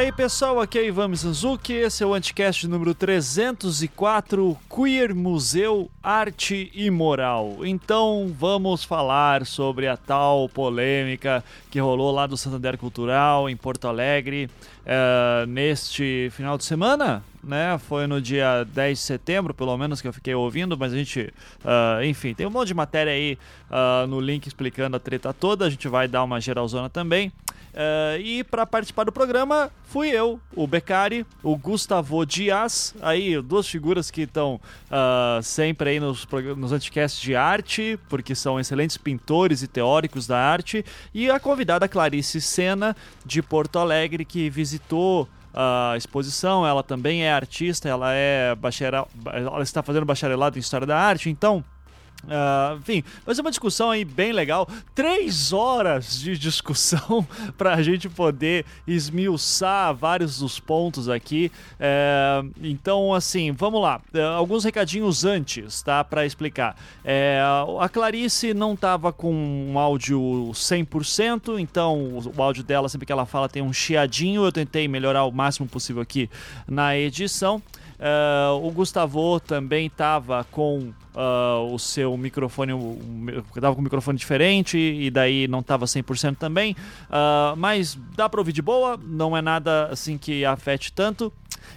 aí pessoal, aqui é Ivan Mizanzuki, esse é o Anticast número 304, Queer Museu, Arte e Moral. Então vamos falar sobre a tal polêmica que rolou lá do Santander Cultural, em Porto Alegre, uh, neste final de semana, né? Foi no dia 10 de setembro, pelo menos, que eu fiquei ouvindo, mas a gente, uh, enfim, tem um monte de matéria aí uh, no link explicando a treta toda, a gente vai dar uma geralzona também. Uh, e para participar do programa fui eu, o Beccari, o Gustavo Dias, aí duas figuras que estão uh, sempre aí nos, nos anticasts de arte, porque são excelentes pintores e teóricos da arte, e a convidada Clarice Sena, de Porto Alegre, que visitou a exposição. Ela também é artista, ela é bacharel, ela está fazendo bacharelado em História da Arte, então Uh, enfim, vai ser uma discussão aí bem legal. Três horas de discussão para a gente poder esmiuçar vários dos pontos aqui. Uh, então, assim, vamos lá. Uh, alguns recadinhos antes, tá? Para explicar. É, a Clarice não tava com um áudio 100%, então o áudio dela, sempre que ela fala, tem um chiadinho. Eu tentei melhorar o máximo possível aqui na edição. Uh, o Gustavo também estava com uh, o seu microfone, estava com microfone diferente e daí não estava 100% também, uh, mas dá para ouvir de boa, não é nada assim que afete tanto.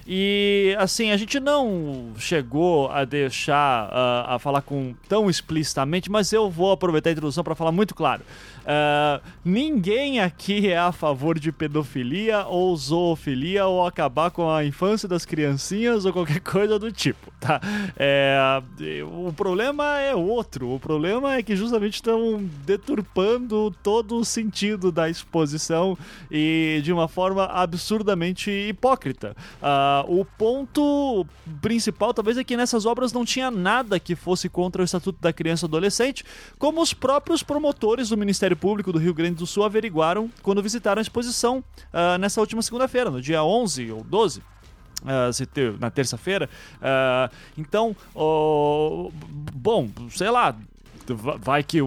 E assim, a gente não chegou a deixar a falar com tão explicitamente, mas eu vou aproveitar a introdução para falar muito claro. Uh, ninguém aqui é a favor de pedofilia ou zoofilia ou acabar com a infância das criancinhas ou qualquer coisa do tipo, tá? É, o problema é outro. O problema é que justamente estão deturpando todo o sentido da exposição e de uma forma absurdamente hipócrita. Uh, o ponto principal, talvez, é que nessas obras não tinha nada que fosse contra o Estatuto da Criança e Adolescente, como os próprios promotores do Ministério Ministério Público do Rio Grande do Sul averiguaram quando visitaram a exposição uh, nessa última segunda-feira, no dia 11 ou 12. Uh, na terça-feira. Uh, então, uh, bom, sei lá, vai que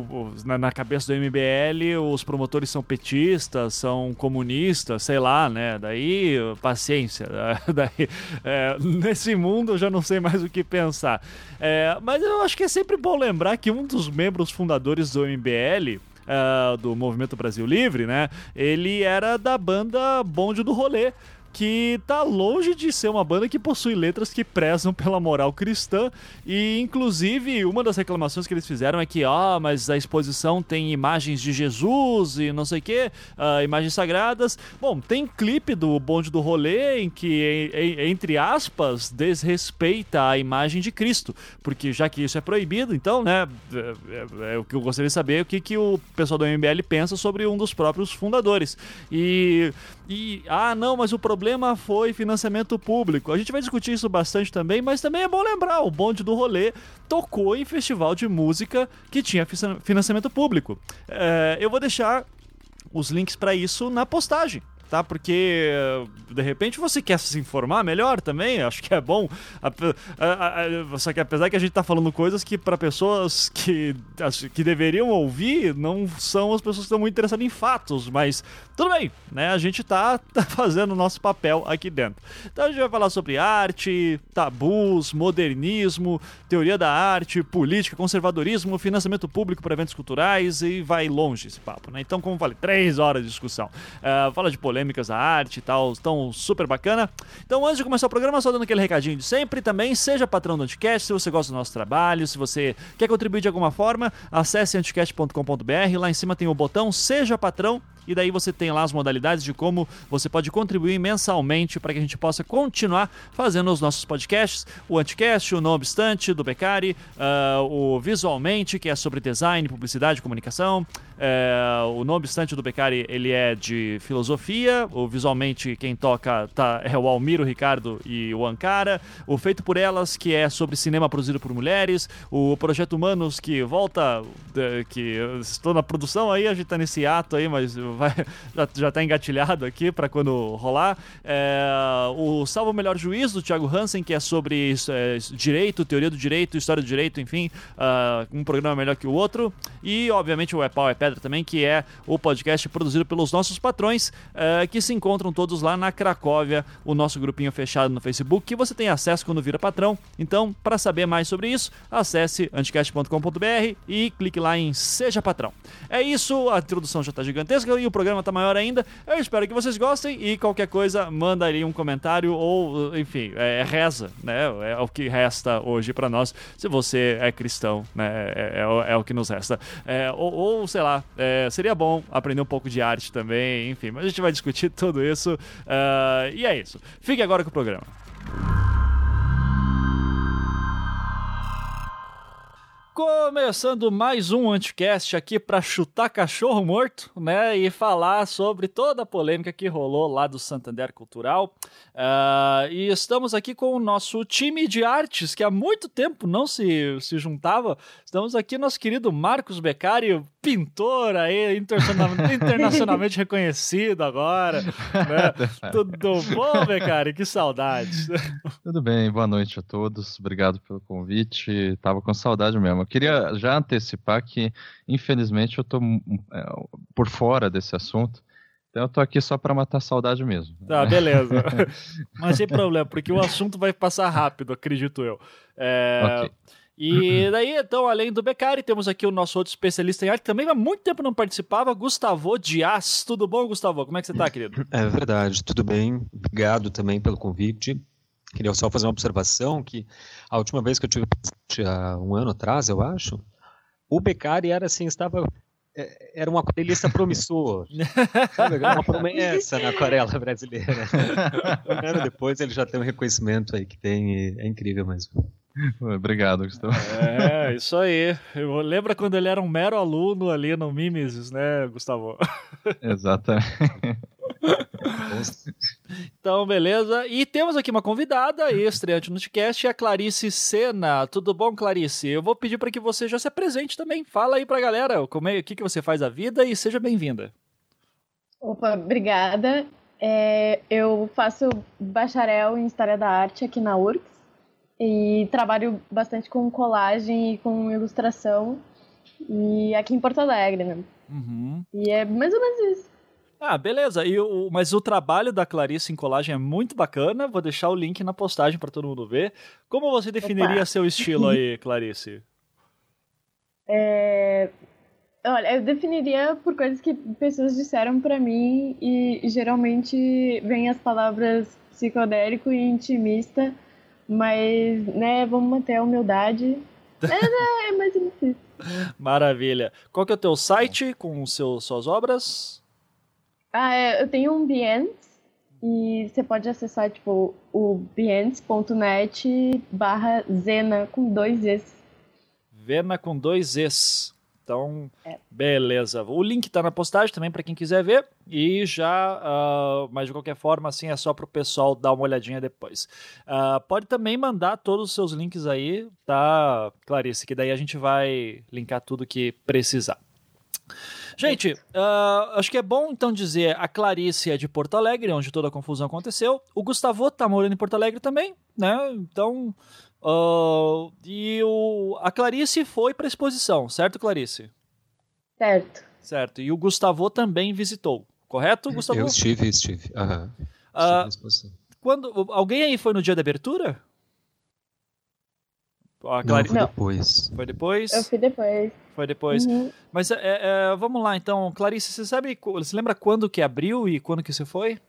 na, na, cabeça do MBL os promotores são petistas, são comunistas, sei lá, né? Daí, paciência. Daí, é, nesse mundo eu já não sei mais o que pensar. É, mas eu acho que é sempre bom lembrar que um dos membros fundadores do MBL uh, do Movimento Brasil Livre, né? Ele era da banda Bonde do Rolê que tá longe de ser uma banda que possui letras que prezam pela moral cristã e inclusive uma das reclamações que eles fizeram é que ah, mas a exposição tem imagens de Jesus e não sei o que, uh, imagens sagradas. Bom, tem clipe do Bonde do Rolê em que, entre aspas, desrespeita a imagem de Cristo, porque já que isso é proibido, então, né, é, é, é o que eu gostaria de saber, o que, que o pessoal do MBL pensa sobre um dos próprios fundadores. E, e ah, não, mas o problema foi financiamento público. A gente vai discutir isso bastante também, mas também é bom lembrar: o bonde do rolê tocou em festival de música que tinha financiamento público. É, eu vou deixar os links para isso na postagem tá? Porque de repente você quer se informar melhor também, acho que é bom. Só que apesar que a gente tá falando coisas que para pessoas que, que deveriam ouvir, não são as pessoas que estão muito interessadas em fatos, mas tudo bem, né? A gente tá, tá fazendo o nosso papel aqui dentro. Então a gente vai falar sobre arte, tabus, modernismo, teoria da arte, política, conservadorismo, financiamento público para eventos culturais e vai longe esse papo, né? Então, como falei, três horas de discussão. Uh, fala de política polêmicas da arte e tal, estão super bacana. Então, antes de começar o programa, só dando aquele recadinho de sempre, também seja patrão do Anticast, se você gosta do nosso trabalho, se você quer contribuir de alguma forma, acesse anticast.com.br, lá em cima tem o botão Seja Patrão, e daí você tem lá as modalidades de como você pode contribuir mensalmente para que a gente possa continuar fazendo os nossos podcasts, o Anticast, o Não Obstante, do Beccari, uh, o Visualmente, que é sobre design, publicidade comunicação, uh, o Não Obstante do Beccari, ele é de filosofia, o visualmente quem toca tá, é o Almiro, Ricardo e o Ankara. O Feito por Elas, que é sobre cinema produzido por mulheres. O Projeto Humanos, que volta, que estou na produção aí, a gente tá nesse ato aí, mas vai, já, já tá engatilhado aqui para quando rolar. É, o Salvo Melhor Juízo, do Thiago Hansen, que é sobre é, direito, teoria do direito, história do direito, enfim, uh, um programa melhor que o outro. E, obviamente, o É Pau é Pedra também, que é o podcast produzido pelos nossos patrões, uh, que se encontram todos lá na Cracóvia, o nosso grupinho fechado no Facebook, que você tem acesso quando vira patrão. Então, para saber mais sobre isso, acesse anticast.com.br e clique lá em Seja Patrão. É isso, a introdução já está gigantesca e o programa está maior ainda. Eu espero que vocês gostem e qualquer coisa, manda um comentário ou, enfim, é, reza, né? É o que resta hoje para nós, se você é cristão, né? É, é, é o que nos resta. É, ou, ou, sei lá, é, seria bom aprender um pouco de arte também, enfim, mas a gente vai discutir tudo isso. Uh, e é isso. Fique agora com o programa. Começando mais um Anticast aqui para chutar cachorro morto, né? E falar sobre toda a polêmica que rolou lá do Santander Cultural. Uh, e estamos aqui com o nosso time de artes, que há muito tempo não se, se juntava. Estamos aqui, nosso querido Marcos Beccari, pintor aí, internacionalmente reconhecido agora. Né? Tudo bom, Beccari? Que saudades. Tudo bem, boa noite a todos. Obrigado pelo convite. Tava com saudade mesmo queria já antecipar que, infelizmente, eu estou é, por fora desse assunto. Então eu tô aqui só para matar saudade mesmo. Tá, beleza. Mas sem problema, porque o assunto vai passar rápido, acredito eu. É... Okay. E daí, então, além do Beccari, temos aqui o nosso outro especialista em arte, também há muito tempo não participava, Gustavo Dias. Tudo bom, Gustavo? Como é que você está, querido? É verdade, tudo bem. Obrigado também pelo convite. Queria só fazer uma observação que a última vez que eu tive há um ano atrás, eu acho, o Beccari era assim, estava é, era um aquarelista promissor. uma promessa na aquarela brasileira. Um ano depois ele já tem um reconhecimento aí que tem, é incrível mesmo. Obrigado, Gustavo. É, isso aí. Eu, lembra quando ele era um mero aluno ali no Mimesis, né, Gustavo? Exatamente. então, beleza. E temos aqui uma convidada, estreante no podcast, a Clarice Sena. Tudo bom, Clarice? Eu vou pedir para que você já se apresente também. Fala aí pra galera como é, o que, que você faz a vida e seja bem-vinda. Opa, obrigada. É, eu faço bacharel em História da Arte aqui na URCS e trabalho bastante com colagem e com ilustração e aqui em Porto Alegre, né? Uhum. E é mais ou menos isso. Ah, beleza. E o, mas o trabalho da Clarice em colagem é muito bacana. Vou deixar o link na postagem para todo mundo ver. Como você definiria Opa. seu estilo aí, Clarice? É... Olha, eu definiria por coisas que pessoas disseram para mim e geralmente vem as palavras psicodélico e intimista, mas, né, vamos manter a humildade. É, é mais difícil. Maravilha. Qual que é o teu site com seu, suas obras? Ah, é, eu tenho um Behance e você pode acessar tipo o behance.net barra Zena com dois Es. Vena com dois Es. Então, é. beleza. O link está na postagem também para quem quiser ver. E já, uh, mas de qualquer forma, assim, é só para o pessoal dar uma olhadinha depois. Uh, pode também mandar todos os seus links aí, tá, Clarice? Que daí a gente vai linkar tudo que precisar. Gente, uh, acho que é bom então dizer a Clarice é de Porto Alegre, onde toda a confusão aconteceu. O Gustavo tá morando em Porto Alegre também, né? Então. Uh, e o, a Clarice foi para exposição, certo, Clarice? Certo. Certo. E o Gustavo também visitou, correto, Gustavo? Eu estive, estive. Uhum. Uh, quando, alguém aí foi no dia da abertura? A Clarice... Não, foi depois. Foi depois? Eu fui depois. Foi depois. Uhum. Mas é, é, vamos lá, então. Clarice, você sabe, você lembra quando que abriu e quando que você foi?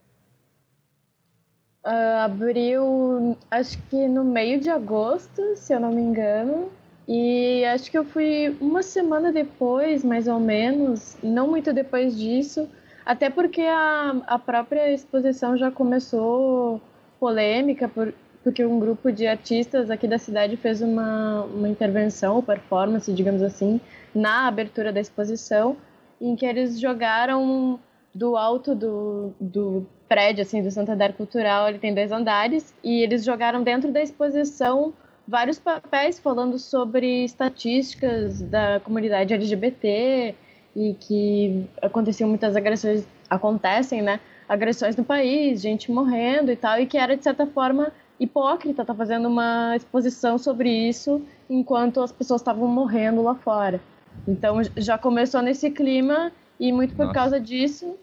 Uh, abriu, acho que no meio de agosto, se eu não me engano. E acho que eu fui uma semana depois, mais ou menos, não muito depois disso, até porque a, a própria exposição já começou polêmica, por, porque um grupo de artistas aqui da cidade fez uma, uma intervenção performance, digamos assim, na abertura da exposição, em que eles jogaram do alto do, do prédio assim do Santander Cultural, ele tem dois andares, e eles jogaram dentro da exposição vários papéis falando sobre estatísticas da comunidade LGBT e que aconteciam muitas agressões, acontecem, né? Agressões no país, gente morrendo e tal, e que era de certa forma hipócrita tá fazendo uma exposição sobre isso enquanto as pessoas estavam morrendo lá fora. Então já começou nesse clima e muito por Nossa. causa disso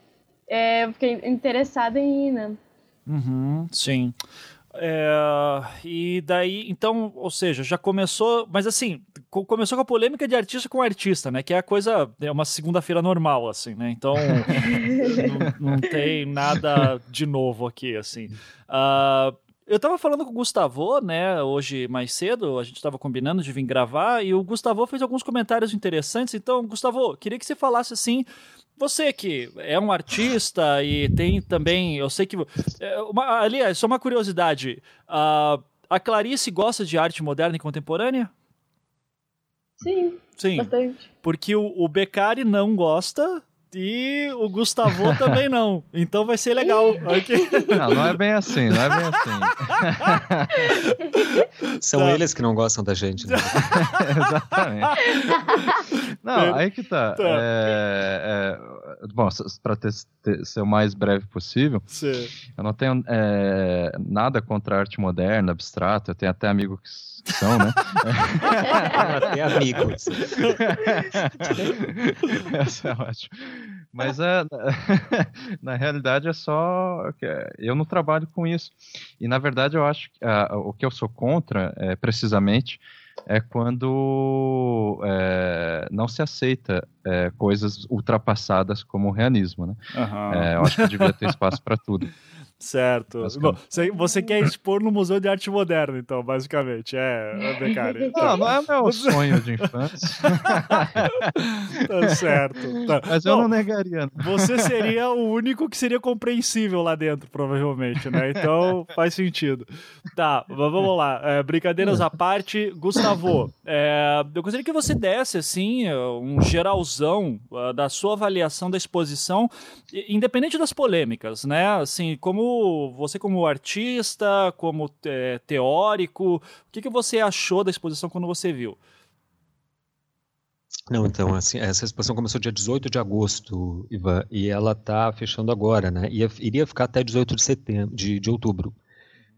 é, eu fiquei interessada em ir, né? Uhum, sim. É, e daí, então, ou seja, já começou, mas assim, começou com a polêmica de artista com artista, né? Que é a coisa, é uma segunda-feira normal, assim, né? Então, não, não, tem nada de novo aqui, assim. Uh, eu tava falando com o Gustavo, né, hoje mais cedo, a gente tava combinando de vir gravar, e o Gustavo fez alguns comentários interessantes. Então, Gustavo, queria que você falasse assim. Você que é um artista e tem também, eu sei que. É, uma, aliás, só uma curiosidade. Uh, a Clarice gosta de arte moderna e contemporânea? Sim. Sim. Bastante. Porque o, o Beccari não gosta, e o Gustavo também não. Então vai ser legal. Okay. Não, não é bem assim, não é bem assim. São tá. eles que não gostam da gente. Né? Exatamente. Não, aí que tá. tá. É, é, bom, para ser o mais breve possível, Sim. eu não tenho é, nada contra a arte moderna, abstrata. Eu tenho até amigos que são, né? até amigos. Essa é ótimo. Mas é, na realidade é só que eu não trabalho com isso. E na verdade eu acho que uh, o que eu sou contra é precisamente é quando é, não se aceita é, coisas ultrapassadas como o realismo, né? Uhum. É, eu acho que devia ter espaço para tudo. Certo. Bom, você, quer expor no Museu de Arte Moderna, então, basicamente. É, é Becari. Então. Não, não é meu sonho de infância. tá certo. Tá. Mas Bom, eu não negaria. Não. Você seria o único que seria compreensível lá dentro, provavelmente, né? Então faz sentido. Tá, vamos lá. É, brincadeiras à parte, Gustavo, é, eu gostaria que você desse, assim, um geralzão uh, da sua avaliação da exposição, independente das polêmicas, né? Assim, como você como artista, como é, teórico, o que, que você achou da exposição quando você viu? Não, então, assim, essa exposição começou dia 18 de agosto, Ivan, e ela está fechando agora, né? Ia, iria ficar até 18 de setembro, de, de outubro.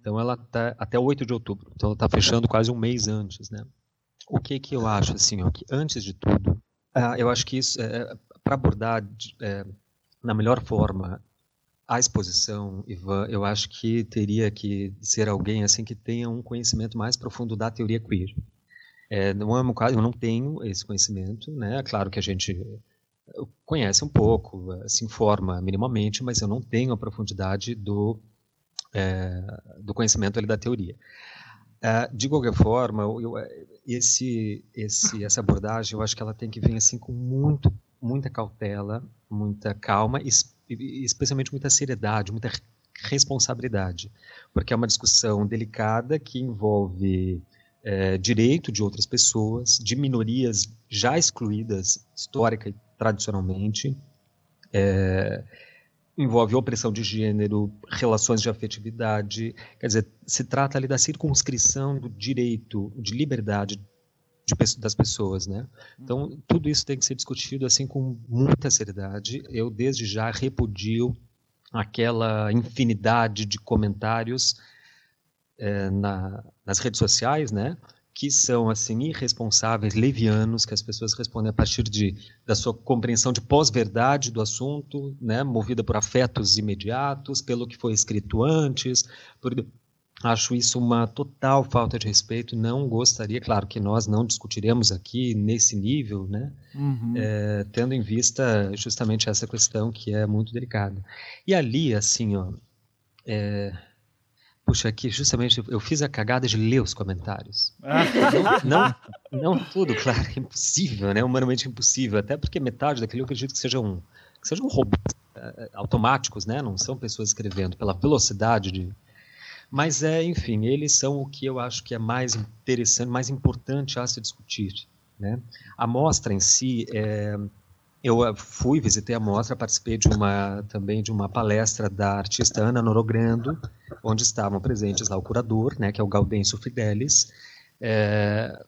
Então ela tá até 8 de outubro. Então ela está fechando quase um mês antes, né? O que que eu acho, assim, ó, que antes de tudo, uh, eu acho que isso, é, para abordar é, na melhor forma a exposição, Ivan, eu acho que teria que ser alguém assim que tenha um conhecimento mais profundo da teoria queer. É, não é caso, eu não tenho esse conhecimento, né? É claro que a gente conhece um pouco, se informa minimamente, mas eu não tenho a profundidade do, é, do conhecimento ali da teoria. É, de qualquer forma, eu, esse, esse, essa abordagem, eu acho que ela tem que vir assim com muito, muita cautela, muita calma, muita seriedade, muita responsabilidade, porque é uma discussão delicada que envolve é, direito de outras pessoas, de minorias já excluídas histórica e tradicionalmente, é, envolve opressão de gênero, relações de afetividade, quer dizer, se trata ali da circunscrição do direito de liberdade de, das pessoas, né? Então, tudo isso tem que ser discutido assim com muita seriedade. Eu, desde já, repudio aquela infinidade de comentários é, na, nas redes sociais, né? que são assim irresponsáveis, levianos, que as pessoas respondem a partir de da sua compreensão de pós-verdade do assunto, né, movida por afetos imediatos, pelo que foi escrito antes, por Acho isso uma total falta de respeito. Não gostaria, claro que nós não discutiremos aqui nesse nível, né? Uhum. É, tendo em vista justamente essa questão que é muito delicada. E ali, assim, ó, é, puxa, aqui justamente eu fiz a cagada de ler os comentários. Não, não, não, tudo, claro, é impossível, né? Humanamente impossível, até porque metade daquilo eu acredito que sejam, que sejam robôs é, automáticos, né? Não são pessoas escrevendo pela velocidade de mas, é, enfim, eles são o que eu acho que é mais interessante, mais importante a se discutir. Né? A mostra em si, é, eu eh, fui, visitei a mostra, participei de uma, também de uma palestra da artista Ana Norogrando, onde estavam presentes lá o curador, né, que é o Gaudêncio Fidelis. É,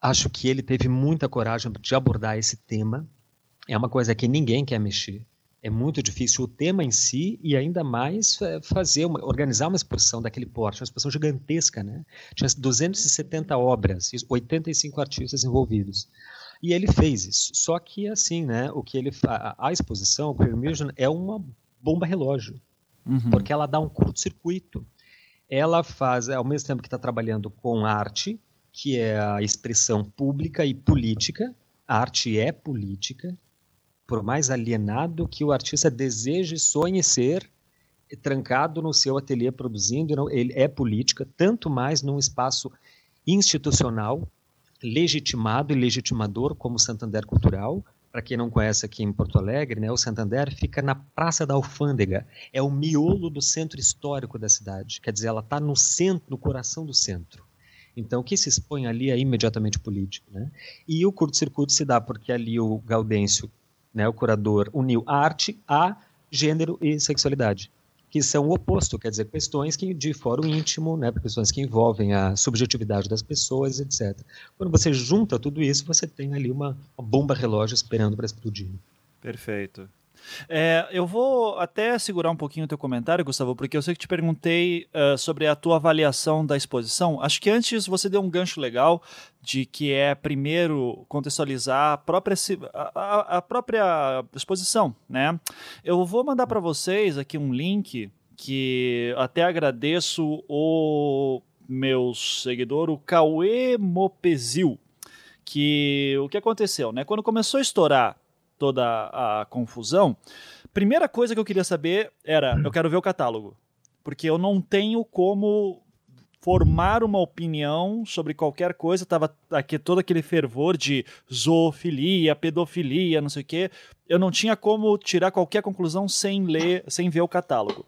acho que ele teve muita coragem de abordar esse tema, é uma coisa que ninguém quer mexer. É muito difícil o tema em si e ainda mais é, fazer uma, organizar uma exposição daquele porte, uma exposição gigantesca, né? Tinha 270 obras, 85 artistas envolvidos. E ele fez isso. Só que assim, né? O que ele a, a exposição, o Museum, é uma bomba relógio, uhum. porque ela dá um curto-circuito. Ela faz, ao mesmo tempo que está trabalhando com arte, que é a expressão pública e política, a arte é política, por mais alienado que o artista deseje, sonhe ser, trancado no seu ateliê produzindo, ele é política, tanto mais num espaço institucional, legitimado e legitimador como o Santander Cultural. Para quem não conhece aqui em Porto Alegre, né, o Santander fica na Praça da Alfândega, é o miolo do centro histórico da cidade, quer dizer, ela está no centro, no coração do centro. Então, o que se expõe ali é imediatamente político. Né? E o curto-circuito se dá porque ali o Gaudêncio né, o curador uniu arte a gênero e sexualidade, que são o oposto, quer dizer, questões que de fórum íntimo, né, questões que envolvem a subjetividade das pessoas, etc. Quando você junta tudo isso, você tem ali uma, uma bomba relógio esperando para explodir. Perfeito. É, eu vou até segurar um pouquinho o teu comentário, Gustavo, porque eu sei que te perguntei uh, sobre a tua avaliação da exposição. Acho que antes você deu um gancho legal de que é primeiro contextualizar a própria, a, a própria exposição, né? Eu vou mandar para vocês aqui um link que até agradeço o meu seguidor, o Cauê Mopezil, que o que aconteceu, né? Quando começou a estourar toda a confusão, primeira coisa que eu queria saber era: eu quero ver o catálogo. Porque eu não tenho como formar uma opinião sobre qualquer coisa. Tava aqui todo aquele fervor de zoofilia, pedofilia, não sei o quê. Eu não tinha como tirar qualquer conclusão sem ler, sem ver o catálogo.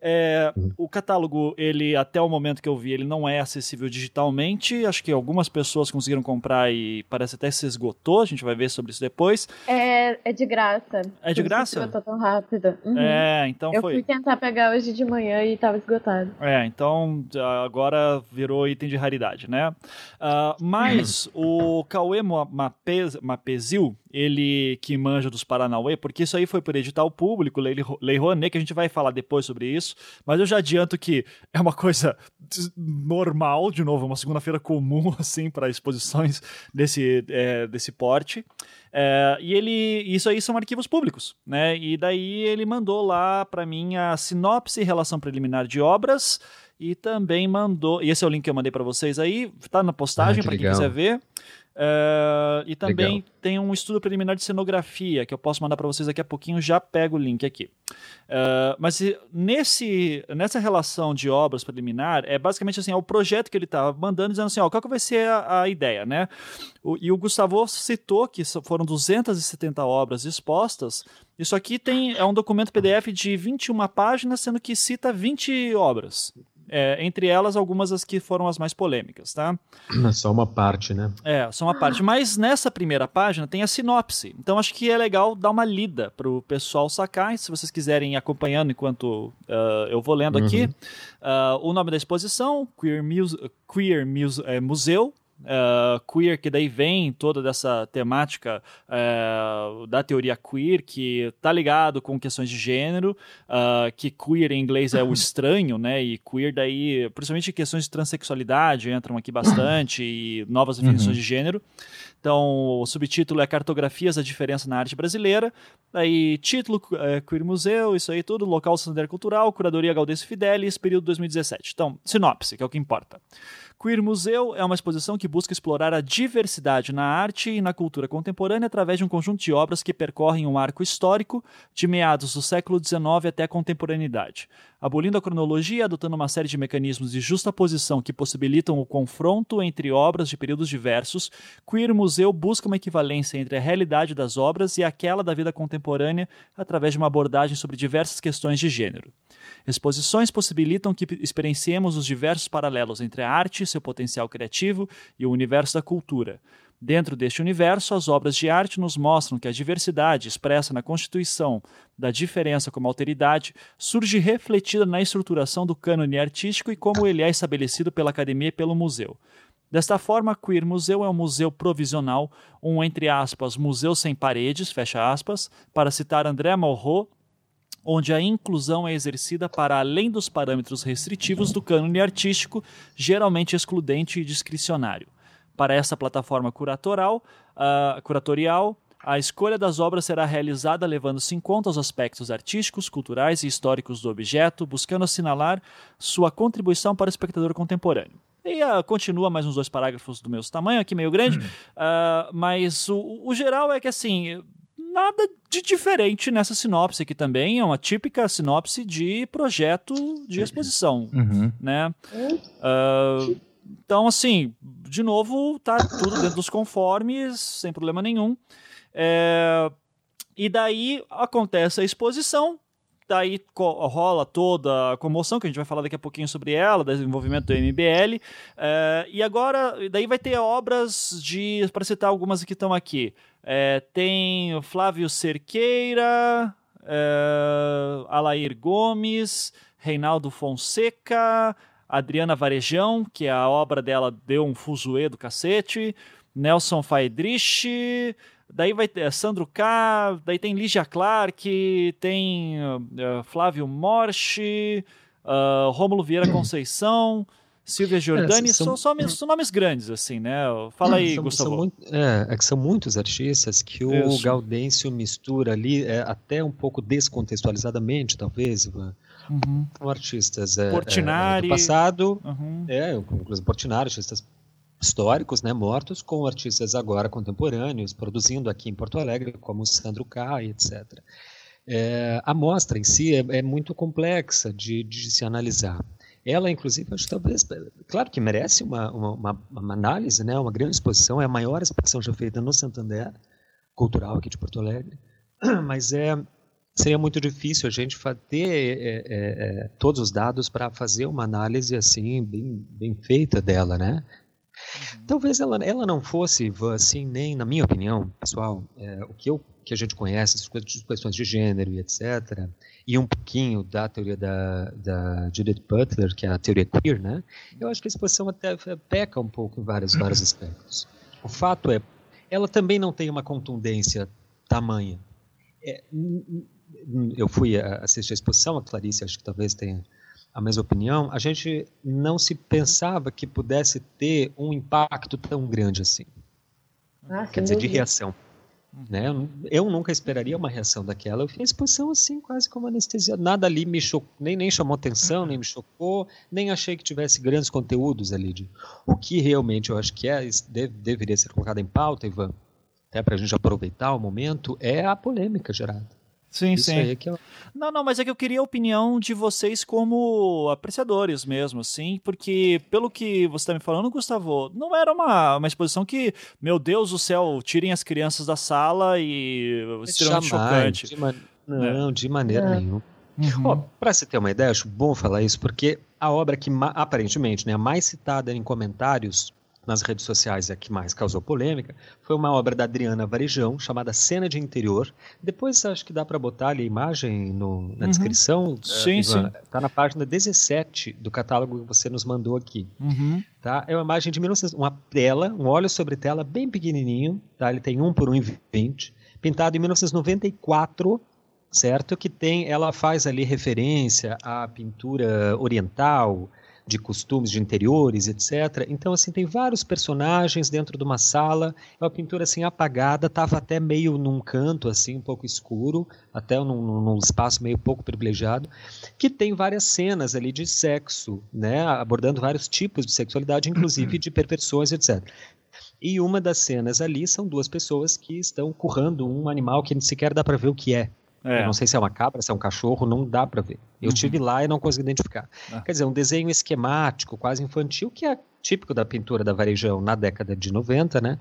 É, o catálogo, ele até o momento que eu vi, ele não é acessível digitalmente. Acho que algumas pessoas conseguiram comprar e parece até se esgotou. A gente vai ver sobre isso depois. É, é de graça. É de graça? Esgotou tão rápido. Uhum. É, então eu foi. Eu fui tentar pegar hoje de manhã e estava esgotado. É, então agora virou item de raridade, né? Uh, mas o Cauê Mapezil, ele que manja dos Paranauê, porque isso aí foi por edital público, Lei, Lei Rouanet, que a gente vai falar depois sobre isso, mas eu já adianto que é uma coisa normal, de novo, uma segunda-feira comum, assim, para exposições desse, é, desse porte. É, e ele, isso aí são arquivos públicos, né? E daí ele mandou lá para mim a sinopse e relação preliminar de obras e também mandou, e esse é o link que eu mandei para vocês aí, tá na postagem ah, para quem quiser ver. Uh, e também Legal. tem um estudo preliminar de cenografia que eu posso mandar para vocês daqui a pouquinho, já pego o link aqui. Uh, mas nesse, nessa relação de obras preliminar, é basicamente assim, é o projeto que ele estava mandando, dizendo assim, ó, qual que vai ser a, a ideia, né? O, e o Gustavo citou que foram 270 obras expostas, isso aqui tem, é um documento PDF de 21 páginas, sendo que cita 20 obras. É, entre elas, algumas as que foram as mais polêmicas, tá? Só uma parte, né? É, só uma parte. Mas nessa primeira página tem a sinopse. Então acho que é legal dar uma lida para o pessoal sacar. Se vocês quiserem ir acompanhando enquanto uh, eu vou lendo aqui. Uh, o nome da exposição, Queer, Muse Queer Muse é, Museu, uh, queer, que daí vem toda dessa temática uh, da teoria queer, que tá ligado com questões de gênero, uh, que queer em inglês é o estranho, né? E queer daí, principalmente questões de transexualidade entram aqui bastante e novas definições uhum. de gênero. Então, o subtítulo é Cartografias da Diferença na Arte Brasileira. Aí, título, é, Queer Museu, isso aí tudo, local Santander Cultural, Curadoria Galdês Fidelis, período 2017. Então, sinopse, que é o que importa. Queer Museu é uma exposição que busca explorar a diversidade na arte e na cultura contemporânea através de um conjunto de obras que percorrem um arco histórico de meados do século XIX até a contemporaneidade. Abolindo a cronologia adotando uma série de mecanismos de justaposição que possibilitam o confronto entre obras de períodos diversos, Queer Museu busca uma equivalência entre a realidade das obras e aquela da vida contemporânea através de uma abordagem sobre diversas questões de gênero. Exposições possibilitam que experienciemos os diversos paralelos entre a arte, seu potencial criativo e o universo da cultura. Dentro deste universo, as obras de arte nos mostram que a diversidade expressa na constituição da diferença como alteridade surge refletida na estruturação do cânone artístico e como ele é estabelecido pela academia e pelo museu. Desta forma, Queer Museu é um museu provisional, um, entre aspas, museu sem paredes, fecha aspas, para citar André Malraux, onde a inclusão é exercida para além dos parâmetros restritivos do cânone artístico, geralmente excludente e discricionário. Para essa plataforma curatoral, uh, curatorial, a escolha das obras será realizada levando-se em conta os aspectos artísticos, culturais e históricos do objeto, buscando assinalar sua contribuição para o espectador contemporâneo. E uh, continua mais uns dois parágrafos do mesmo tamanho, aqui meio grande, uh, mas o, o geral é que assim nada de diferente nessa sinopse aqui também. É uma típica sinopse de projeto de exposição, uhum. né? Uh, então, assim, de novo, tá tudo dentro dos conformes, sem problema nenhum. É, e daí acontece a exposição, daí rola toda a comoção, que a gente vai falar daqui a pouquinho sobre ela, desenvolvimento do MBL. É, e agora, daí vai ter obras de, para citar algumas que estão aqui, é, tem Flávio Cerqueira, é, Alair Gomes, Reinaldo Fonseca, Adriana Varejão, que a obra dela deu um fuzuê do cacete, Nelson Faidrich, daí vai ter Sandro K, daí tem Lígia Clark, tem uh, Flávio Morche, uh, Rômulo Vieira Conceição, Silvia Giordani, é, são, são, são, são, nomes grandes, assim, né? Fala aí, são, Gustavo. São muito, é, é, que são muitos artistas que o Isso. Gaudêncio mistura ali, é, até um pouco descontextualizadamente, talvez, uhum. com artistas é, Portinari. É, do passado, uhum. é, inclusive Portinari, artistas históricos, né, mortos, com artistas agora contemporâneos, produzindo aqui em Porto Alegre, como Sandro K, etc. É, a mostra em si é, é muito complexa de, de se analisar. Ela, inclusive, acho que talvez, claro que merece uma, uma, uma, análise, né? uma grande exposição, é a maior exposição já feita no Santander, cultural aqui de Porto Alegre, mas é seria muito difícil a gente ter é, é, é, todos os dados para fazer uma análise assim bem, bem feita dela, né? Uhum. Talvez ela, ela não fosse assim nem na minha opinião pessoal é, o que eu que a gente conhece as questões de gênero e etc e um pouquinho da teoria da, da Judith Butler, que é a teoria queer, né? Eu acho que a exposição até peca um pouco em vários, vários aspectos. O fato é, ela também não tem uma contundência tamanha. É, eu fui assistir a exposição, a Clarice acho que talvez tenha a mesma opinião, a gente não se pensava que pudesse ter um impacto tão grande assim. Ah, Quer dizer, de reação. Né? Eu nunca esperaria uma reação daquela. Eu fiz a exposição assim, quase como anestesia. Nada ali me chocou, nem, nem chamou atenção, nem me chocou, nem achei que tivesse grandes conteúdos ali. De, o que realmente eu acho que é, deve, deveria ser colocado em pauta, Ivan, até para a gente aproveitar o momento, é a polêmica gerada. Sim, Isso sim. É eu... Não, não, mas é que eu queria a opinião de vocês como apreciadores mesmo, assim, porque pelo que você está me falando, Gustavo, não era uma, uma exposição que, meu Deus do céu, tirem as crianças da sala e extremamente chocante. De man... Não, é. de maneira é. nenhuma. Uhum. Para você ter uma ideia, acho bom falar isso, porque a obra que aparentemente né, a mais citada em comentários nas redes sociais a que mais causou polêmica foi uma obra da Adriana Varejão chamada Cena de Interior. Depois acho que dá para botar ali a imagem no, na uhum. descrição. Sim, uh, Ivan, sim. Está na página 17 do catálogo que você nos mandou aqui. Uhum. Tá? É uma imagem de 1900, uma tela, um óleo sobre tela bem pequenininho, tá? Ele tem 1 por 1,20, pintado em 1994 certo? Que tem, ela faz ali referência à pintura oriental, de costumes de interiores, etc. Então, assim, tem vários personagens dentro de uma sala, é uma pintura assim apagada, estava até meio num canto, assim, um pouco escuro, até num, num, espaço meio pouco privilegiado, que tem várias cenas ali de sexo, né, abordando vários tipos de sexualidade, inclusive de perversões, etc. E uma das cenas ali são duas pessoas que estão currando um animal que sequer dá para ver o que é. É. Eu não sei se é uma cabra, se é um cachorro, não dá para ver. Eu uhum. tive lá e não consegui identificar. Ah. Quer dizer, um desenho esquemático, quase infantil, que é típico da pintura da Varejão na década de 90, né?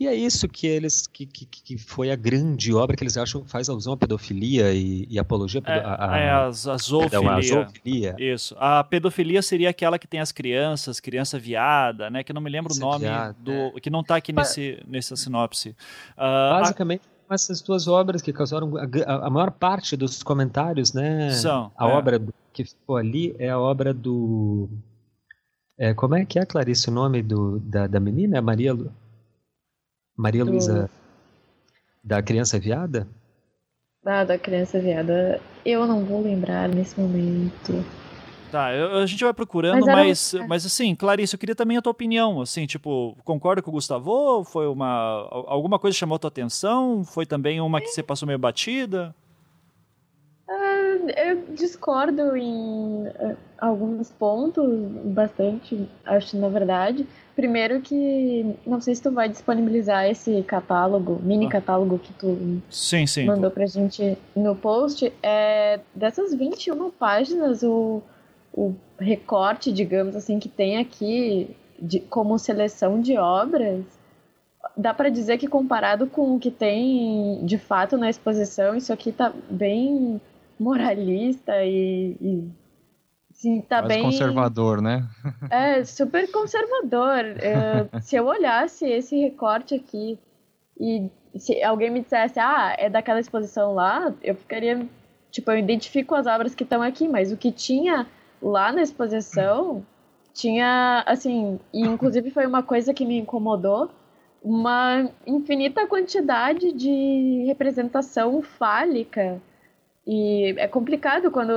E é isso que eles que, que, que foi a grande obra que eles acham faz alusão à pedofilia e, e apologia é, a, a, é a, a zoofilia. a zoofilia. Isso. A pedofilia seria aquela que tem as crianças, criança viada, né? Que eu não me lembro o nome viada, do é. que não está aqui nesse nessa sinopse. Uh, Basicamente essas duas obras que causaram a, a, maior parte dos comentários, né? São. A é. obra que ficou ali é a obra do É, como é que é, Clarice, o nome do, da, da menina? É Maria, Lu... Maria Do- Luísa da criança viada? Ah, da criança viada. Eu não vou lembrar nesse momento. Tá, eu- a gente vai procurando, Mas mas, mas assim, Clarice, eu queria também a tua opinião, assim, tipo, concorda com o Gustavo? Foi uma, al- alguma coisa chamou a tua atenção? Foi também uma que você passou meio batida? Eu discordo em eh, alguns pontos, bastante, acho, na verdade. Primeiro que, não sei se tu vai disponibilizar esse catálogo, mini Ah. catálogo que tu Sim, sim. mandou pra gente no post. É, dessas 21 páginas, o, o recorte, digamos assim, que tem aqui de, como seleção de obras, dá pra dizer que comparado com o que tem de fato na exposição, isso aqui tá bem moralista e, e sim, tá Mais bem conservador, né? é super conservador. É, se eu olhasse esse recorte aqui e se alguém me dissesse, ah, é daquela exposição lá, eu ficaria. Tipo, eu identifico as obras que estão aqui, mas o que tinha lá na exposição tinha, assim, e inclusive foi uma coisa que me incomodou, uma infinita quantidade de representação fálica. E é complicado quando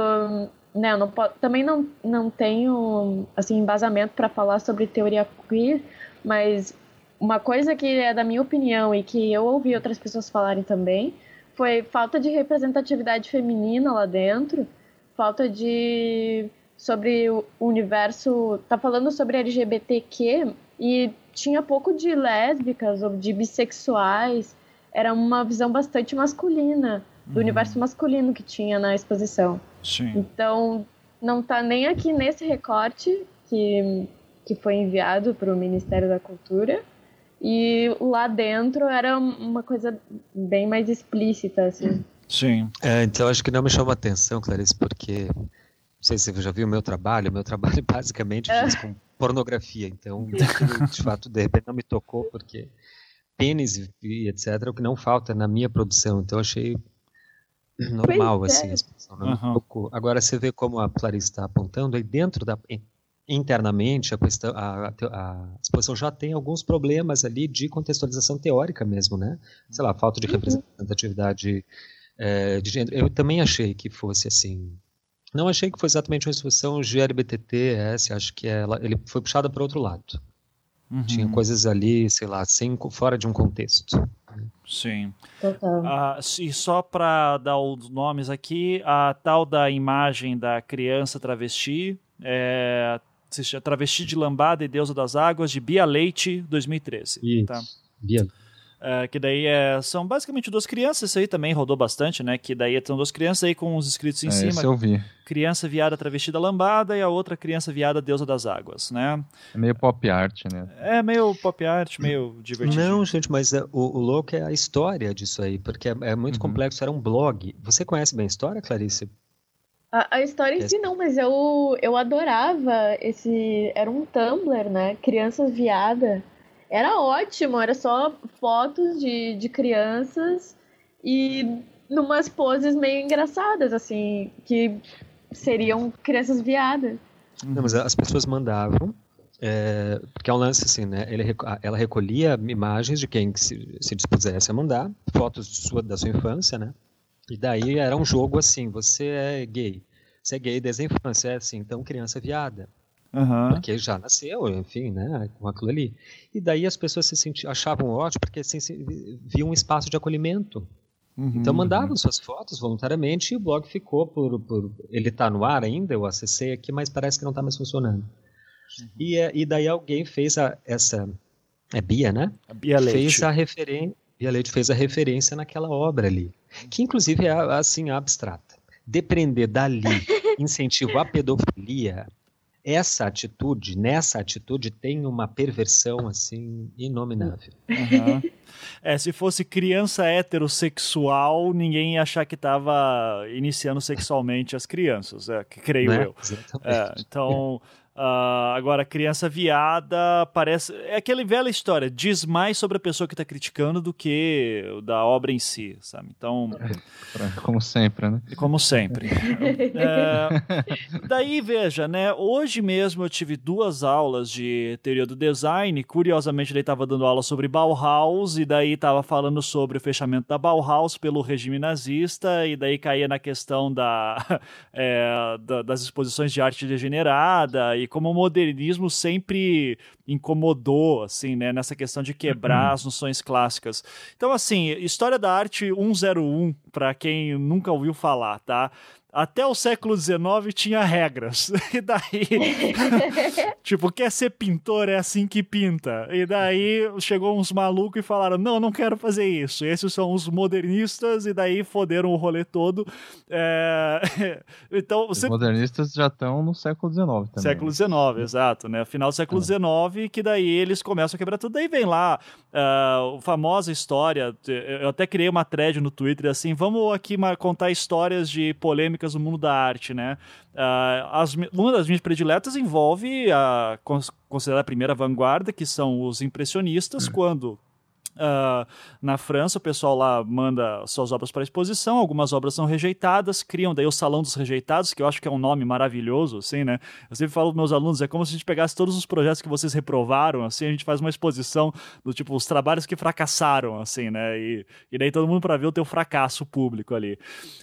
né, eu não também não, não tenho assim embasamento para falar sobre teoria queer, mas uma coisa que é da minha opinião e que eu ouvi outras pessoas falarem também foi falta de representatividade feminina lá dentro, falta de sobre o universo, tá falando sobre LGBTQ e tinha pouco de lésbicas ou de bissexuais, era uma visão bastante masculina do universo masculino que tinha na exposição. Sim. Então, não tá nem aqui nesse recorte que, que foi enviado para o Ministério da Cultura. E lá dentro era uma coisa bem mais explícita, assim. Sim. É, então acho que não me chama atenção, Clarice, porque sei se você já viu o meu trabalho, meu trabalho basicamente É. diz com pornografia, então de fato de repente não me tocou porque pênis e- etc é o que não falta na minha produção, então achei normal Pois é. assim, a expressão, não me Aham. tocou. Agora você vê como a Clarice está apontando aí dentro da internamente a questão a, a exposição já tem alguns problemas ali de contextualização teórica mesmo, né? Sei lá, falta de representatividade é, de gênero. Eu também achei que fosse assim. Não achei que fosse exatamente uma exposição GLBTTS, acho que ela, ele foi puxada para outro lado. Uhum. Tinha coisas ali, sei lá, sem, fora de um contexto. Sim. Ah, e só para dar os nomes aqui, a tal da imagem da criança travesti, é, Travesti de Lambada e Deusa das Águas, de Bia Leite, 2013. Isso. Tá? Bia, É, que daí é, são basicamente duas crianças, isso aí também rodou bastante, né? Que daí são duas crianças aí com os escritos em é, cima. esse eu vi. Criança viada travestida lambada e a outra criança viada deusa das águas, né? É meio pop art, né? É meio pop art, meio divertido. Não, gente, mas é, o, o louco é a história disso aí, porque é, é muito Uhum. complexo. Era um blog. Você conhece bem a história, Clarice? A, a história em si não, mas eu, eu adorava esse. Era um Tumblr, né? Crianças viada. Era ótimo, era só fotos de, de crianças e numas poses meio engraçadas, assim, que seriam crianças viadas. Não, mas as pessoas mandavam, é, porque é um lance assim, né? Ele, ela recolhia imagens de quem que se, se dispusesse a mandar, fotos sua, da sua infância, né? E daí era um jogo assim, você é gay. Você é gay desde a infância, é assim, então criança viada. Aham. Porque já nasceu, enfim, né? Com aquilo ali. E daí as pessoas se sentiam, achavam ótimo, porque assim, se- viam um espaço de acolhimento. Uhum. Então mandavam suas fotos voluntariamente e o blog ficou por. por ele está no ar ainda, eu acessei aqui, mas parece que não está mais funcionando. E, é- e daí alguém fez a, essa. É Bia, né? A Bia Leite. Fez a referência. Bia Leite fez a referência naquela obra ali. Que inclusive é assim abstrata. Depender dali incentivo à pedofilia, essa atitude, nessa atitude, tem uma perversão assim inominável. Aham. É, se fosse criança heterossexual, ninguém ia achar que estava iniciando sexualmente as crianças, é, que creio né? eu. Exatamente. É, então, Uh, agora, criança viada parece. É aquela velha história, diz mais sobre a pessoa que está criticando do que da obra em si, sabe? Então. É, como sempre, né? Como sempre. é, daí, veja, né? Hoje mesmo eu tive duas aulas de teoria do design. Curiosamente, ele estava dando aula sobre Bauhaus, e daí estava falando sobre o fechamento da Bauhaus pelo regime nazista, e daí caía na questão da, é, da das exposições de arte degenerada. E e como o modernismo sempre incomodou, assim, né, nessa questão de quebrar uhum. as noções clássicas. Então, assim, história da arte 101, para quem nunca ouviu falar, tá? Até o século XIX tinha regras. E daí, tipo, quer ser pintor é assim que pinta. E daí chegou uns malucos e falaram: não, não quero fazer isso. Esses são os modernistas, e daí foderam o rolê todo. É... então, você... Os modernistas já estão no século XIX também. Século XIX, exato, né? Final do século XIX, é. que daí eles começam a quebrar tudo. Daí vem lá uh, a famosa história. Eu até criei uma thread no Twitter assim: vamos aqui contar histórias de polêmicas no mundo da arte, né? Uh, as, uma das minhas prediletas envolve a considerada a primeira vanguarda, que são os impressionistas, uhum. quando Uh, na França, o pessoal lá manda suas obras para exposição, algumas obras são rejeitadas, criam daí o Salão dos Rejeitados, que eu acho que é um nome maravilhoso, assim, né? Eu sempre falo para meus alunos, é como se a gente pegasse todos os projetos que vocês reprovaram, assim, a gente faz uma exposição do tipo, os trabalhos que fracassaram, assim, né? E, e daí todo mundo para ver o teu fracasso público ali.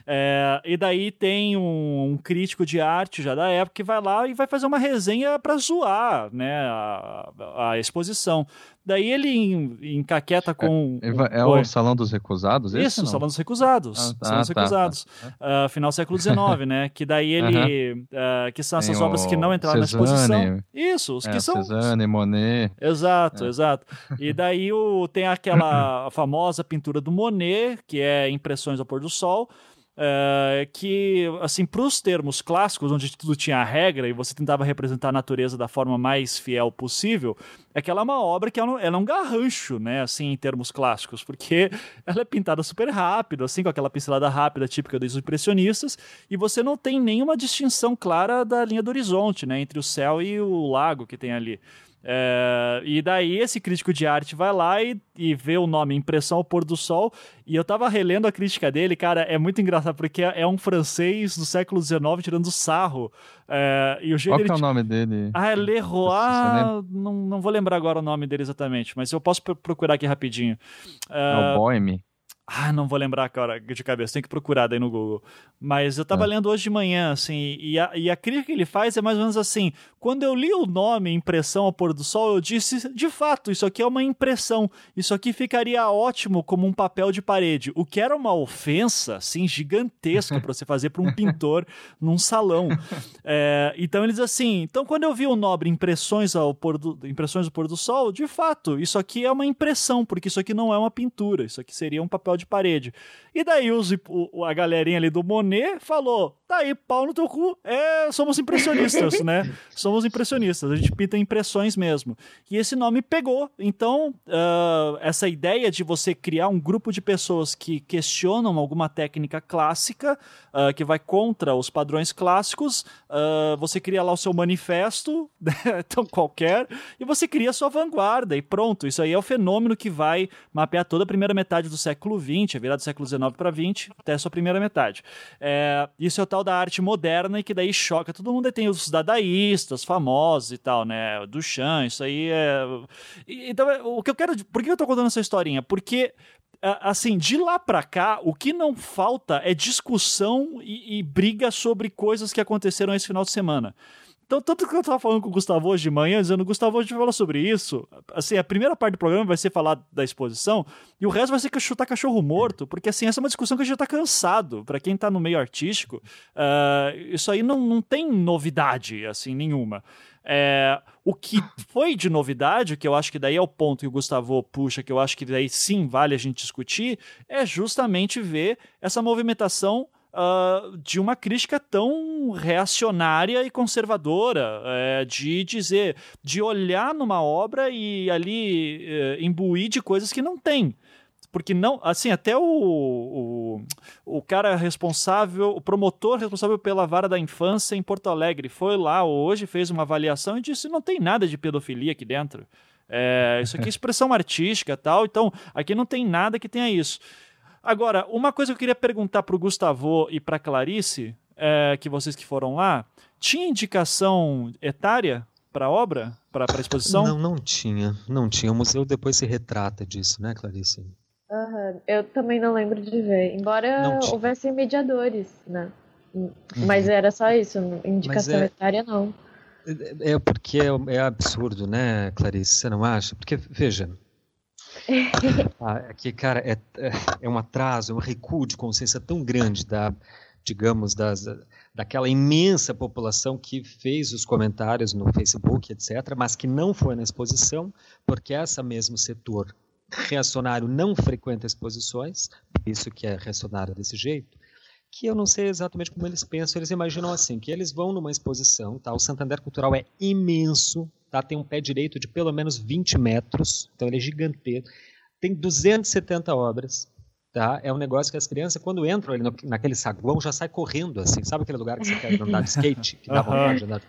É, e daí tem um, um, crítico de arte já da época que vai lá e vai fazer uma resenha para zoar, né, a, a exposição. Daí ele encaqueta com. É, é o Salão dos Recusados? Isso, o Salão dos Recusados. Ah, tá, Salão dos tá, Recusados. Tá, uh, final século XIX, né? Que daí ele. Uh, que são essas Tem obras que não entraram Cezanne, na exposição. Isso, os é, que são. Cezanne, Monet. Exato, é. exato. E daí o, tem aquela famosa pintura do Monet, que é Impressões ao Pôr do Sol. Uh, que, assim, para os termos clássicos, onde tudo tinha regra e você tentava representar a natureza da forma mais fiel possível, é que ela é uma obra que ela, ela é um garrancho, né, assim, em termos clássicos, porque ela é pintada super rápido, assim, com aquela pincelada rápida típica dos impressionistas, e você não tem nenhuma distinção clara da linha do horizonte, né, entre o céu e o lago que tem ali. É, e daí esse crítico de arte vai lá e, e vê o nome Impressão ao Pôr do Sol. E eu tava relendo a crítica dele, cara, é muito engraçado, porque é, é um francês do século XIX tirando sarro. É, e o jeito Qual que é o nome dele? Ah, é Leroy. Não, não vou lembrar agora o nome dele exatamente, mas eu posso procurar aqui rapidinho. É, o Boheme. Ah, não vou lembrar agora de cabeça, tem que procurar daí no Google. Mas eu tava é. lendo hoje de manhã, assim, e a, e a crítica que ele faz é mais ou menos assim: quando eu li o nome Impressão ao Pôr do Sol, eu disse, de fato, isso aqui é uma impressão. Isso aqui ficaria ótimo como um papel de parede. O que era uma ofensa, assim, gigantesca para você fazer para um pintor num salão. É, então ele diz assim: então quando eu vi o nobre Impressões ao Pôr do, Impressões do Pôr do Sol, de fato, isso aqui é uma impressão, porque isso aqui não é uma pintura, isso aqui seria um papel de parede. E daí os, o, a galerinha ali do Monet falou: tá aí, pau no teu cu, é, somos impressionistas, né? Somos impressionistas, a gente pinta impressões mesmo. E esse nome pegou. Então, uh, essa ideia de você criar um grupo de pessoas que questionam alguma técnica clássica, uh, que vai contra os padrões clássicos, uh, você cria lá o seu manifesto, né? tão qualquer, e você cria a sua vanguarda, e pronto. Isso aí é o fenômeno que vai mapear toda a primeira metade do século XX, a virada do século XIX para 20, até a sua primeira metade. É, isso é o tal da arte moderna e que daí choca todo mundo. tem os dadaístas famosos e tal, né? Duchamp, isso aí é. Então, o que eu quero. Por que eu tô contando essa historinha? Porque assim, de lá para cá, o que não falta é discussão e, e, briga sobre coisas que aconteceram esse final de semana. Então, tanto que eu tava falando com o Gustavo hoje de manhã, dizendo, Gustavo, hoje falar sobre isso. Assim, a primeira parte do programa vai ser falar da exposição, e o resto vai ser chutar cachorro morto, porque assim, essa é uma discussão que a gente já tá cansado. para quem tá no meio artístico, uh, isso aí não, não tem novidade, assim, nenhuma. É, o que foi de novidade, que eu acho que daí é o ponto que o Gustavo puxa, que eu acho que daí sim vale a gente discutir, é justamente ver essa movimentação uh, de uma crítica tão reacionária e conservadora, é, de dizer, de olhar numa obra e ali uh, imbuir de coisas que não tem. porque não, assim, até o, o, o cara responsável, o promotor responsável pela vara da infância em Porto Alegre foi lá hoje, fez uma avaliação e disse não tem nada de pedofilia aqui dentro. É, isso aqui é expressão artística tal, então aqui não tem nada que tenha isso. Agora, uma coisa que eu queria perguntar para o Gustavo e para Clarice, é, que vocês que foram lá, tinha indicação etária para a obra, para a exposição? Não, não tinha, não tinha. O museu depois se retrata disso, né, Clarice? Uhum. Eu também não lembro de ver, embora houvesse mediadores, né? Uhum. Mas era só isso, indicação é... etária não. É, é porque é, é, absurdo, né, Clarice? Você não acha? Porque, veja. ah, cara, é, é, é um atraso, é um recuo de consciência tão grande da, digamos, das, daquela imensa população que fez os comentários no Facebook, etc., mas que não foi na exposição, porque essa mesmo setor reacionário não frequenta exposições, por isso que é reacionário desse jeito, que eu não sei exatamente como eles pensam, eles imaginam assim, que eles vão numa exposição, tá? o Santander Cultural é imenso, tá? tem um pé direito de pelo menos 20 metros, então ele é gigantesco, tem 270 obras, tá? É um negócio que as crianças, quando entram ali no, naquele saguão, já sai correndo, assim. Sabe aquele lugar que você quer andar de skate? Que dá vontade de andar de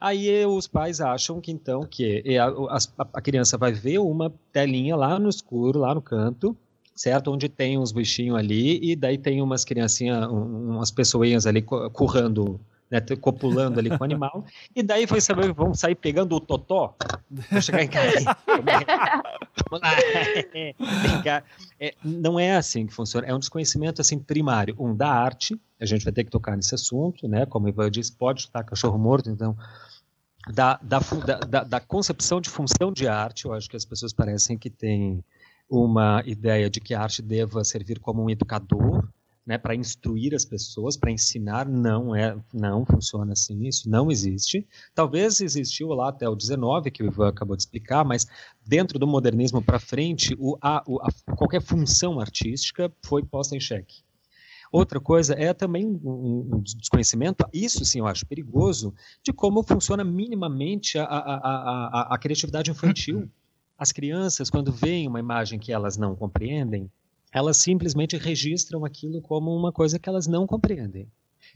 Aí os pais acham que então que a, a, a, criança vai ver uma telinha lá no escuro, lá no canto, certo? Onde tem uns bichinhos ali e daí tem umas criancinhas, umas pessoinhas ali currando né, copulando ali com o animal, e daí foi saber, vamos sair pegando o totó para chegar em casa. é, não é assim que funciona, é um desconhecimento assim primário, um da arte, a gente vai ter que tocar nesse assunto, né, como o Ivan disse, pode estar cachorro morto, então. Da, da, da, da concepção de função de arte, eu acho que as pessoas parecem que têm uma ideia de que a arte deva servir como um educador, né, para instruir as pessoas, para ensinar, não é, não funciona assim, isso não existe. Talvez existiu lá até o 19, que o Ivan acabou de explicar, mas dentro do modernismo para frente, o, a, o, a, qualquer função artística foi posta em xeque. Outra coisa é também um, um, desconhecimento, isso sim eu acho perigoso, de como funciona minimamente a, a, criatividade infantil. As crianças, quando veem uma imagem que elas não compreendem, elas simplesmente registram aquilo como uma coisa que elas não compreendem.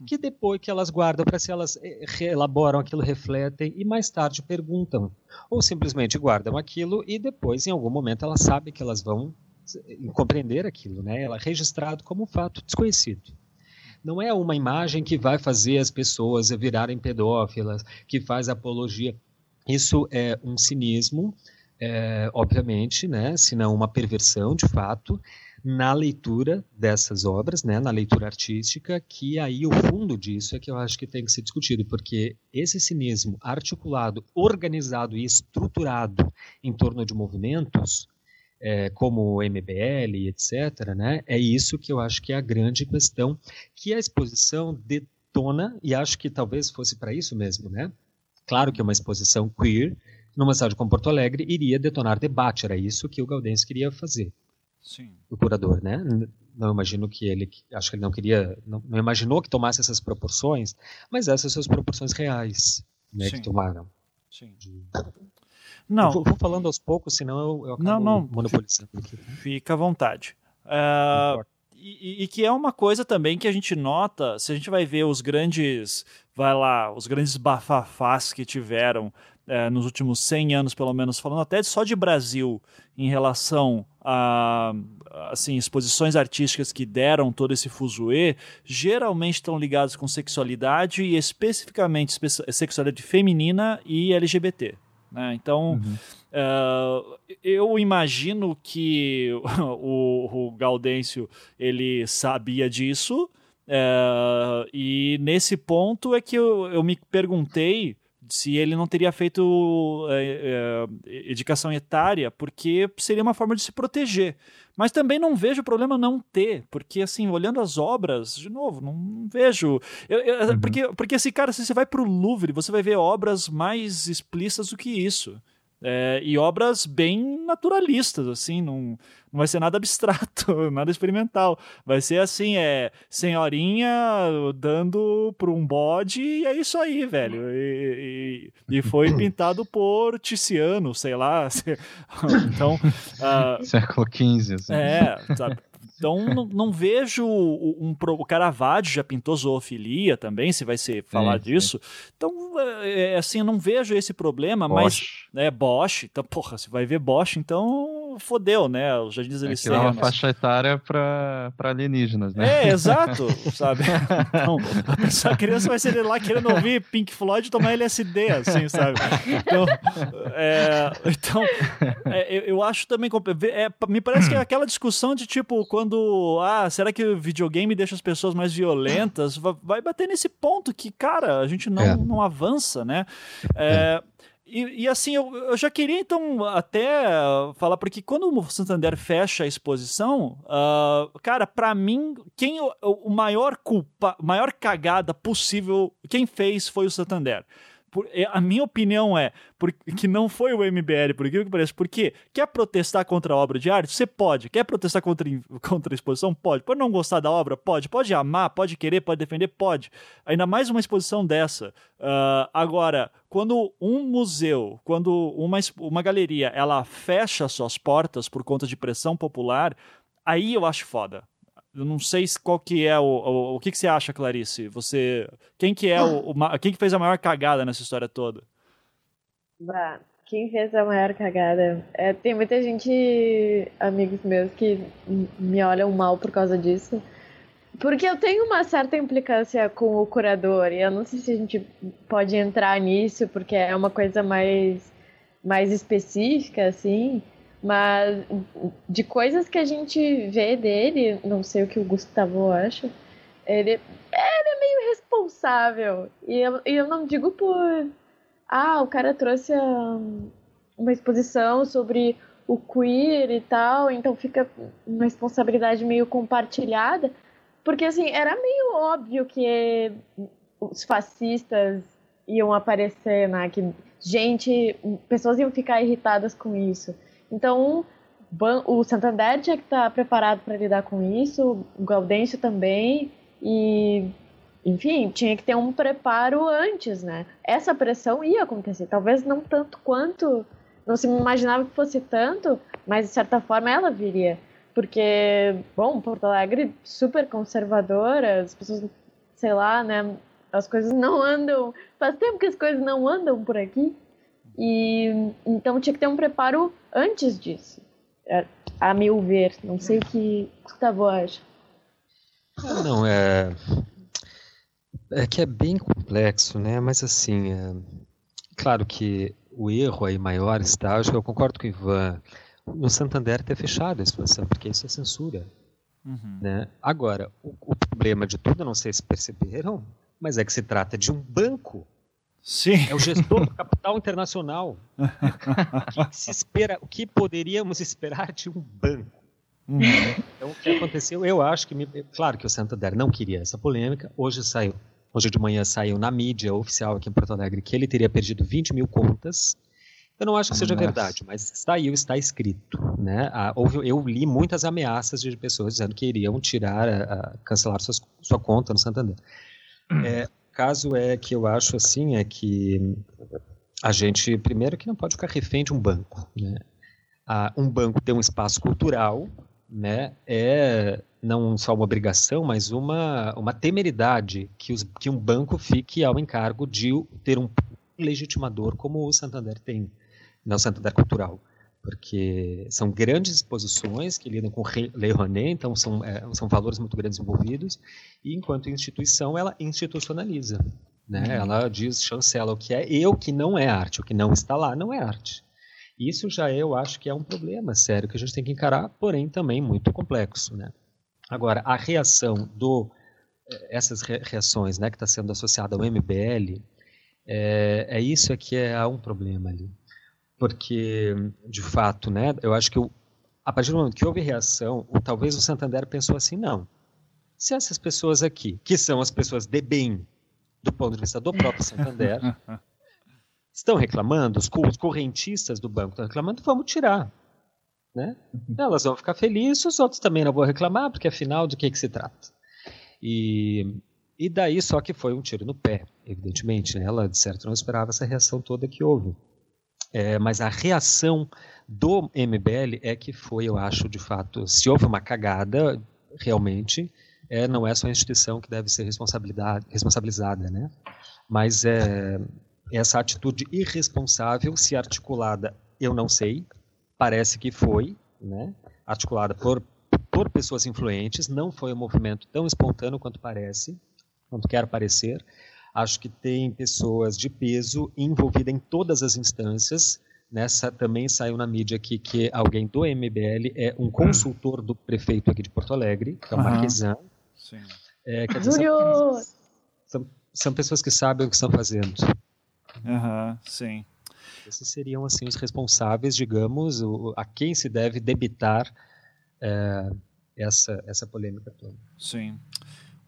Que depois que elas guardam para si, elas eh, elaboram aquilo, refletem e mais tarde perguntam. Ou simplesmente guardam aquilo e depois, em algum momento, elas sabem que elas vão eh, compreender aquilo, né? Ela é registrado como um fato desconhecido. Não é uma imagem que vai fazer as pessoas virarem pedófilas, que faz apologia. Isso é um cinismo, é, obviamente, né? Se não uma perversão, de fato, na leitura dessas obras, né, na leitura artística, que aí o fundo disso é que eu acho que tem que ser discutido, porque esse cinismo articulado, organizado e estruturado em torno de movimentos, é, como o MBL, etc., né, é isso que eu acho que é a grande questão que a exposição detona, e acho que talvez fosse para isso mesmo, né? Claro que uma exposição queer, numa cidade como Porto Alegre, iria detonar debate, era isso que o Gaudense queria fazer. Sim. o curador, né? Não imagino que ele, acho que ele não queria, não, não imaginou que tomasse essas proporções, mas essas são as proporções reais, né, Sim. que tomaram. Sim. De... Não. Vou, vou, falando aos poucos, senão eu, eu acabo não, não. monopolizando aqui. Tá? Fica à vontade. Uh, e, e, que é uma coisa também que a gente nota, se a gente vai ver os grandes, vai lá, os grandes bafafás que tiveram é, nos últimos 100 anos, pelo menos, falando até só de Brasil, em relação a assim, exposições artísticas que deram todo esse fuzuê, geralmente estão ligados com sexualidade e especificamente sexualidade feminina e LGBT. Né? Então, uhum. uh, eu imagino que o, o Gaudêncio ele sabia disso, uh, e nesse ponto é que eu, eu me perguntei se ele não teria feito é, é, educação etária, porque seria uma forma de se proteger. Mas também não vejo problema não ter, porque assim, olhando as obras, de novo, não, não vejo. Eu, eu, uhum. porque, porque assim, cara, se você vai para o Louvre, você vai ver obras mais explícitas do que isso. É, e obras bem naturalistas, assim, não, não vai ser nada abstrato, nada experimental. Vai ser assim, é senhorinha dando para um bode e é isso aí, velho. E, e, e foi pintado por Tiziano, sei lá. Então. Uh, Século XV, assim. É, sabe? Então não, não vejo um, o Caravaggio já pintou zoofilia também, se vai ser falar sim, disso. Sim. Então é, é, assim, eu não vejo esse problema, Bosch. mas é Bosch. Então, porra, se vai ver Bosch, então fodeu, né? Os jardins é, é uma faixa etária para alienígenas, né? É, exato, sabe? Então, a criança vai ser lá querendo ouvir Pink Floyd e tomar LSD, assim, sabe? Então, é, então é, eu, eu, acho também é, me parece que é aquela discussão de tipo quando ah, será que o videogame deixa as pessoas mais violentas? Vai bater nesse ponto que, cara, a gente não, é. não avança, né? É, e, e, assim, eu, eu, já queria então até falar, porque quando o Santander fecha a exposição, uh, cara, para mim, quem o, o maior culpa, maior cagada possível, quem fez foi o Santander. Por, é, a minha opinião é por, que não foi o MBL, por aquilo que parece. Porque quer protestar contra a obra de arte? Você pode. Quer protestar contra, contra a exposição? Pode. Pode não gostar da obra? Pode. Pode amar, pode querer, pode defender? Pode. Ainda mais uma exposição dessa. Uh, agora, quando um museu, quando uma, uma galeria, ela fecha suas portas por conta de pressão popular, aí eu acho foda. Eu não sei qual que é o, o, o que, que você acha, Clarice? Você, quem que é o, o, quem que fez a maior cagada nessa história toda? Bah, quem fez a maior cagada? É, tem muita gente, amigos meus, que me olham mal por causa disso. Porque eu tenho uma certa implicância com o curador, e eu não sei se a gente pode entrar nisso, porque é uma coisa mais, mais específica, assim. Mas de coisas que a gente vê dele, não sei o que o Gustavo acha, ele, ele é meio irresponsável. E eu, e eu não digo por. Ah, o cara trouxe um, uma exposição sobre o queer e tal, então fica uma responsabilidade meio compartilhada. Porque, assim, era meio óbvio que os fascistas iam aparecer, né? Que gente, pessoas iam ficar irritadas com isso. Então, o Santander tinha que estar preparado para lidar com isso, o Gaudêncio também, e, enfim, tinha que ter um preparo antes, né? Essa pressão ia acontecer, talvez não tanto quanto, não se imaginava que fosse tanto, mas de certa forma ela viria. Porque, bom, Porto Alegre super conservadora, as pessoas, sei lá, né? As coisas não andam. Faz tempo que as coisas não andam por aqui. E então tinha que ter um preparo antes disso, é, a meu ver. Não sei o que Gustavo acha. Ah, não, é. É que é bem complexo, né? Mas assim, é... claro que o erro aí maior está, acho que eu concordo com o Ivan, no Santander ter fechado a exposição, porque isso é censura. Uhum. Né? Agora, o, o problema de tudo, não sei se perceberam, mas é que se trata de um banco Sim. É o gestor do capital internacional. o, que se espera, o que poderíamos esperar de um banco? Uhum. Então, o que aconteceu? Eu acho que, me, claro que o Santander não queria essa polêmica. Hoje saiu, hoje de manhã saiu na mídia oficial aqui em Porto Alegre que ele teria perdido 20 mil contas. Eu não acho que seja Nossa. verdade, mas está aí, está escrito. Né? Ah, houve, eu li muitas ameaças de pessoas dizendo que iriam tirar, a, a cancelar suas, sua conta no Santander. É, caso é que eu acho assim é que a gente primeiro que não pode ficar refém de um banco, né? Ah, um banco tem um espaço cultural, né? É não só uma obrigação, mas uma uma temeridade que, os, que um banco fique ao encargo de ter um legitimador como o Santander tem, não o Santander Cultural porque são grandes exposições que lidam com Lei Rouanet, então são, é, são valores muito grandes envolvidos, e enquanto instituição, ela institucionaliza. Né? Uhum. Ela diz, chancela o que é e o que não é arte, o que não está lá não é arte. Isso já eu acho que é um problema sério que a gente tem que encarar, porém também muito complexo. Né? Agora, a reação do eh, essas reações né, que está sendo associada ao MBL, é, é isso é que é um problema ali porque, de fato, né, eu acho que eu, a partir do momento que houve reação, o, talvez o Santander pensou assim, não, se essas pessoas aqui, que são as pessoas de bem, do ponto de vista do próprio Santander, estão reclamando, os correntistas do banco estão reclamando, vamos tirar. Né? Elas vão ficar felizes, os outros também não vão reclamar, porque afinal, do que, que se trata? E, e daí só que foi um tiro no pé, evidentemente. Né? Ela, de certo, não esperava essa reação toda que houve. É, mas a reação do MBL é que foi, eu acho, de fato, se houve uma cagada, realmente, é, não é só a instituição que deve ser responsabilizada, né? mas é, essa atitude irresponsável, se articulada, eu não sei, parece que foi, né? articulada por, por pessoas influentes, não foi um movimento tão espontâneo quanto parece, quanto quer parecer, Acho que tem pessoas de peso envolvidas em todas as instâncias. Nessa também saiu na mídia aqui que alguém do MBL é um consultor do prefeito aqui de Porto Alegre, que é o uhum. Marquesan. Sim. É, Júlio! São, são, pessoas que sabem o que estão fazendo. Aham, uhum, sim. Esses seriam assim os responsáveis, digamos, o, a quem se deve debitar é, essa, essa polêmica toda. Sim.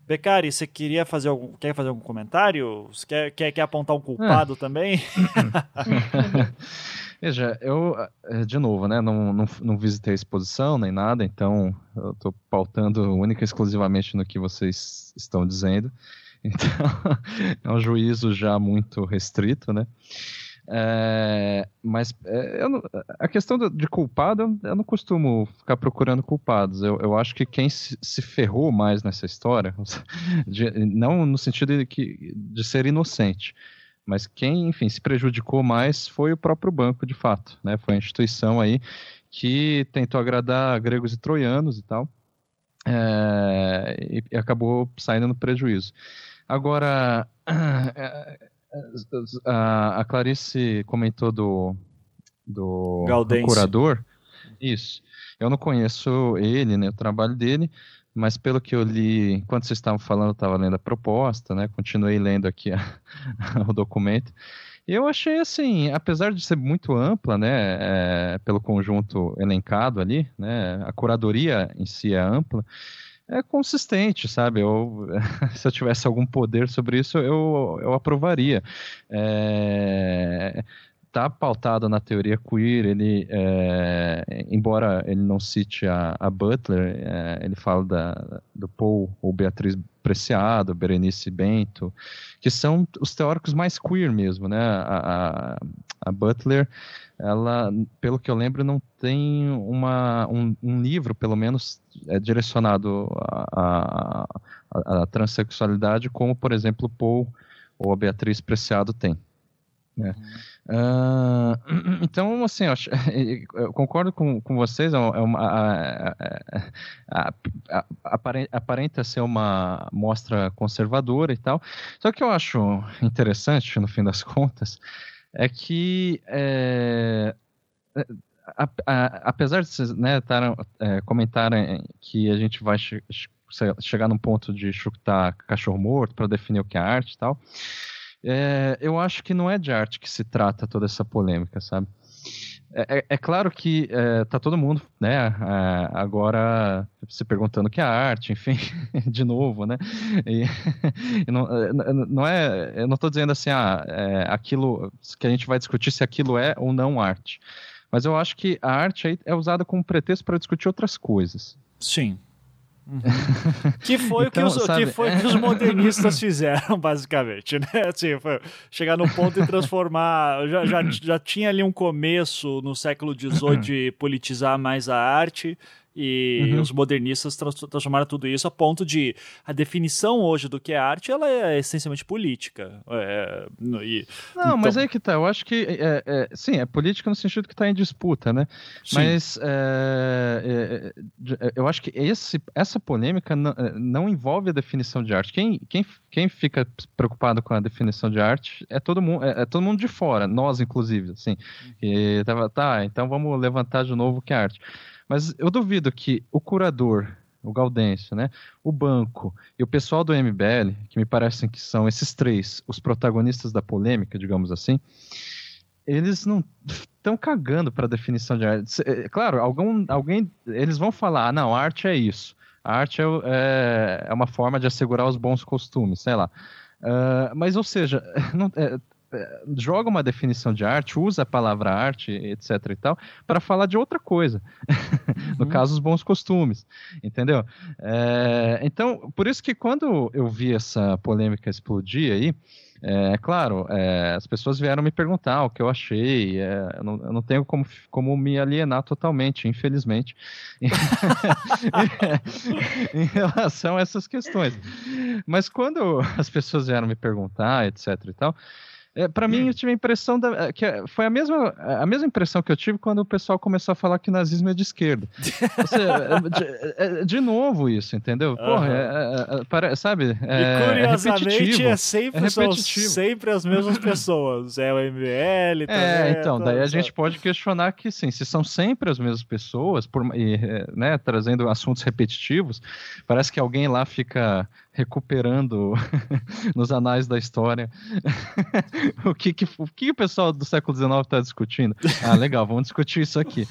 Becari, você queria fazer algum, quer fazer algum comentário? Você quer, quer, quer apontar um culpado é. também? Veja, eu, eh, de novo, né, não, não, não, visitei a exposição nem nada, então eu estou pautando única e exclusivamente no que vocês estão dizendo. Então, é um juízo já muito restrito, né? É, mas é, a questão de culpado, eu não costumo ficar procurando culpados. Eu, eu acho que quem se, ferrou mais nessa história, de, não no sentido de, que, de ser inocente, mas quem, enfim, se prejudicou mais foi o próprio banco, de fato. Né? Foi a instituição aí que tentou agradar gregos e troianos e tal, é, e, e acabou saindo no prejuízo. Agora, é, a, a Clarice comentou do, do, curador. Isso. Eu não conheço ele, né, o trabalho dele, mas pelo que eu li, enquanto vocês estavam falando, eu estava lendo a proposta, né, continuei lendo aqui a, o documento. Eu achei assim, apesar de ser muito ampla, né, é, pelo conjunto elencado ali, né, a curadoria em si é ampla, é consistente, sabe? Eu, se eu tivesse algum poder sobre isso, eu, eu aprovaria. É, tá pautado na teoria queer, ele, é, embora ele não cite a, a Butler, é, ele fala da, do Paul ou Beatriz Preciado, Berenice Bento, que são os teóricos mais queer mesmo, né? A, a, a Butler ela, pelo que eu lembro, não tem uma, um, um livro, pelo menos, é direcionado à, transexualidade, como, por exemplo, Paul ou a Beatriz Preciado tem. Né? Uhum. Uh, então, assim, eu, eu, concordo com, com vocês, é uma, a, a, a, aparenta ser uma mostra conservadora e tal. Só que eu acho interessante, no fim das contas, é que é, é, apesar de vocês né, taram, é, comentarem que a gente vai che chegar num ponto de chutar cachorro morto para definir o que é arte e tal, é, eu acho que não é de arte que se trata toda essa polêmica, sabe? É, é, é, claro que é, tá todo mundo, né, é, agora se perguntando o que é arte, enfim, de novo, né, e, e não, é, não, é, eu não estou dizendo assim, ah, aquilo que a gente vai discutir se aquilo é ou não arte, mas eu acho que a arte é usada como pretexto para discutir outras coisas. Sim, Uhum. Que foi então, o que então, os, que foi que os modernistas fizeram, basicamente, né? Assim, chegar no ponto e transformar. Já, já, já tinha ali um começo no século XVIII de politizar mais a arte, e uhum. os modernistas transformaram tudo isso a ponto de a definição hoje do que é arte ela é essencialmente política. É, e, não, então... mas aí que tá. Eu acho que é, é, sim, é política no sentido que está em disputa, né? Sim. Mas é, é, é, eu acho que esse, essa polêmica não, não, envolve a definição de arte. Quem, quem, quem fica preocupado com a definição de arte é todo mundo, é, todo mundo de fora, nós inclusive, assim. Uhum. E tava, tá, então vamos levantar de novo o que é arte. Mas eu duvido que o curador, o Gaudêncio, né, o banco e o pessoal do MBL, que me parecem que são esses três, os protagonistas da polêmica, digamos assim, eles não estão cagando para a definição de arte. É, claro, algum, alguém, eles vão falar, ah, não, arte é isso. A arte é, é, é, uma forma de assegurar os bons costumes, sei lá. Uh, mas, ou seja, não, é, joga uma definição de arte, usa a palavra arte, etc e tal, para falar de outra coisa. Uhum. no caso, os bons costumes, entendeu? É, então, por isso que quando eu vi essa polêmica explodir aí, é claro, é, as pessoas vieram me perguntar o que eu achei. É, eu, não, eu, não, tenho como, como me alienar totalmente, infelizmente, em relação a essas questões. Mas quando as pessoas vieram me perguntar, etc. e tal, é, para mim, eu tive a impressão da, é, que é, foi a mesma, a mesma impressão que eu tive quando o pessoal começou a falar que nazismo é de esquerda. de, de, novo isso, entendeu? Porra, é, é, sabe? e curiosamente é sempre, são sempre as mesmas pessoas. É o MBL também. É, então, daí a gente pode questionar que sim, se são sempre as mesmas pessoas, por, e, né, trazendo assuntos repetitivos, parece que alguém lá fica recuperando nos anais da história o, que, que, o que o pessoal do século XIX está discutindo. Ah, legal, vamos discutir isso aqui.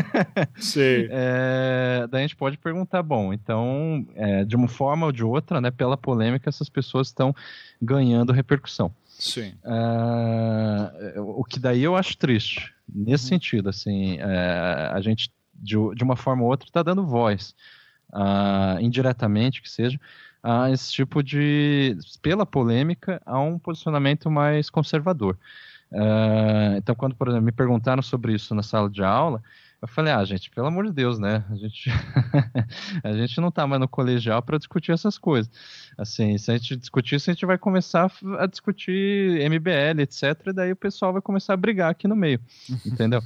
Sim. É, daí a gente pode perguntar, bom, então, é, de uma forma ou de outra, né, pela polêmica, essas pessoas estão ganhando repercussão. Sim. É, o que daí eu acho triste, nesse uhum. sentido, assim, é, a gente, de, de uma forma ou outra, está dando voz, uh, indiretamente que seja, a esse tipo de, pela polêmica, a um posicionamento mais conservador. Uh, então, quando, por exemplo, me perguntaram sobre isso na sala de aula, eu falei, ah, gente, pelo amor de Deus, né? A gente, a gente não está mais no colegial para discutir essas coisas. Assim, se a gente discutir isso, a gente vai começar a discutir MBL, etc. E daí o pessoal vai começar a brigar aqui no meio, entendeu?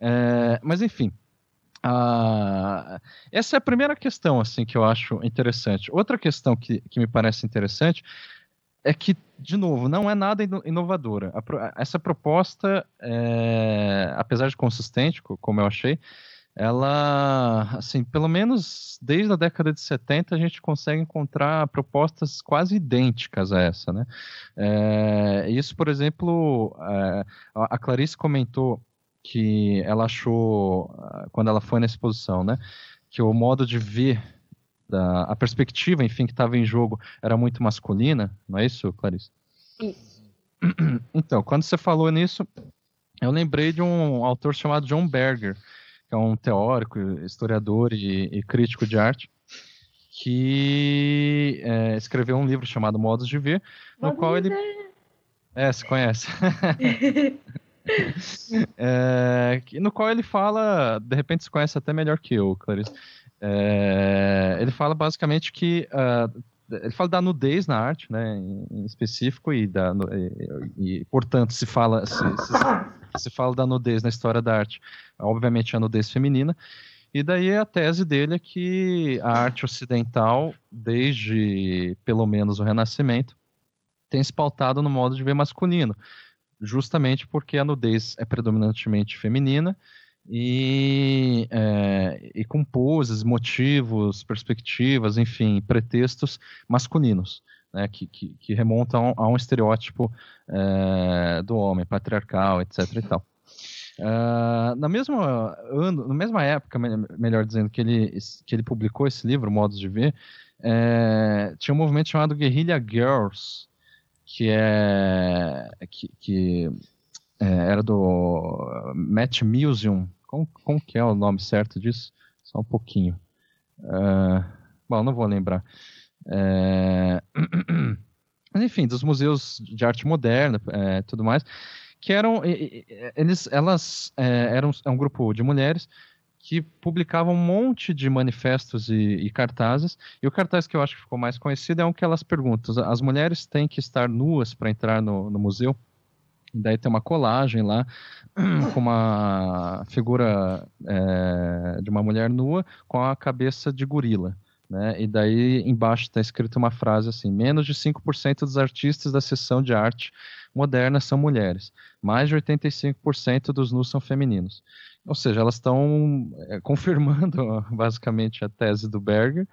É, mas, enfim, ah, essa é a primeira questão assim que eu acho interessante. Outra questão que, que me parece interessante é que, de novo, não é nada inovadora. essa proposta, é, apesar de consistente, como eu achei, ela, assim, pelo menos desde a década de 70 a gente consegue encontrar propostas quase idênticas a essa, né? É, isso, por exemplo, é, a Clarice comentou que ela achou, ah, quando ela foi na exposição, né, que o modo de ver, da, a perspectiva, enfim, que estava em jogo era muito masculina, não é isso, Clarice? Isso. Então, quando você falou nisso, eu lembrei de um autor chamado John Berger, que é um teórico, historiador e, e crítico de arte, que é, escreveu um livro chamado Modos de Ver, no Modo qual ele... Ver. É, se conhece. é, no qual ele fala, de repente se conhece até melhor que eu, Clarice. É, ele fala basicamente que uh, ele fala da nudez na arte, né, em, específico e, da, e, e, portanto se fala se, se, se, fala da nudez na história da arte, obviamente a nudez feminina. E daí a tese dele é que a arte ocidental, desde pelo menos o Renascimento, tem se pautado no modo de ver masculino justamente porque a nudez é predominantemente feminina e, é, e com poses, motivos, perspectivas, enfim, pretextos masculinos. Né, que, que, que, remontam a um estereótipo é, do homem, patriarcal, etc. e tal. Uh, na mesma ano, na mesma época, melhor dizendo, que ele, que ele publicou esse livro, Modos de Ver, é, tinha um movimento chamado Guerrilla Girls, que é que, que é, era do Match Museum. Como, como que é o nome certo disso? Só um pouquinho. Uh, bom, não vou lembrar. É... Enfim, dos museus de arte moderna, é, tudo mais, que eram eles, elas é, eram é um grupo de mulheres que publicava um monte de manifestos e, e, cartazes. E o cartaz que eu acho que ficou mais conhecido é um que elas perguntam: as mulheres têm que estar nuas para entrar no, no museu? E daí tem uma colagem lá com uma figura é, de uma mulher nua com a cabeça de gorila. Né? E daí embaixo está escrito uma frase assim: menos de 5% dos artistas da seção de arte moderna são mulheres, mais de 85% dos nus são femininos. Ou seja, elas estão é, confirmando basicamente a tese do Berger,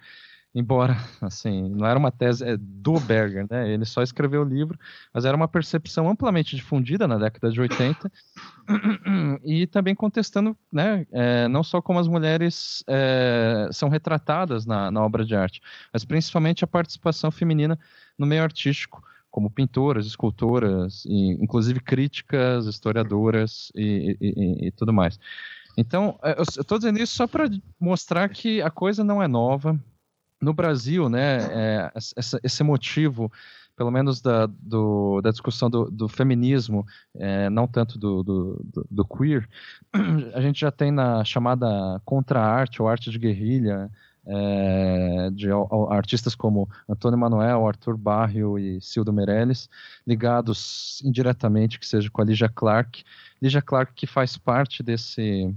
embora, assim, não era uma tese é, do Berger, né? Ele só escreveu o livro, mas era uma percepção amplamente difundida na década de 80 e também contestando, né, é, não só como as mulheres é, são retratadas na, na obra de arte, mas principalmente a participação feminina no meio artístico como pintoras, escultoras, e, inclusive críticas, historiadoras e, e, e tudo mais. Então, é, eu estou dizendo isso só para mostrar que a coisa não é nova. No Brasil, né, é, essa, esse motivo, pelo menos da, do, da discussão do, do feminismo, é, não tanto do, do, do, queer, a gente já tem na chamada contra-arte ou arte de guerrilha, é, de artistas como Antônio Manuel, Arthur Barrio e Cildo Meirelles, ligados indiretamente, que seja com a Lígia Clark. Lígia Clark que faz parte desse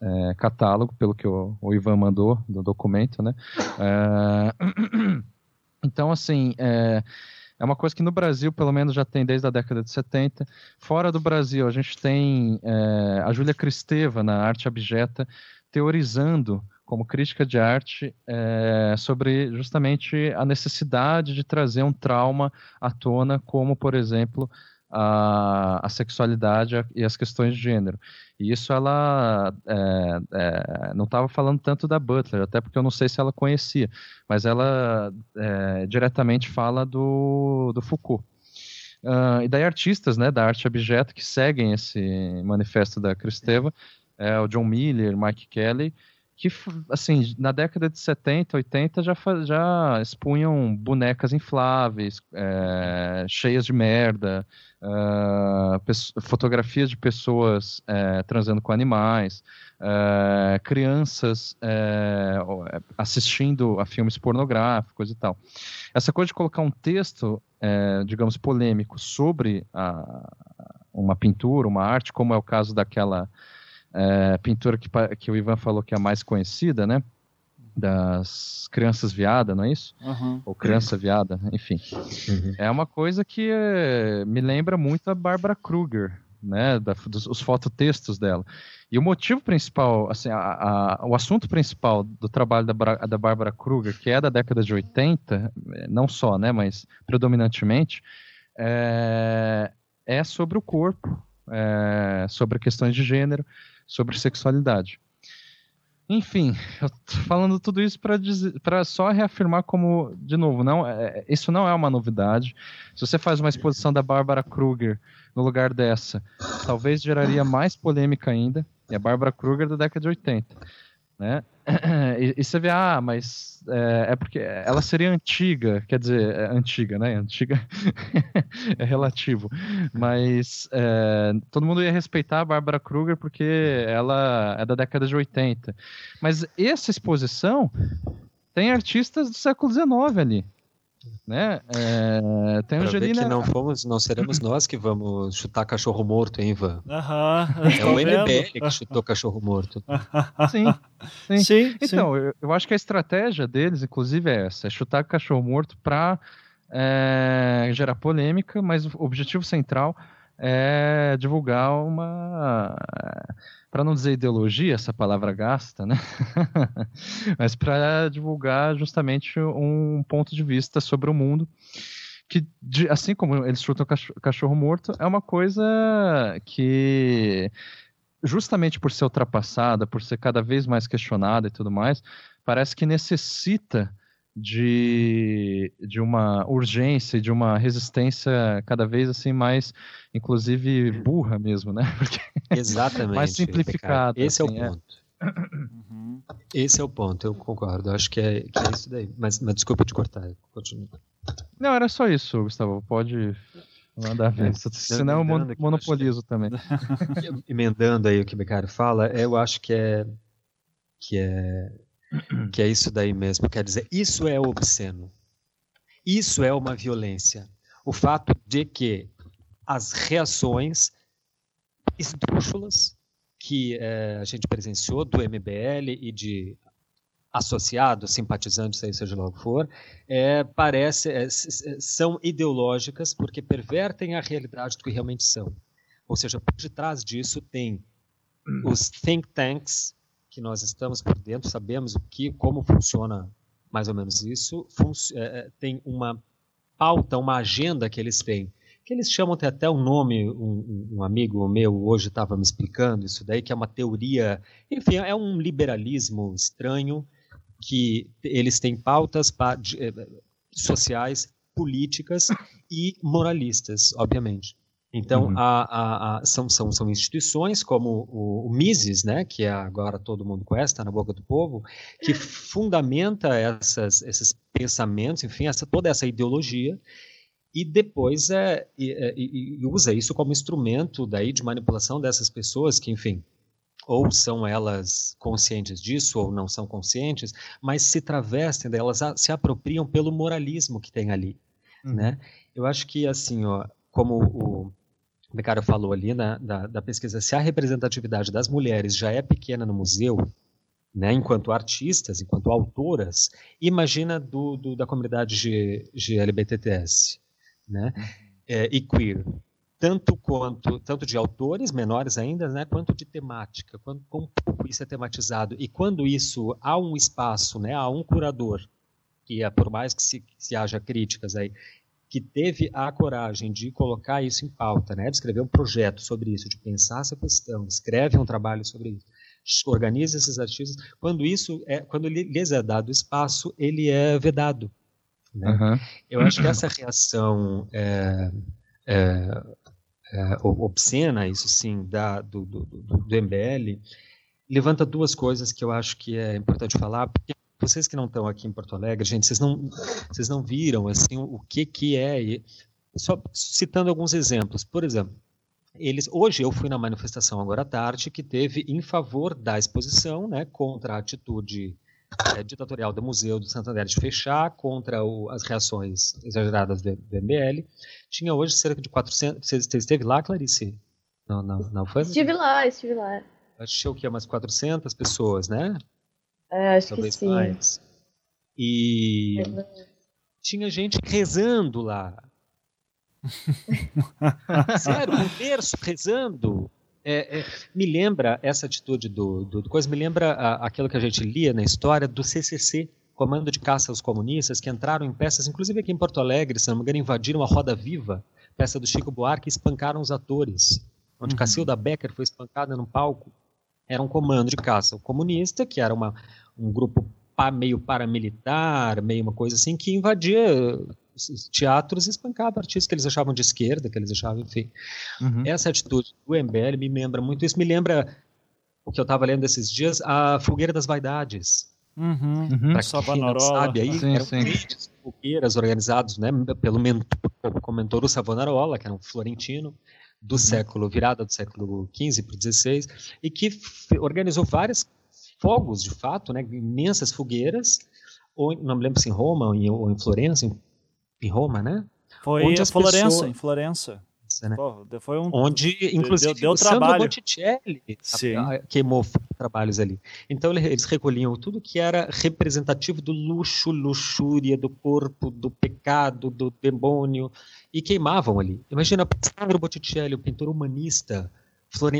é, catálogo, pelo que o, o, Ivan mandou do documento, né? É, então, assim, é, é uma coisa que no Brasil, pelo menos, já tem desde a década de 70. Fora do Brasil, a gente tem é, a Júlia Cristeva, na Arte Abjeta, teorizando como crítica de arte é, sobre justamente a necessidade de trazer um trauma à tona, como, por exemplo, a, a sexualidade e as questões de gênero. E isso ela é, é, não estava falando tanto da Butler, até porque eu não sei se ela conhecia, mas ela é, diretamente fala do, do Foucault. Uh, e daí artistas né, da arte abjeta que seguem esse manifesto da Cristeva, é o John Miller, Mike Kelly, que, assim, na década de 70, 80 já, já expunham bonecas infláveis, é, cheias de merda, uh, fotografias de pessoas é, transando com animais, é, crianças é, assistindo a filmes pornográficos e tal. Essa coisa de colocar um texto, é, digamos, polêmico sobre a, uma pintura, uma arte, como é o caso daquela é, pintura que, que o Ivan falou que é a mais conhecida, né? Das crianças viada, não é isso? Uhum. Ou criança viada, enfim. Uhum. É uma coisa que é, me lembra muito a Barbara Kruger, né? Da, dos, os fototextos dela. E o motivo principal, assim, a, a, o assunto principal do trabalho da, da Barbara Kruger, que é da década de 80, não só, né, mas predominantemente, é, é sobre o corpo, é, sobre questões de gênero, sobre sexualidade. Enfim, eu tô falando tudo isso para só reafirmar como, de novo, não, é, isso não é uma novidade. Se você faz uma exposição da Bárbara Kruger no lugar dessa, talvez geraria mais polêmica ainda. E a Bárbara Kruger da década de 80 né? E, e, você vê, ah, mas é, é, porque ela seria antiga, quer dizer, é antiga, né? Antiga é relativo, mas é, todo mundo ia respeitar a Bárbara Kruger porque ela é da década de 80. Mas essa exposição tem artistas do século XIX ali, né? É, tem pra Angelina... que não fomos, não seremos nós que vamos chutar cachorro morto, hein, Ivan? Aham, é o MBL que chutou cachorro morto. sim, sim. sim então, sim. Eu, eu, acho que a estratégia deles, inclusive, é essa: é chutar cachorro morto para é, gerar polêmica, mas o objetivo central é divulgar uma para não dizer ideologia, essa palavra gasta, né? Mas para divulgar justamente um ponto de vista sobre o mundo que, assim como eles chutam cachorro morto, é uma coisa que justamente por ser ultrapassada, por ser cada vez mais questionada e tudo mais, parece que necessita de, de uma urgência, de uma resistência cada vez assim mais, inclusive burra mesmo, né? Porque Exatamente. mais simplificada. Esse assim, é o ponto. É. Uhum. Esse é o ponto, eu concordo. Acho que é, que é isso daí. Mas, mas desculpa te cortar, continua. Não, era só isso, Gustavo. Pode mandar ver. É, Senão eu mon monopolizo também. Emendando aí o que o Becari fala, eu acho que é que é que é isso daí mesmo. Quer dizer, isso é obsceno. Isso é uma violência. O fato de que as reações esdrúxulas que é, a gente presenciou do MBL e de associados, simpatizantes, seja lá o que for, é, parece, é, são ideológicas porque pervertem a realidade do que realmente são. Ou seja, por detrás disso tem os think tanks que nós estamos por dentro, sabemos o que, como funciona mais ou menos isso, é, é, tem uma pauta, uma agenda que eles têm, que eles chamam tem até um nome, um, um amigo meu hoje estava me explicando isso daí, que é uma teoria, enfim, é um liberalismo estranho, que eles têm pautas pra, de, é, sociais políticas e moralistas, obviamente. Então, uhum. a, a, a, são, são, são instituições como o, o, Mises, né, que é agora todo mundo conhece, está na boca do povo, que fundamenta essas, esses pensamentos, enfim, essa, toda essa ideologia, e depois é, e, é, e, e usa isso como instrumento daí de manipulação dessas pessoas que, enfim, ou são elas conscientes disso ou não são conscientes, mas se travestem, elas se apropriam pelo moralismo que tem ali, uhum. né? Eu acho que assim, ó, como o o Beccario falou ali na, da, da, pesquisa, se a representatividade das mulheres já é pequena no museu, né, enquanto artistas, enquanto autoras, imagina do, do da comunidade G, GLBTTS né, é, e queer, tanto quanto tanto de autores menores ainda, né, quanto de temática, quando com pouco isso é tematizado. E quando isso há um espaço, né, há um curador que é por mais que se, se haja críticas aí que teve a coragem de colocar isso em pauta, né, de escrever um projeto sobre isso, de pensar essa questão, escreve um trabalho sobre isso, organiza esses artistas, quando isso é, quando lhes é dado espaço, ele é vedado. Né? Uhum. Eu acho que essa reação é, é, é, obscena, isso sim, da, do, do, do, do MBL, levanta duas coisas que eu acho que é importante falar, porque vocês que não estão aqui em Porto Alegre, gente, vocês não, vocês não viram assim o que que é. Só citando alguns exemplos, por exemplo, eles hoje eu fui na manifestação agora à tarde que teve em favor da exposição, né, contra a atitude é, ditatorial do Museu do Santander de fechar, contra o, as reações exageradas do, do, MBL. Tinha hoje cerca de 400. Você, você esteve lá, Clarice? Na, na, na Estive lá, estive lá. Que o que? Umas 400 pessoas, né? É, acho Talvez que sim. mais. E é tinha gente rezando lá. Sério, um terço rezando. É, é, me lembra essa atitude do, do, do coisa, me lembra a, aquilo que a gente lia na história do CCC, Comando de Caça aos Comunistas, que entraram em peças, inclusive aqui em Porto Alegre, se não me engano, invadiram a Roda Viva, peça do Chico Buarque, e espancaram os atores, onde uhum. Cacilda Becker foi espancada no palco. Era um comando de caça comunista, que era uma, um grupo meio paramilitar, meio uma coisa assim, que invadia os teatros e espancava artistas que eles achavam de esquerda, que eles achavam, enfim. Uhum. Essa atitude do MBL me lembra muito isso, me lembra o que eu estava lendo esses dias, a Fogueira das Vaidades. Uhum, uhum. Para quem não sabe, aí sim, eram sim. fogueiras organizados né, pelo mentor, como mentor o Savonarola, que era um florentino do uhum. século, virada do século XV para o XVI, e que organizou várias fogos, de fato, né, imensas fogueiras, ou não me lembro se em Roma ou em, ou em Florença, em, em, Roma, né? Foi Onde Florença, pessoas... em Florença. Né? Pô, foi um... Onde, inclusive, deu, deu o Sandro Botticelli queimou trabalhos ali. Então, eles recolhiam tudo que era representativo do luxo, luxúria, do corpo, do pecado, do demônio, e queimavam ali. Imagina, Sandro Botticelli, o pintor humanista,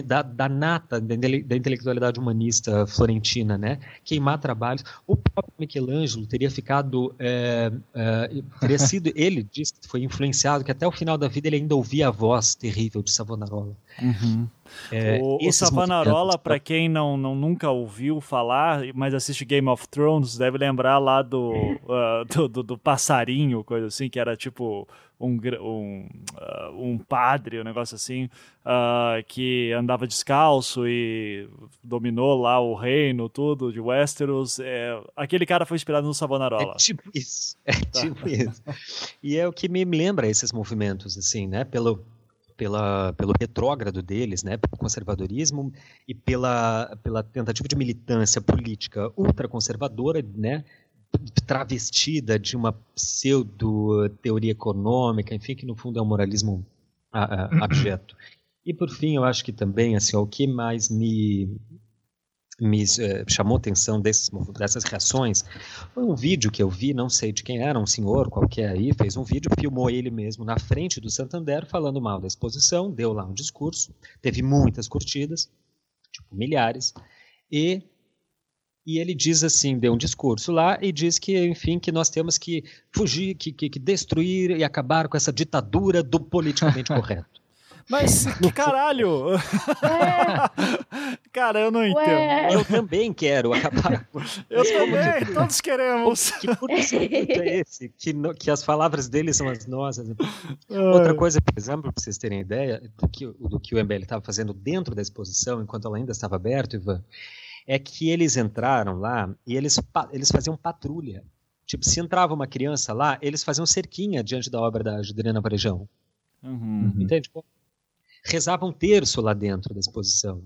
da, da nata da, da, intelectualidade humanista florentina, né? Queimar trabalhos. O próprio Michelangelo teria ficado, é, é, teria sido, ele disse que foi influenciado, que até o final da vida ele ainda ouvia a voz terrível de Savonarola. Uhum. É, o, o Savonarola, para quem não, não nunca ouviu falar, mas assiste Game of Thrones, deve lembrar lá do, uh, do, do, do passarinho, coisa assim, que era tipo um, um, uh, um padre, um negócio assim, uh, que andava descalço e dominou lá o reino, tudo de Westeros. É, aquele cara foi inspirado no Savonarola. É tipo isso. É tá. tipo isso. E é o que me lembra esses movimentos, assim, né? Pelo, pela, pelo retrógrado deles, né, pelo conservadorismo e pela, pela tentativa de militância política ultraconservadora, né, travestida de uma pseudo-teoria econômica, enfim, que no fundo é um moralismo abjeto. E por fim, eu acho que também, assim, o que mais me, me eh, chamou atenção desses, dessas reações foi um vídeo que eu vi, não sei de quem era, um senhor qualquer aí, fez um vídeo, filmou ele mesmo na frente do Santander falando mal da exposição, deu lá um discurso, teve muitas curtidas, tipo milhares, e e ele diz assim, deu um discurso lá e diz que, enfim, que nós temos que fugir, que, que, que destruir e acabar com essa ditadura do politicamente correto. Mas que caralho! É. Cara, eu não entendo. Ué. Eu também quero acabar. Eu também, todos queremos. Que curto-circuito é esse? Que, no, que as palavras dele são as nossas. Outra coisa, por exemplo, para vocês terem ideia do que, do que o MBL estava fazendo dentro da exposição, enquanto ela ainda estava aberta, Ivan, é que eles entraram lá e eles, eles faziam patrulha. Tipo, se entrava uma criança lá, eles faziam cerquinha diante da obra da Juliana Varejão. Uhum. Entende? Rezavam um terço lá dentro da exposição.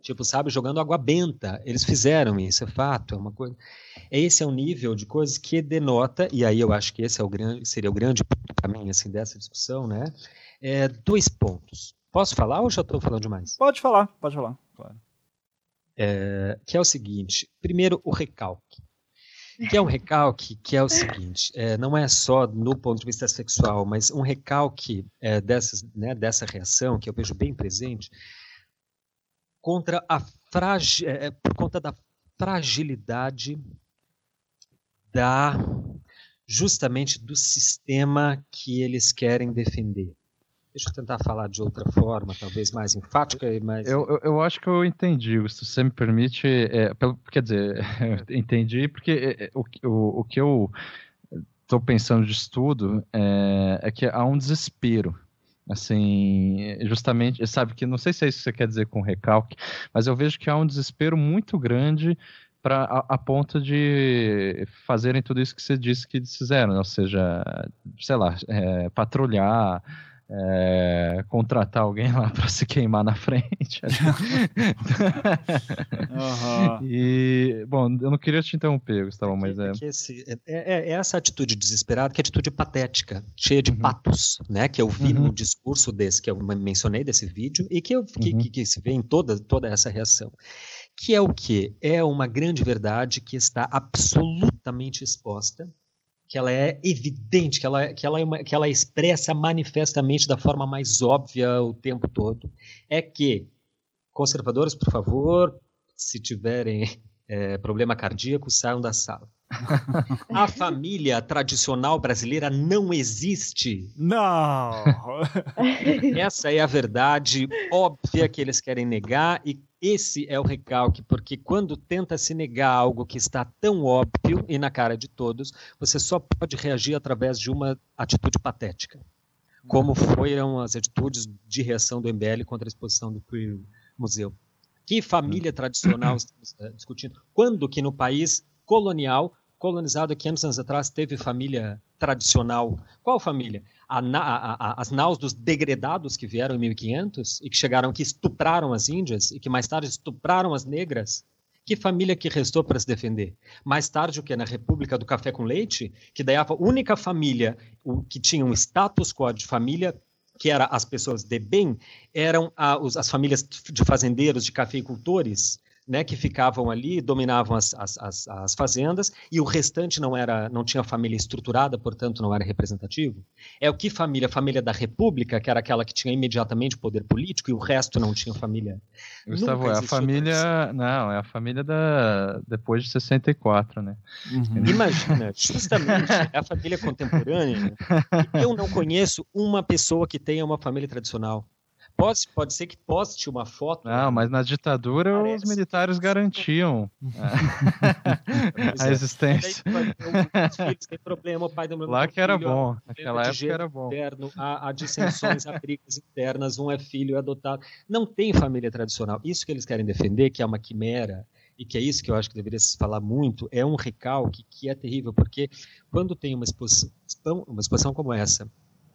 Tipo, sabe, jogando água benta. Eles fizeram isso, é fato. É uma coisa. Esse é um nível de coisas que denota, e aí eu acho que esse é o grande, seria o grande caminho assim, dessa discussão, né? É, dois pontos. Posso falar ou já estou falando demais? Pode falar, pode falar, claro. É, que é o seguinte: primeiro, o recalque. Que é um recalque que é o seguinte: é, não é só no ponto de vista sexual, mas um recalque é, dessas, né, dessa reação que eu vejo bem presente contra a fragi é, é, por conta da fragilidade da justamente do sistema que eles querem defender. Deixa eu tentar falar de outra forma, talvez mais enfática e mais. Eu, eu, eu acho que eu entendi, se você me permite. É, pelo, quer dizer, entendi, porque é, é, o, o, o que eu estou pensando de estudo é, é que há um desespero assim, justamente, sabe que não sei se é isso que você quer dizer com recalque, mas eu vejo que há um desespero muito grande para a, a, ponto de fazerem tudo isso que você disse que fizeram, ou seja, sei lá, é, patrulhar, é, contratar alguém lá para se queimar na frente. uhum. E, bom, eu não queria te interromper, Gustavo, mas é. é, esse, é, é, é, essa atitude desesperada que é atitude patética, cheia de uhum. patos, né? Que eu vi uhum. no discurso desse, que eu mencionei desse vídeo, e que, eu, que, uhum. que, que se vê em toda, toda essa reação. Que é o que? É uma grande verdade que está absolutamente exposta que ela é evidente, que ela, que ela, é uma, que ela expressa manifestamente da forma mais óbvia o tempo todo, é que conservadores, por favor, se tiverem é, problema cardíaco, saiam da sala. A família tradicional brasileira não existe. Não! Essa é a verdade óbvia que eles querem negar e esse é o recalque, porque quando tenta se negar algo que está tão óbvio e na cara de todos, você só pode reagir através de uma atitude patética, como foram as atitudes de reação do MBL contra a exposição do Queer Museu. Que família tradicional estamos eh, discutindo? Quando que no país colonial, colonizado 500 anos atrás, teve família tradicional? Qual família? a, a, a, as naus dos degredados que vieram em 1500 e que chegaram que estupraram as índias e que mais tarde estupraram as negras, que família que restou para se defender? Mais tarde, o que? Na República do Café com Leite, que daí a única família que tinha um status quo de família, que era as pessoas de bem, eram a, os, as famílias de fazendeiros, de cafeicultores, né, que ficavam ali, dominavam as, as, as, as, fazendas, e o restante não era, não tinha família estruturada, portanto não era representativo. É o que família? A família da República, que era aquela que tinha imediatamente poder político, e o resto não tinha família. Gustavo, é a família. Não, é a família da depois de 64, né? Uhum. Imagina, justamente, é a família contemporânea. Eu não conheço uma pessoa que tenha uma família tradicional. Pode, pode ser que poste uma foto. Não, mas na ditadura Parece. os militares garantiam a é. existência. Filhos, tem problema, o pai do meu Lá que era bom, naquela época era bom. Interno, há, há dissensões, há brigas internas, um é filho, é adotado. Não tem família tradicional. Isso que eles querem defender, que é uma quimera, e que é isso que eu acho que deveria se falar muito, é um recalque que é terrível, porque quando tem uma exposição, uma exposição como essa,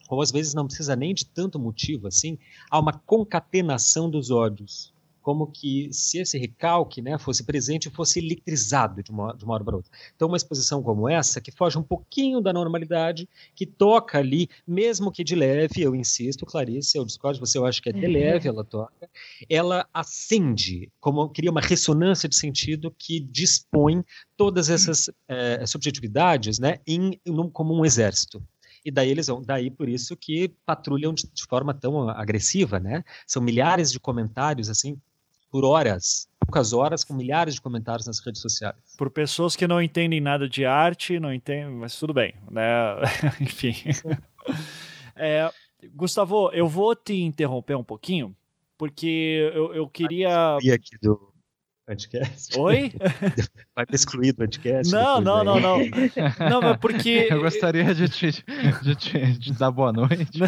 ou às vezes não precisa nem de tanto motivo assim, há uma concatenação dos ódios. Como que se esse recalque né, fosse presente fosse eletrizado de uma, de uma hora para outra. Então, uma exposição como essa, que foge um pouquinho da normalidade, que toca ali, mesmo que de leve, eu insisto, Clarice, eu discordo, você eu acho que é de leve, ela toca, ela acende, como cria uma ressonância de sentido que dispõe todas essas é, subjetividades né, em, em, como um exército e daí eles vão, daí por isso que patrulham de, de forma tão agressiva, né? São milhares de comentários, assim, por horas, poucas horas, com milhares de comentários nas redes sociais. Por pessoas que não entendem nada de arte, não entendem, mas tudo bem, né? Enfim. é, Gustavo, eu vou te interromper um pouquinho, porque eu, eu queria. Aqui do podcast? Oi? Vai me excluir do podcast? Não, não, não, não. Não, mas porque. Eu gostaria de te, de te de dar boa noite.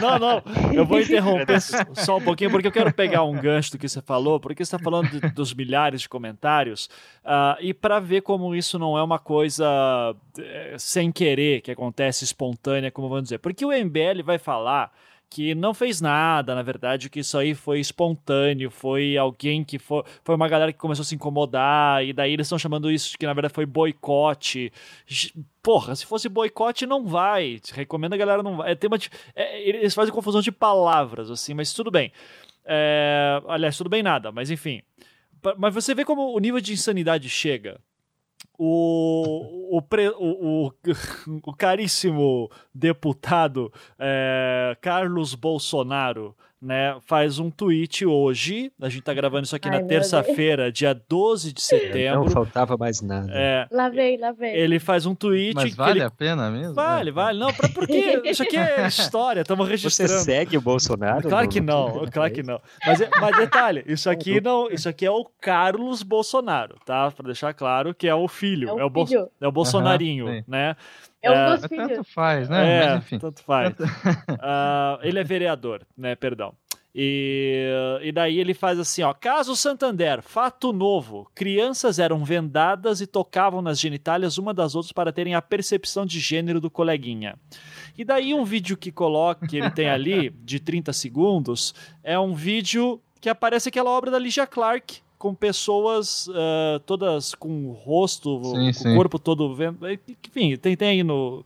Não, não. Eu vou interromper só um pouquinho, porque eu quero pegar um gancho do que você falou, porque você está falando de, dos milhares de comentários, uh, e para ver como isso não é uma coisa é, sem querer, que acontece espontânea, como vamos dizer. Porque o MBL vai falar que não fez nada, na verdade, que isso aí foi espontâneo, foi alguém que foi, foi uma galera que começou a se incomodar, e daí eles estão chamando isso de que na verdade foi boicote. Porra, se fosse boicote, não vai. Recomendo a galera não vai. É, tem uma, é, eles fazem confusão de palavras, assim, mas tudo bem. É, aliás, tudo bem nada, mas enfim. Mas você vê como o nível de insanidade chega o, o, pre, o, o, o, caríssimo deputado é, Carlos Bolsonaro né, faz um tweet hoje. A gente tá gravando isso aqui Ai, na terça-feira, dia 12 de setembro. Não faltava mais nada. É, lavei, lavei. Ele faz um tweet. Mas vale ele... a pena mesmo? Vale, vale. Não, pra, porque isso aqui é história, estamos registrando. Você segue o Bolsonaro? Claro que não, claro que não. Mas, é, mas detalhe, isso aqui não, isso aqui é o Carlos Bolsonaro, tá? Para deixar claro que é o filho, é o, é o, Bo... é o Bolsonarinho, uhum, né? É um dos filhos. Tanto faz, né? É, Mas, enfim. tanto faz. uh, ele é vereador, né? Perdão. E, e daí ele faz assim, ó, caso Santander, fato novo, crianças eram vendadas e tocavam nas genitálias uma das outras para terem a percepção de gênero do coleguinha. E daí um vídeo que coloca, que ele tem ali, de 30 segundos, é um vídeo que aparece aquela obra da Ligia Clark, com pessoas uh, todas com o rosto, sim, com sim. o corpo todo vendo. Enfim, tem, tem aí no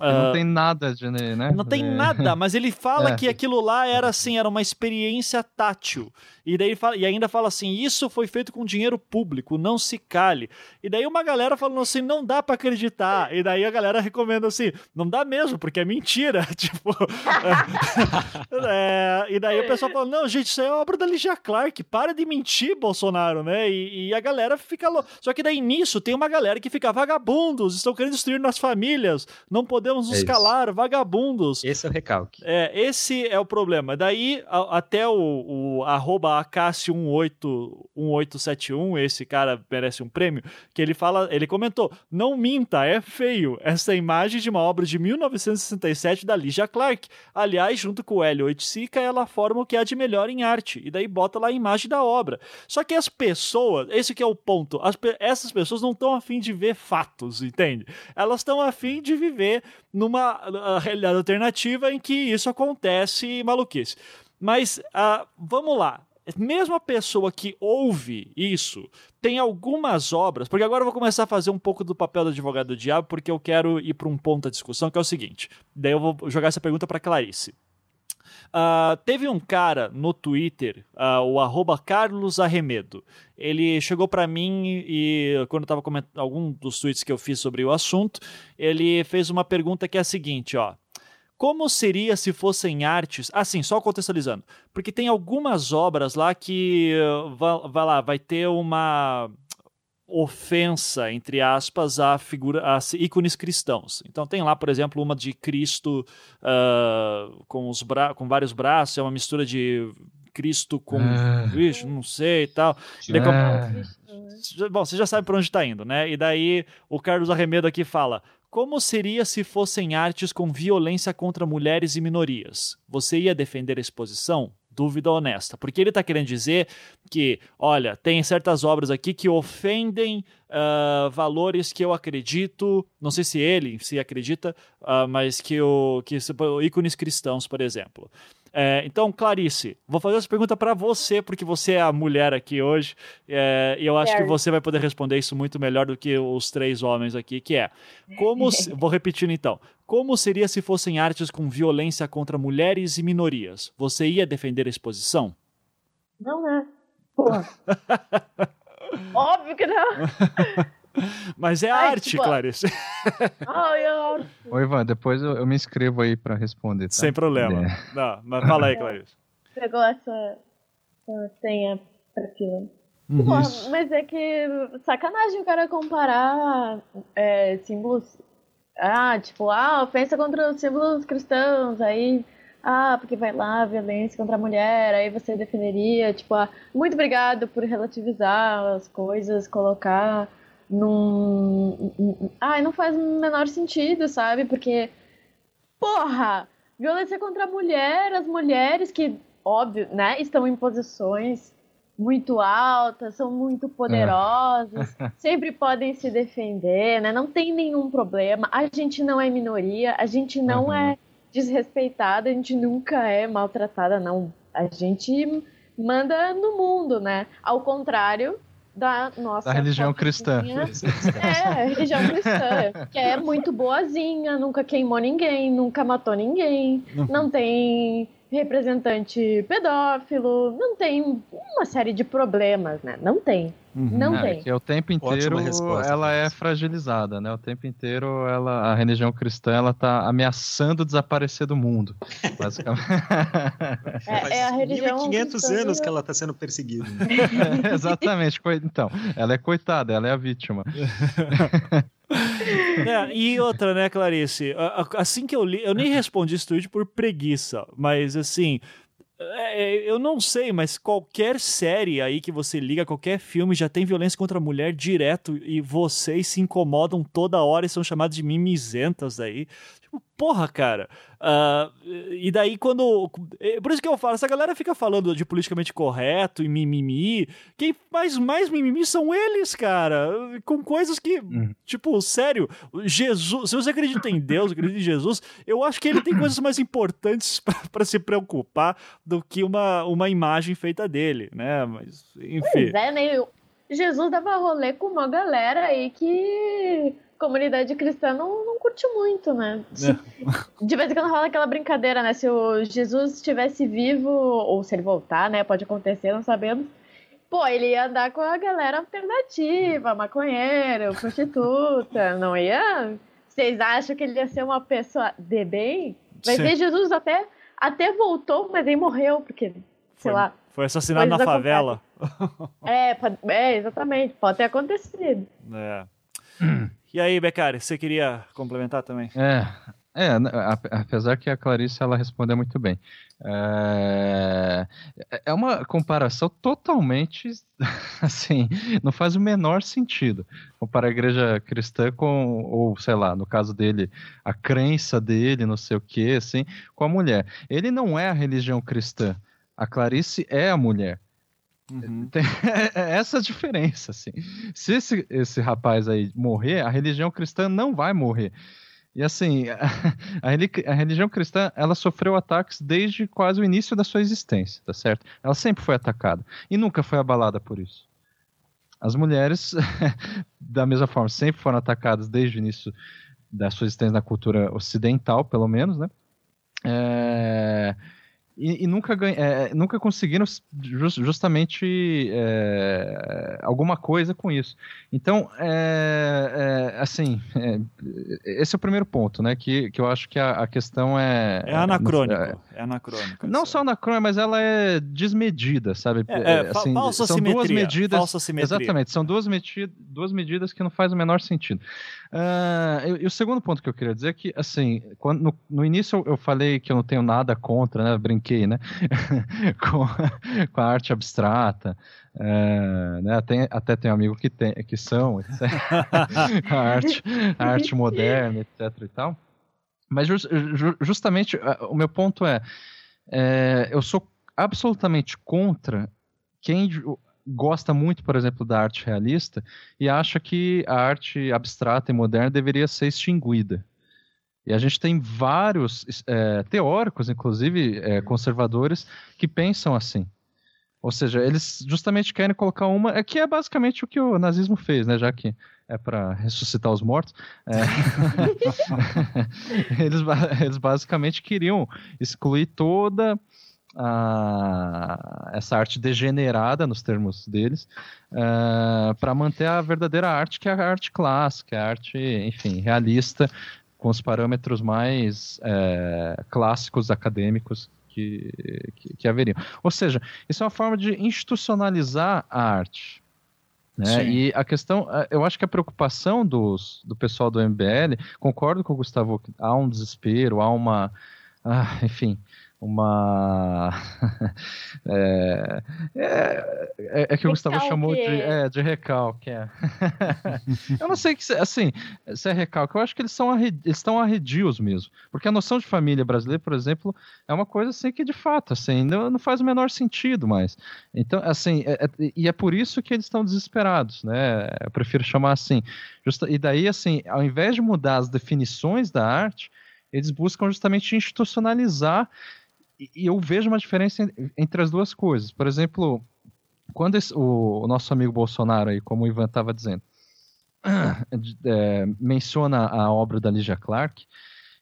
não ah, tem nada de, né? Não tem é. nada, mas ele fala é. que aquilo lá era assim, era uma experiência tátil. E daí fala, e ainda fala assim: isso foi feito com dinheiro público, não se cale. E daí uma galera falando assim: não dá para acreditar. E daí a galera recomenda assim: não dá mesmo, porque é mentira. tipo. é, e daí o pessoal fala: não, gente, isso é obra da Ligia Clark, para de mentir, Bolsonaro, né? E, e a galera fica. Lo... Só que daí nisso tem uma galera que fica vagabundos, estão querendo destruir nossas famílias, não podemos nos é calar, vagabundos. Esse é o recalque. É, esse é o problema. Daí a, até o, o arroba Acácio 1871, esse cara merece um prêmio, que ele fala, ele comentou: "Não minta, é feio. Essa imagem de uma obra de 1967 da Ligia Clark. Aliás, junto com o Hélio Oiticica, ela forma o que há de melhor em arte. E daí bota lá a imagem da obra. Só que as pessoas, esse que é o ponto, as, essas pessoas não estão afim de ver fatos, entende? Elas estão afim de viver numa realidade alternativa em que isso acontece maluquice. Mas uh, vamos lá mesmo a pessoa que ouve isso tem algumas obras, porque agora eu vou começar a fazer um pouco do papel do advogado do diabo, porque eu quero ir para um ponto da discussão que é o seguinte. Daí eu vou jogar essa pergunta para Clarice. Uh, teve um cara no Twitter, uh, o Carlos Arremedo. Ele chegou para mim e, quando eu estava comentando algum dos tweets que eu fiz sobre o assunto, ele fez uma pergunta que é a seguinte, ó. Como seria se fossem artes? Assim, só contextualizando. Porque tem algumas obras lá que vai lá, vai ter uma ofensa, entre aspas, a figura, a ícones cristãos. Então tem lá, por exemplo, uma de Cristo uh, com, os bra com vários braços, é uma mistura de Cristo com ah. bicho, não sei e tal. Ah. Bom, você já sabe para onde está indo, né? E daí o Carlos Arremedo aqui fala: como seria se fossem artes com violência contra mulheres e minorias? Você ia defender a exposição? Dúvida honesta. Porque ele está querendo dizer que, olha, tem certas obras aqui que ofendem uh, valores que eu acredito, não sei se ele se acredita, uh, mas que, o, que ícones cristãos, por exemplo. É, então, Clarice, vou fazer essa pergunta para você, porque você é a mulher aqui hoje, é, e eu acho que você vai poder responder isso muito melhor do que os três homens aqui, que é, como, vou repetindo então, como seria se fossem artes com violência contra mulheres e minorias? Você ia defender a exposição? Não, né? Porra. Óbvio que não. Mas é Ai, arte, tipo... Clarice. Ai, é arte. Ô, Ivan, depois eu, eu me inscrevo aí pra responder. Tá? Sem problema. É. Não, mas fala aí, Clarice. Pegou essa, essa senha pra ti. Uhum. mas é que sacanagem o cara comparar é, símbolos. Ah, tipo, ah, ofensa contra os símbolos cristãos. Aí ah, porque vai lá, violência contra a mulher, aí você defenderia, tipo, ah, muito obrigado por relativizar as coisas, colocar num. Ai, não faz o menor sentido, sabe? Porque, porra, violência contra a mulher, as mulheres que, óbvio, né, estão em posições muito altas, são muito poderosas, é. sempre podem se defender, né? Não tem nenhum problema. A gente não é minoria, a gente não uhum. é desrespeitada, a gente nunca é maltratada, não. A gente manda no mundo, né? Ao contrário da nossa. Da religião cristã. É, religião cristã. Que é muito boazinha, nunca queimou ninguém, nunca matou ninguém, uhum. não tem representante pedófilo, não tem uma série de problemas, né? Não tem. Uhum. Não é, tem. Que o tempo inteiro ela é fragilizada, né? O tempo inteiro ela, a religião cristã ela tá ameaçando desaparecer do mundo, basicamente. é, é a religião 1500 anos que ela está sendo perseguida. Exatamente. Então, ela é coitada, ela é a vítima. É, e outra, né, Clarice? Assim que eu li, eu nem respondi esse tweet por preguiça, mas assim, é, é, eu não sei, mas qualquer série aí que você liga, qualquer filme já tem violência contra a mulher direto e vocês se incomodam toda hora e são chamados de mimizentas aí. Tipo, porra, cara. Uh, e daí quando. É, por isso que eu falo, essa galera fica falando de politicamente correto e mimimi. Quem faz mais mimimi são eles, cara. Com coisas que. Uhum. Tipo, sério, Jesus. Se você acredita em Deus, acredita em Jesus, eu acho que ele tem coisas mais importantes para se preocupar do que uma, uma imagem feita dele, né? Mas, enfim. Pois é, né? Jesus dava rolê com uma galera aí que comunidade cristã não, não curte muito, né? É. De vez em quando rola aquela brincadeira, né? Se o Jesus estivesse vivo, ou se ele voltar, né? Pode acontecer, não sabemos. Pô, ele ia andar com a galera alternativa, maconheiro, prostituta, não ia? Vocês acham que ele ia ser uma pessoa de bem? Vai Sim. ver, Jesus até, até voltou, mas aí morreu, porque, sei foi, lá. Foi assassinado na favela. É, é, exatamente, pode ter acontecido. É. E aí, Becari, você queria complementar também? É, é, apesar que a Clarice ela respondeu muito bem. É, é uma comparação totalmente assim, não faz o menor sentido comparar a igreja cristã com, ou sei lá, no caso dele, a crença dele, não sei o que, assim, com a mulher. Ele não é a religião cristã. A Clarice é a mulher. Uhum. Tem essa diferença, assim. Se esse, esse rapaz aí morrer, a religião cristã não vai morrer. E assim, a, a, religião cristã, ela sofreu ataques desde quase o início da sua existência, tá certo? Ela sempre foi atacada e nunca foi abalada por isso. As mulheres, da mesma forma, sempre foram atacadas desde o início da sua existência na cultura ocidental, pelo menos, né? É e, e nunca, ganha, é, nunca conseguiram just, justamente é, alguma coisa com isso. Então, é, é assim, é, esse é o primeiro ponto, né? Que, que eu acho que a, a questão é. É anacrônico. É, anacrônico. Não só anacrônico, mas ela é desmedida, sabe? É, assim, falsa são simetria, duas medidas. Falsa simetria. Exatamente, são duas, medi duas medidas que não fazem o menor sentido. Uh, e, e, o segundo ponto que eu queria dizer é que, assim, quando, no, no início eu, eu falei que eu não tenho nada contra, né? Brinquei, né? com, com a arte abstrata. Uh, né? Até, até tem um amigo que, tem, que são, etc. a, arte, a arte moderna, etc. e tal. Mas just, justamente uh, o meu ponto é, é, eu sou absolutamente contra quem gosta muito, por exemplo, da arte realista e acha que a arte abstrata e moderna deveria ser extinguida. E a gente tem vários é, teóricos, inclusive é, conservadores, que pensam assim. Ou seja, eles justamente querem colocar uma, é que é basicamente o que o nazismo fez, né? Já que é para ressuscitar os mortos. É... eles, eles basicamente queriam excluir toda a, essa arte degenerada, nos termos deles, uh, é, para manter a verdadeira arte, que é a arte clássica, a arte, enfim, realista, com os parâmetros mais é, clássicos acadêmicos que, que, que, haveriam. Ou seja, isso é uma forma de institucionalizar a arte. Né? E a questão, é, eu acho que a preocupação dos, do pessoal do MBL, concordo com o Gustavo, há um desespero, há uma. Ah, enfim, uma. é, é, é, que o Gustavo chamou de, é, de recalque. É. eu não sei que assim, se é recalque, eu acho que eles, são eles estão arredios mesmo. Porque a noção de família brasileira, por exemplo, é uma coisa assim que de fato assim, não, não faz o menor sentido mais. Então, assim, é, é, e é por isso que eles estão desesperados, né? Eu prefiro chamar assim. Justa, e daí, assim, ao invés de mudar as definições da arte, eles buscam justamente institucionalizar e eu vejo uma diferença entre as duas coisas. Por exemplo, quando esse, o, o, nosso amigo Bolsonaro, aí, como o Ivan estava dizendo, é, menciona a obra da Ligia Clark,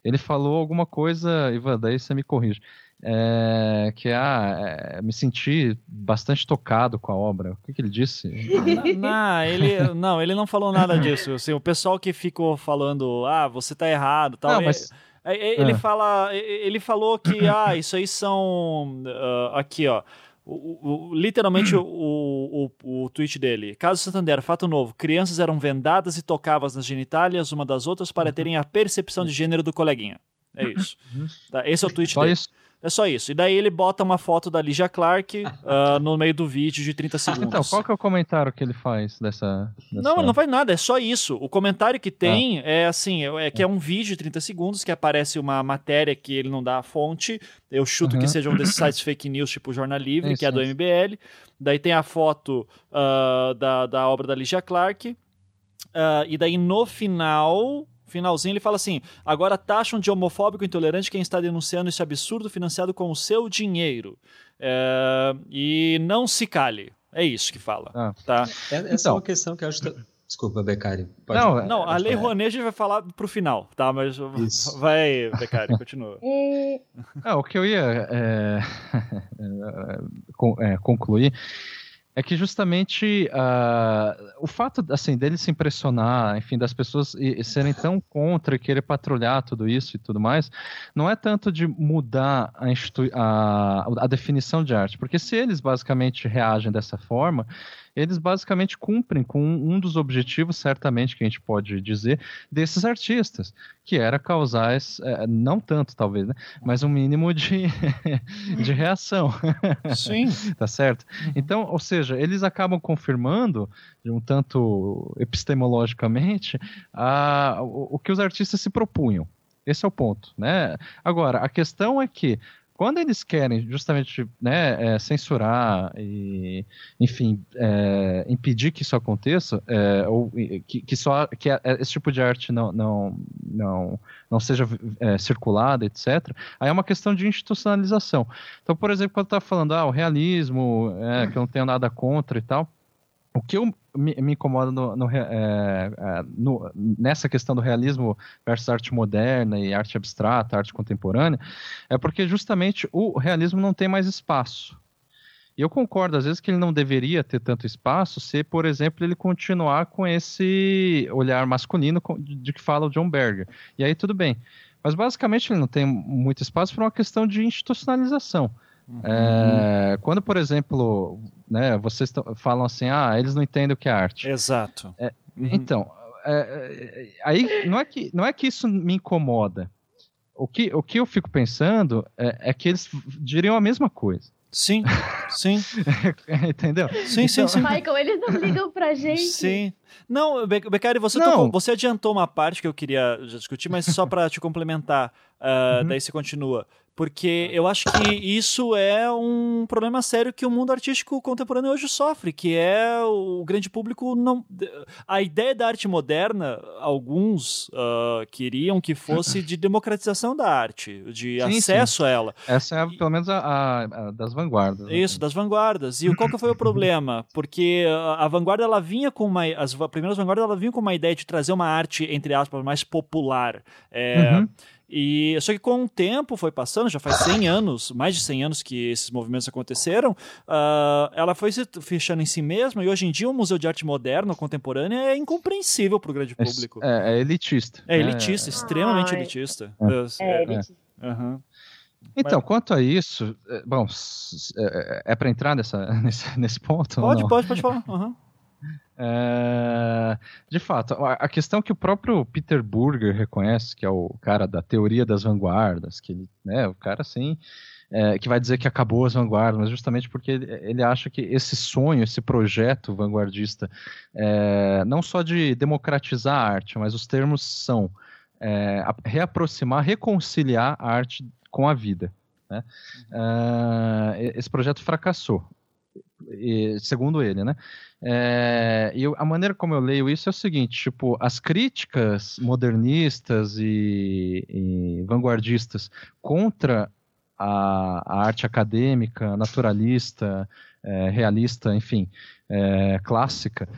ele falou alguma coisa, Ivan, daí você me corrige, é, que ah, é, me senti bastante tocado com a obra. O que, que ele disse? não, ele, não, ele não falou nada disso. Assim, o pessoal que ficou falando, ah, você está errado, tal. Não, mas... Ele, ah. fala, ele falou que ah, isso aí são uh, aqui, ó. O, o, literalmente o, o, o, tweet dele. Caso Santander, fato novo: crianças eram vendadas e tocadas nas genitálias uma das outras para uhum. terem a percepção de gênero do coleguinha. É isso. Uhum. Tá, esse é o tweet Só dele. Isso. É só isso. E daí ele bota uma foto da Ligia Clark uh, no meio do vídeo de 30 segundos. Então, qual que é o comentário que ele faz dessa. dessa... Não, não faz nada, é só isso. O comentário que tem ah. é assim: é, é que é um vídeo de 30 segundos que aparece uma matéria que ele não dá a fonte. Eu chuto uhum. que seja um desses sites fake news, tipo Jornal Livre, isso, que é do MBL. Daí tem a foto uh, da, da obra da Ligia Clark. Uh, e daí no final finalzinho ele fala assim: agora taxam de homofóbico intolerante quem está denunciando esse absurdo financiado com o seu dinheiro. É, e não se cale. É isso que fala. Ah. Tá? É, essa então, é uma questão que eu acho. Desculpa, Becari. Pode não, não, a Lei Rouanet a gente vai falar pro final, tá? Mas Isso. vai, Becari, continua. ah, o que eu ia é, é, concluir é que justamente uh, o fato assim dele se impressionar, enfim, das pessoas e, e serem tão contra e querer patrulhar tudo isso e tudo mais, não é tanto de mudar a, a, a definição de arte, porque se eles basicamente reagem dessa forma, eles basicamente cumprem com um dos objetivos, certamente, que a gente pode dizer, desses artistas, que era causar, esse, é, não tanto talvez, né, mas um mínimo de, de reação. Sim. tá certo? Então, ou seja, eles acabam confirmando, de um tanto epistemologicamente, a, o, o que os artistas se propunham. Esse é o ponto, né? Agora, a questão é que quando eles querem justamente né, é, censurar e, enfim, é, impedir que isso aconteça, é, ou que, que, só que esse tipo de arte não, não, não, não seja é, circulada, etc., aí é uma questão de institucionalização. Então, por exemplo, quando está falando, ah, o realismo, é, que eu não tenho nada contra e tal, o que eu me, me incomoda no, no, é, é, no, nessa questão do realismo versus arte moderna e arte abstrata, arte contemporânea, é porque justamente o realismo não tem mais espaço. E eu concordo, às vezes, que ele não deveria ter tanto espaço se, por exemplo, ele continuar com esse olhar masculino de que fala o John Berger. E aí tudo bem. Mas basicamente ele não tem muito espaço por uma questão de institucionalização. Uhum. É, quando, por exemplo, né, vocês falam assim, ah, eles não entendem o que é arte. Exato. É, uhum. Então, é, é, aí não é, que, não é que isso me incomoda. O que, o que eu fico pensando é, é que eles diriam a mesma coisa. Sim, sim. Entendeu? Sim, então... sim, sim. Michael, eles não ligam pra gente. Sim. Não, Becari, você, Tocou, você adiantou uma parte que eu queria discutir, mas só para te complementar, uh, uhum. daí você continua. Porque eu acho que isso é um problema sério que o mundo artístico contemporâneo hoje sofre, que é o grande público não. A ideia da arte moderna, alguns uh, queriam que fosse de democratização da arte, de sim, acesso sim. a ela. Essa é pelo menos a, a, a das vanguardas. Né? Isso, das vanguardas. E qual que foi o problema? Porque a, a vanguarda ela vinha com uma. As primeiras vanguardas ela vinha com uma ideia de trazer uma arte, entre aspas, mais popular. É, uhum e só que com o tempo foi passando, já faz 100 anos, mais de 100 anos que esses movimentos aconteceram, uh, ela foi se fechando em si mesma e hoje em dia o Museu de Arte Moderna, contemporânea, é incompreensível para o grande público. É, é, elitista. É elitista, é, extremamente Ai. elitista. É, é, é elitista. Uhum. Então, Mas... quanto a isso, bom, é, é para entrar nessa, nesse, nesse ponto? Pode, pode, pode falar. Uhum. É, de fato, a questão que o próprio Peter Burger reconhece, que é o cara da teoria das vanguardas, que ele, né, o cara assim, é, que vai dizer que acabou as vanguardas, mas justamente porque ele, ele acha que esse sonho, esse projeto vanguardista, é, não só de democratizar a arte, mas os termos são é, reaproximar, reconciliar a arte com a vida. Né? Uh, esse projeto fracassou, segundo ele, né? É, e a maneira como eu leio isso é o seguinte: tipo, as críticas modernistas e, e vanguardistas contra a, a, arte acadêmica, naturalista, é, realista, enfim, é, clássica,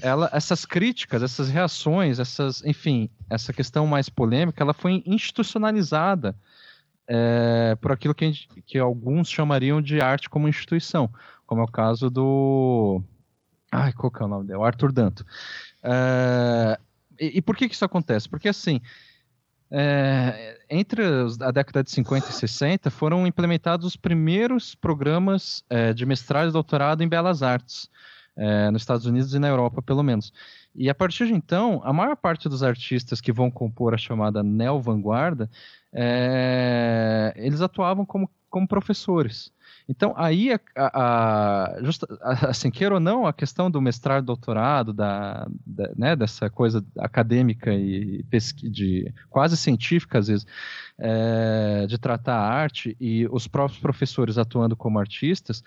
ela, essas críticas, essas reações, essas, enfim, essa questão mais polêmica, ela foi institucionalizada é, por aquilo que, gente, que alguns chamariam de arte como instituição, como é o caso do. Ai, qual que é o nome dele? O Arthur Danto. É, e, e, por que, que isso acontece? Porque assim. É, entre a década de 50 e 60 foram implementados os primeiros programas é, de mestrado e doutorado em belas artes, é, nos Estados Unidos e na Europa, pelo menos. E a partir de então, a maior parte dos artistas que vão compor a chamada neo-vanguarda, é, eles atuavam como, como professores. Então, aí, a, a, assim, queira ou não, a questão do mestrado, doutorado, da, da né, dessa coisa acadêmica e de, quase científica, às vezes, é, de tratar a arte e os próprios professores atuando como artistas,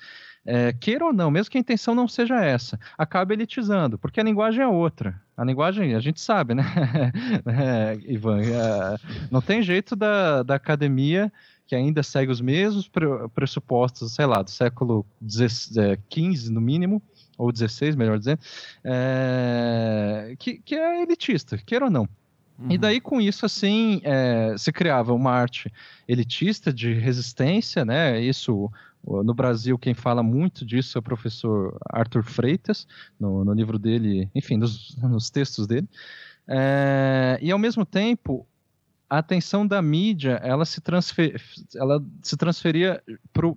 é, queira ou não, mesmo que a intenção não seja essa, acaba elitizando, porque a linguagem é outra. A linguagem, a gente sabe, né, é, Ivan? É, não tem jeito da, da academia que ainda segue os mesmos pressupostos, sei lá, do século XV, é, no mínimo, ou XVI, melhor dizendo, é, que, que é elitista, queira ou não. Uhum. E daí, com isso, assim, é, se criava uma arte elitista de resistência, né? Isso no Brasil, quem fala muito disso é o professor Arthur Freitas, no, no livro dele, enfim, nos, nos textos dele. É, e ao mesmo tempo, a atenção da mídia ela se, transfer, ela se transferia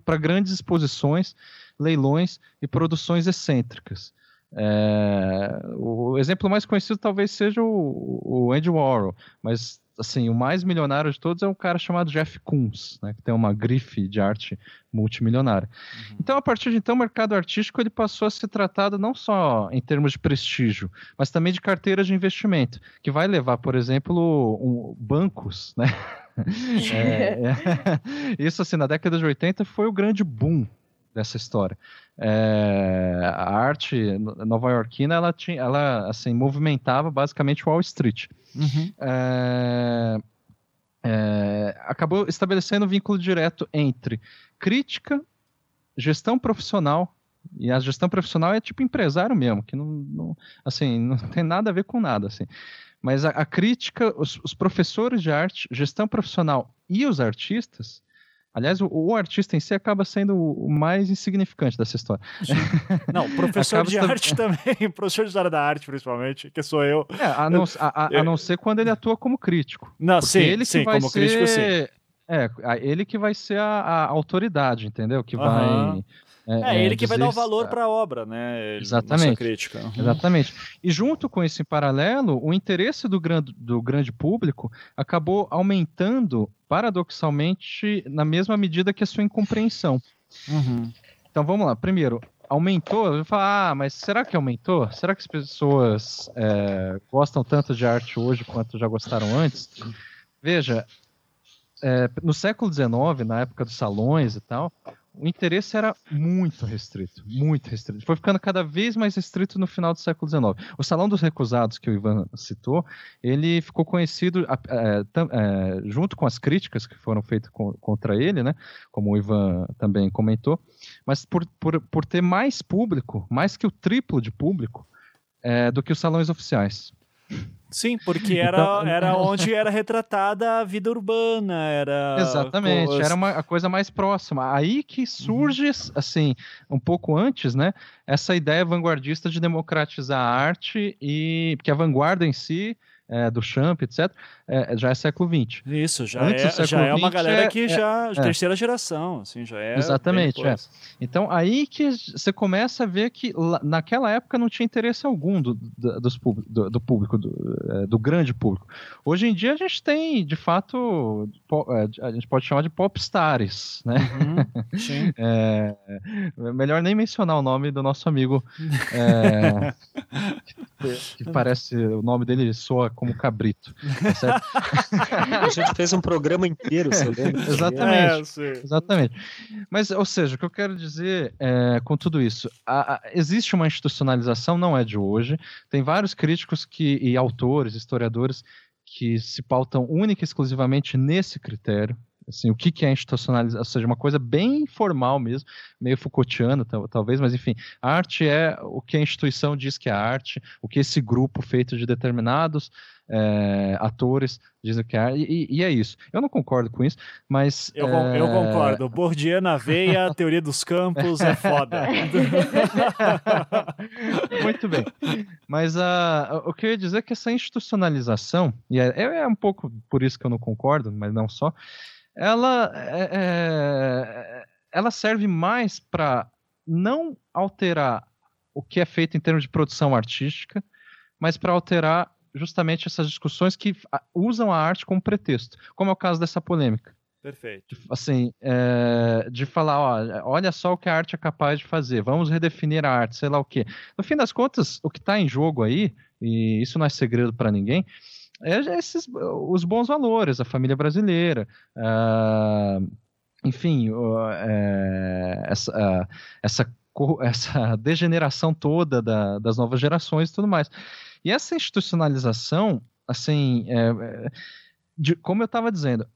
para grandes exposições, leilões e produções excêntricas. É, o exemplo mais conhecido talvez seja o, o Andy Warhol, mas assim, o mais milionário de todos é um cara chamado Jeff Koons, né, que tem uma grife de arte multimilionária. Uhum. Então, a partir de então, o mercado artístico ele passou a ser tratado não só em termos de prestígio, mas também de carteiras de investimento, que vai levar, por exemplo, um, bancos, né? é, é, isso, assim, na década de 80 foi o grande boom dessa história. É, a arte nova-iorquina, ela, tinha, ela assim, movimentava basicamente Wall Street. Uhum. É, é, acabou estabelecendo um vínculo direto entre crítica, gestão profissional, e a gestão profissional é tipo empresário mesmo, que não, não assim, não tem nada a ver com nada, assim. Mas a, a crítica, os, os professores de arte, gestão profissional e os artistas Aliás, o, o, artista em si acaba sendo o mais insignificante dessa história. Não, professor de arte também, professor de história da arte, principalmente, que sou eu. É, a não, a, a, a não ser quando ele atua como crítico. Não, sim, ele sim, como ser... crítico, sim. É, ele que vai ser a, a autoridade, entendeu? Que vai é, é, ele que vai dar o valor para a obra, né? Exatamente. Crítica. Uhum. Exatamente. E junto com esse paralelo, o interesse do, grande, do grande público acabou aumentando, paradoxalmente, na mesma medida que a sua incompreensão. Uhum. Então vamos lá. Primeiro, aumentou, eu vou falar, ah, mas será que aumentou? Será que as pessoas é, gostam tanto de arte hoje quanto já gostaram antes? Veja, é, no século XIX, na época dos salões e tal, o interesse era muito restrito, muito restrito. Foi ficando cada vez mais restrito no final do século XIX. O Salão dos Recusados, que o Ivan citou, ele ficou conhecido, é, é, junto com as críticas que foram feitas contra ele, né, como o Ivan também comentou, mas por, por, por ter mais público, mais que o triplo de público, é, do que os salões oficiais. Sim, porque era, então, era onde era retratada a vida urbana, era... Exatamente, era uma, a coisa mais próxima. Aí que surge, uhum. assim, um pouco antes, né, essa ideia vanguardista de democratizar a arte e porque a vanguarda em si é, do Champ, etc., é, já é século XX. Isso, já, Antes é, já é uma galera é, que é, já. É, terceira geração, assim, já é. Exatamente, é. Então, aí que você começa a ver que naquela época não tinha interesse algum do, do, do, do público, do, é, do, grande público. Hoje em dia a gente tem, de fato, a gente pode chamar de popstars, né? Uhum, sim. melhor nem mencionar o nome do nosso amigo. que parece. O nome dele soa como cabrito. Tá a gente fez um programa inteiro, você lembra? exatamente. É, exatamente. Mas, ou seja, o que eu quero dizer é, com tudo isso, a, a, existe uma institucionalização, não é de hoje. Tem vários críticos que, e autores, historiadores, que se pautam única e exclusivamente nesse critério, Assim, o que, que é institucionalização, ou seja, uma coisa bem formal mesmo, meio Foucaultiana talvez, mas enfim, a arte é o que a instituição diz que é arte, o que esse grupo feito de determinados é, atores dizem que é, e, e, é isso. Eu não concordo com isso, mas. Eu, é... eu concordo. Bourdieu na veia, teoria dos campos é foda. Muito bem. Mas uh, o que eu ia dizer é que essa institucionalização, e é, é um pouco por isso que eu não concordo, mas não só ela, é, é, ela serve mais para não alterar o que é feito em termos de produção artística, mas para alterar justamente essas discussões que usam a arte como pretexto, como é o caso dessa polêmica. Perfeito. Assim, é, de falar, ó, olha só o que a arte é capaz de fazer, vamos redefinir a arte, sei lá o quê. No fim das contas, o que está em jogo aí, e isso não é segredo para ninguém, é esses, os bons valores, a família brasileira, uh, enfim, é, essa, uh, essa, essa degeneração toda da, das novas gerações e tudo mais. E essa institucionalização, assim, é, é de, como eu estava dizendo,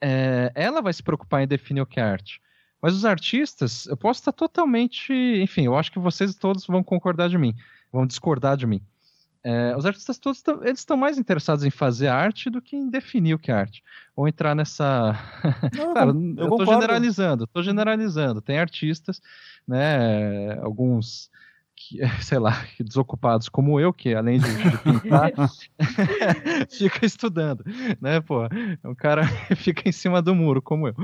é, ela vai se preocupar em definir o que é arte. Mas os artistas, eu posso estar totalmente. Enfim, eu acho que vocês todos vão concordar de mim, vão discordar de mim. É, os artistas todos eles estão mais interessados em fazer arte do que em definir o que é arte. Ou entrar nessa. Não, claro, eu, estou generalizando, estou generalizando. Tem artistas, né? Alguns que, sei lá, desocupados como eu, que além de, de pintar, fica estudando, né, pô? Um cara fica em cima do muro, como eu.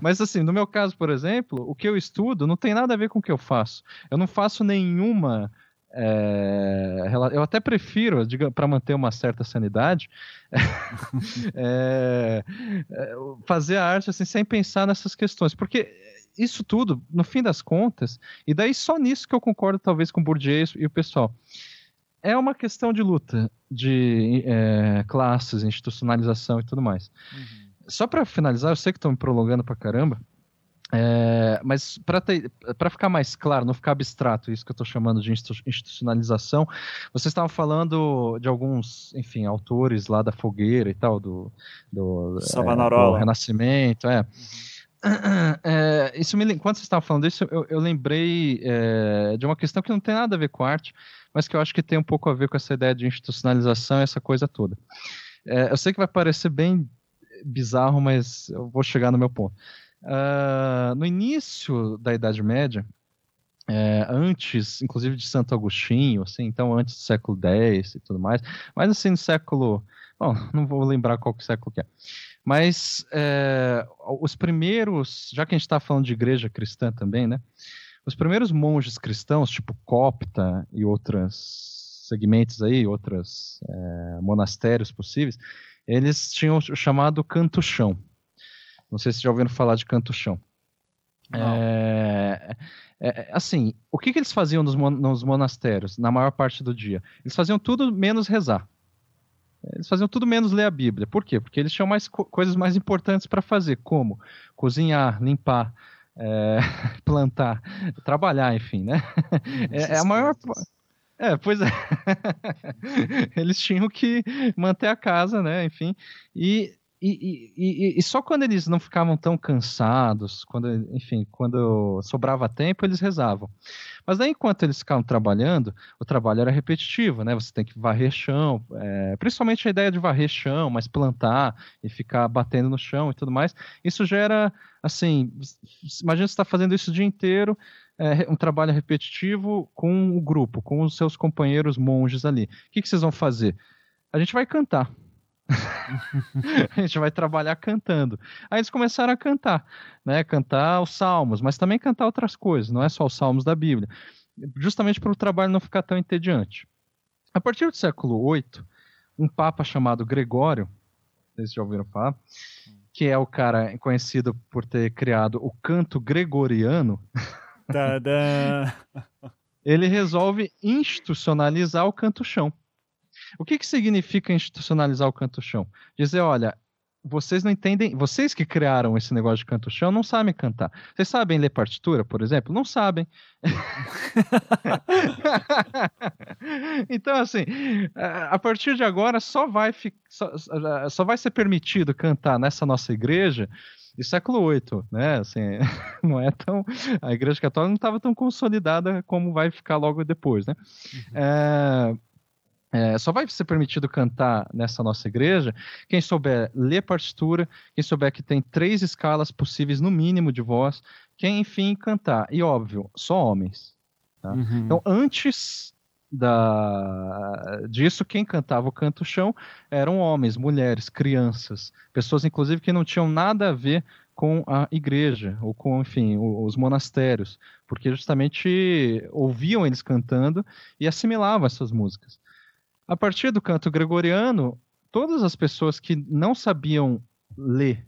Mas assim, no meu caso, por exemplo, o que eu estudo não tem nada a ver com o que eu faço. Eu não faço nenhuma é, eu até prefiro, para manter uma certa sanidade, é, é, fazer a arte assim, sem pensar nessas questões, porque isso tudo, no fim das contas, e daí só nisso que eu concordo talvez com o Bourdieu e o pessoal, é uma questão de luta, de é, classes, institucionalização e tudo mais. Uhum. Só para finalizar, eu sei que estou me prolongando para caramba, é, mas para ficar mais claro, não ficar abstrato, isso que eu estou chamando de institucionalização, vocês estavam falando de alguns, enfim, autores lá da fogueira e tal, do, do, é, do Renascimento, é. É. isso me, quando vocês estavam falando isso, eu, eu lembrei é, de uma questão que não tem nada a ver com arte, mas que eu acho que tem um pouco a ver com essa ideia de institucionalização, essa coisa toda. É, eu sei que vai parecer bem bizarro, mas eu vou chegar no meu ponto. Uh, no início da Idade Média, é, antes, inclusive de Santo Agostinho, assim, então antes do século X e tudo mais, mas assim no século, bom, não vou lembrar qual que século que é, mas é, os primeiros, já que a gente está falando de igreja cristã também, né, os primeiros monges cristãos, tipo Copta e outros segmentos aí, outros é, monastérios possíveis, eles tinham o chamado canto-chão, não sei se já ouviram falar de canto chão. É, é, é, assim, o que, que eles faziam nos, mon nos, monastérios na maior parte do dia? Eles faziam tudo menos rezar. Eles faziam tudo menos ler a Bíblia. Por quê? Porque eles tinham mais co coisas mais importantes para fazer, como cozinhar, limpar, é, plantar, trabalhar, enfim, né? É, é, a maior. É, pois é. eles tinham que manter a casa, né? Enfim. E e, e, e, só quando eles não ficavam tão cansados, quando, enfim, quando sobrava tempo, eles rezavam. Mas daí, enquanto eles ficavam trabalhando, o trabalho era repetitivo, né? Você tem que varrer chão, é, principalmente a ideia de varrer chão, mas plantar e ficar batendo no chão e tudo mais. Isso gera, assim, imagina você está fazendo isso o dia inteiro, é, um trabalho repetitivo com o grupo, com os seus companheiros monges ali. O que, que vocês vão fazer? A gente vai cantar. a gente vai trabalhar cantando. Aí eles começaram a cantar, né? Cantar os salmos, mas também cantar outras coisas, não é só os salmos da Bíblia. Justamente para o trabalho não ficar tão entediante. A partir do século VIII, um papa chamado Gregório, vocês já ouviram falar, que é o cara conhecido por ter criado o canto gregoriano. ele resolve institucionalizar o canto-chão. O que, que significa institucionalizar o canto-chão? Dizer, olha, vocês não entendem, vocês que criaram esse negócio de canto-chão não sabem cantar. Vocês sabem ler partitura, por exemplo? Não sabem. então, assim, a partir de agora só vai, só, só vai ser permitido cantar nessa nossa igreja do século VIII, né? Assim, não é tão a Igreja Católica não estava tão consolidada como vai ficar logo depois, né? Uhum. É, é, só vai ser permitido cantar nessa nossa igreja quem souber ler partitura, quem souber que tem três escalas possíveis no mínimo de voz, quem enfim cantar. E óbvio, só homens. Tá? Uhum. Então, antes da disso quem cantava o canto chão eram homens, mulheres, crianças, pessoas inclusive que não tinham nada a ver com a igreja ou com, enfim, os monastérios, porque justamente ouviam eles cantando e assimilavam essas músicas. A partir do canto gregoriano, todas as pessoas que não sabiam ler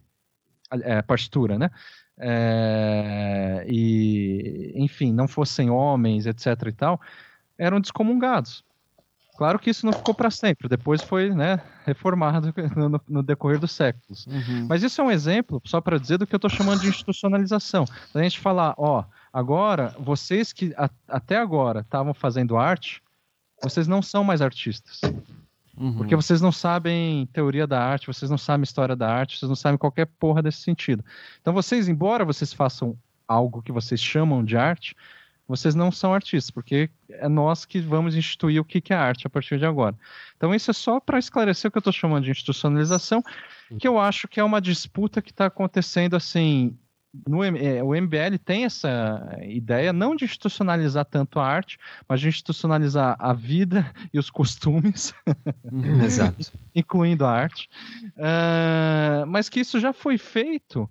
é, partitura, né? É, e, enfim, não fossem homens, etc e tal, eram descomungados. Claro que isso não ficou para sempre, depois foi né, reformado no, no, decorrer dos séculos. Uhum. Mas isso é um exemplo, só para dizer, do que eu estou chamando de institucionalização. Da gente falar, ó, agora, vocês que a, até agora estavam fazendo arte, vocês não são mais artistas. Uhum. Porque vocês não sabem teoria da arte, vocês não sabem história da arte, vocês não sabem qualquer porra desse sentido. Então vocês, embora vocês façam algo que vocês chamam de arte, vocês não são artistas, porque é nós que vamos instituir o que é arte a partir de agora. Então isso é só para esclarecer o que eu estou chamando de institucionalização, que eu acho que é uma disputa que está acontecendo assim no, é, o MBL tem essa ideia não de institucionalizar tanto a arte, mas de institucionalizar a vida e os costumes, uhum. Exato. incluindo a arte, uh, mas que isso já foi feito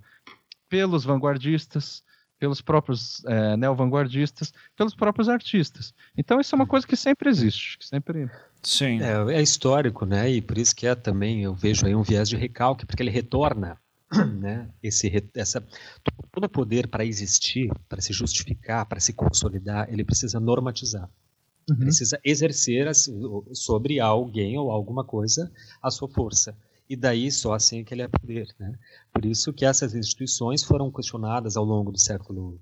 pelos vanguardistas, pelos próprios uh, neo-vanguardistas, pelos próprios artistas. Então isso é uma coisa que sempre existe, que sempre Sim. É, é histórico, né? E por isso que é também eu vejo aí um viés de recalque, porque ele retorna né, esse, essa, todo o poder para existir, para se justificar, para se consolidar, ele precisa normatizar. Uhum. Precisa exercer sobre alguém ou alguma coisa a sua força. E daí só assim que ele é poder. Né? Por isso que essas instituições foram questionadas ao longo do século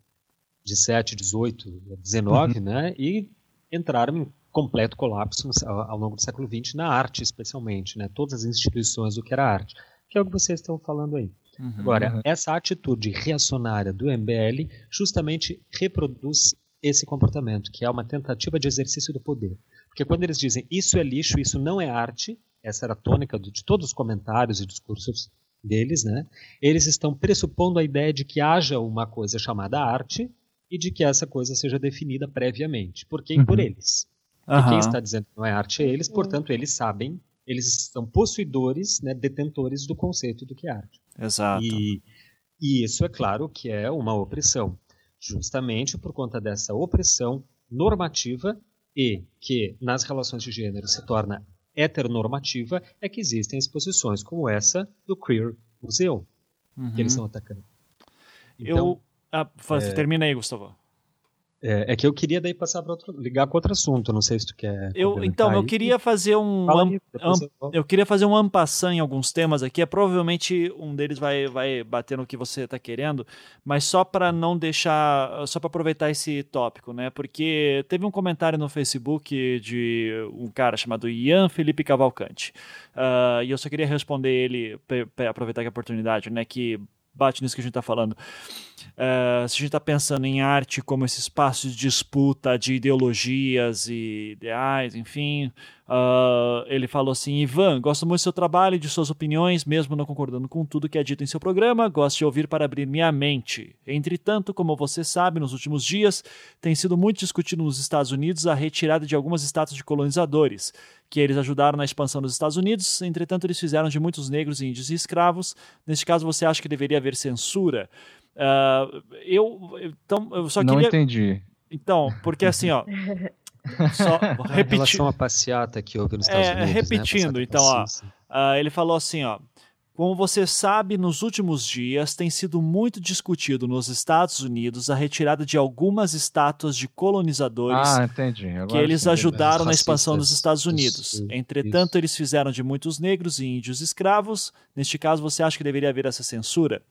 XVII, XVIII, XIX, né? e entraram em completo colapso ao longo do século XX na arte, especialmente. Né? Todas as instituições do que era arte que é o que vocês estão falando aí. Uhum, Agora, uhum. essa atitude reacionária do MBL justamente reproduz esse comportamento, que é uma tentativa de exercício do poder. Porque quando eles dizem isso é lixo, isso não é arte, essa era a tônica de todos os comentários e discursos deles, né? Eles estão pressupondo a ideia de que haja uma coisa chamada arte e de que essa coisa seja definida previamente. Por quem? Uhum. Por eles. Uhum. E quem está dizendo que não é arte é eles, portanto, eles sabem eles são possuidores, né, detentores do conceito do que é arte. Exato. E, e isso é claro que é uma opressão, justamente por conta dessa opressão normativa e que nas relações de gênero se torna heteronormativa, é que existem exposições como essa do Queer Museu, uhum. que eles estão atacando. Então, Eu... Ah, é... Termina aí, Gustavo. É, é, que eu queria daí passar para outro, ligar com outro assunto. Não sei se tu quer. Eu, então, eu queria fazer um, um eu, eu, queria fazer um ampassan em alguns temas aqui. É provavelmente um deles vai, vai bater no que você está querendo, mas só para não deixar, só para aproveitar esse tópico, né? Porque teve um comentário no Facebook de um cara chamado Ian Felipe Cavalcante uh, e eu só queria responder ele para aproveitar a oportunidade, né? Que bate nisso que a gente está falando Uh, se a gente está pensando em arte como esse espaço de disputa de ideologias e ideais, enfim, uh, ele falou assim: Ivan, gosto muito do seu trabalho e de suas opiniões, mesmo não concordando com tudo que é dito em seu programa, gosto de ouvir para abrir minha mente. Entretanto, como você sabe, nos últimos dias tem sido muito discutido nos Estados Unidos a retirada de algumas estátuas de colonizadores que eles ajudaram na expansão dos Estados Unidos, entretanto, eles fizeram de muitos negros, índios e escravos. Neste caso, você acha que deveria haver censura? Uh, eu, então, eu só Não queria... entendi. Então, porque assim, ó. Só repetir. Em relação à passeata que houve nos Estados é, Unidos. Repetindo, né? então, ó. Uh, ele falou assim, ó. Como você sabe, nos últimos dias tem sido muito discutido nos Estados Unidos a retirada de algumas estátuas de colonizadores ah, que eles ajudaram na expansão dos Estados Unidos. Entretanto, isso. eles fizeram de muitos negros e índios escravos. Neste caso, você acha que deveria haver essa censura?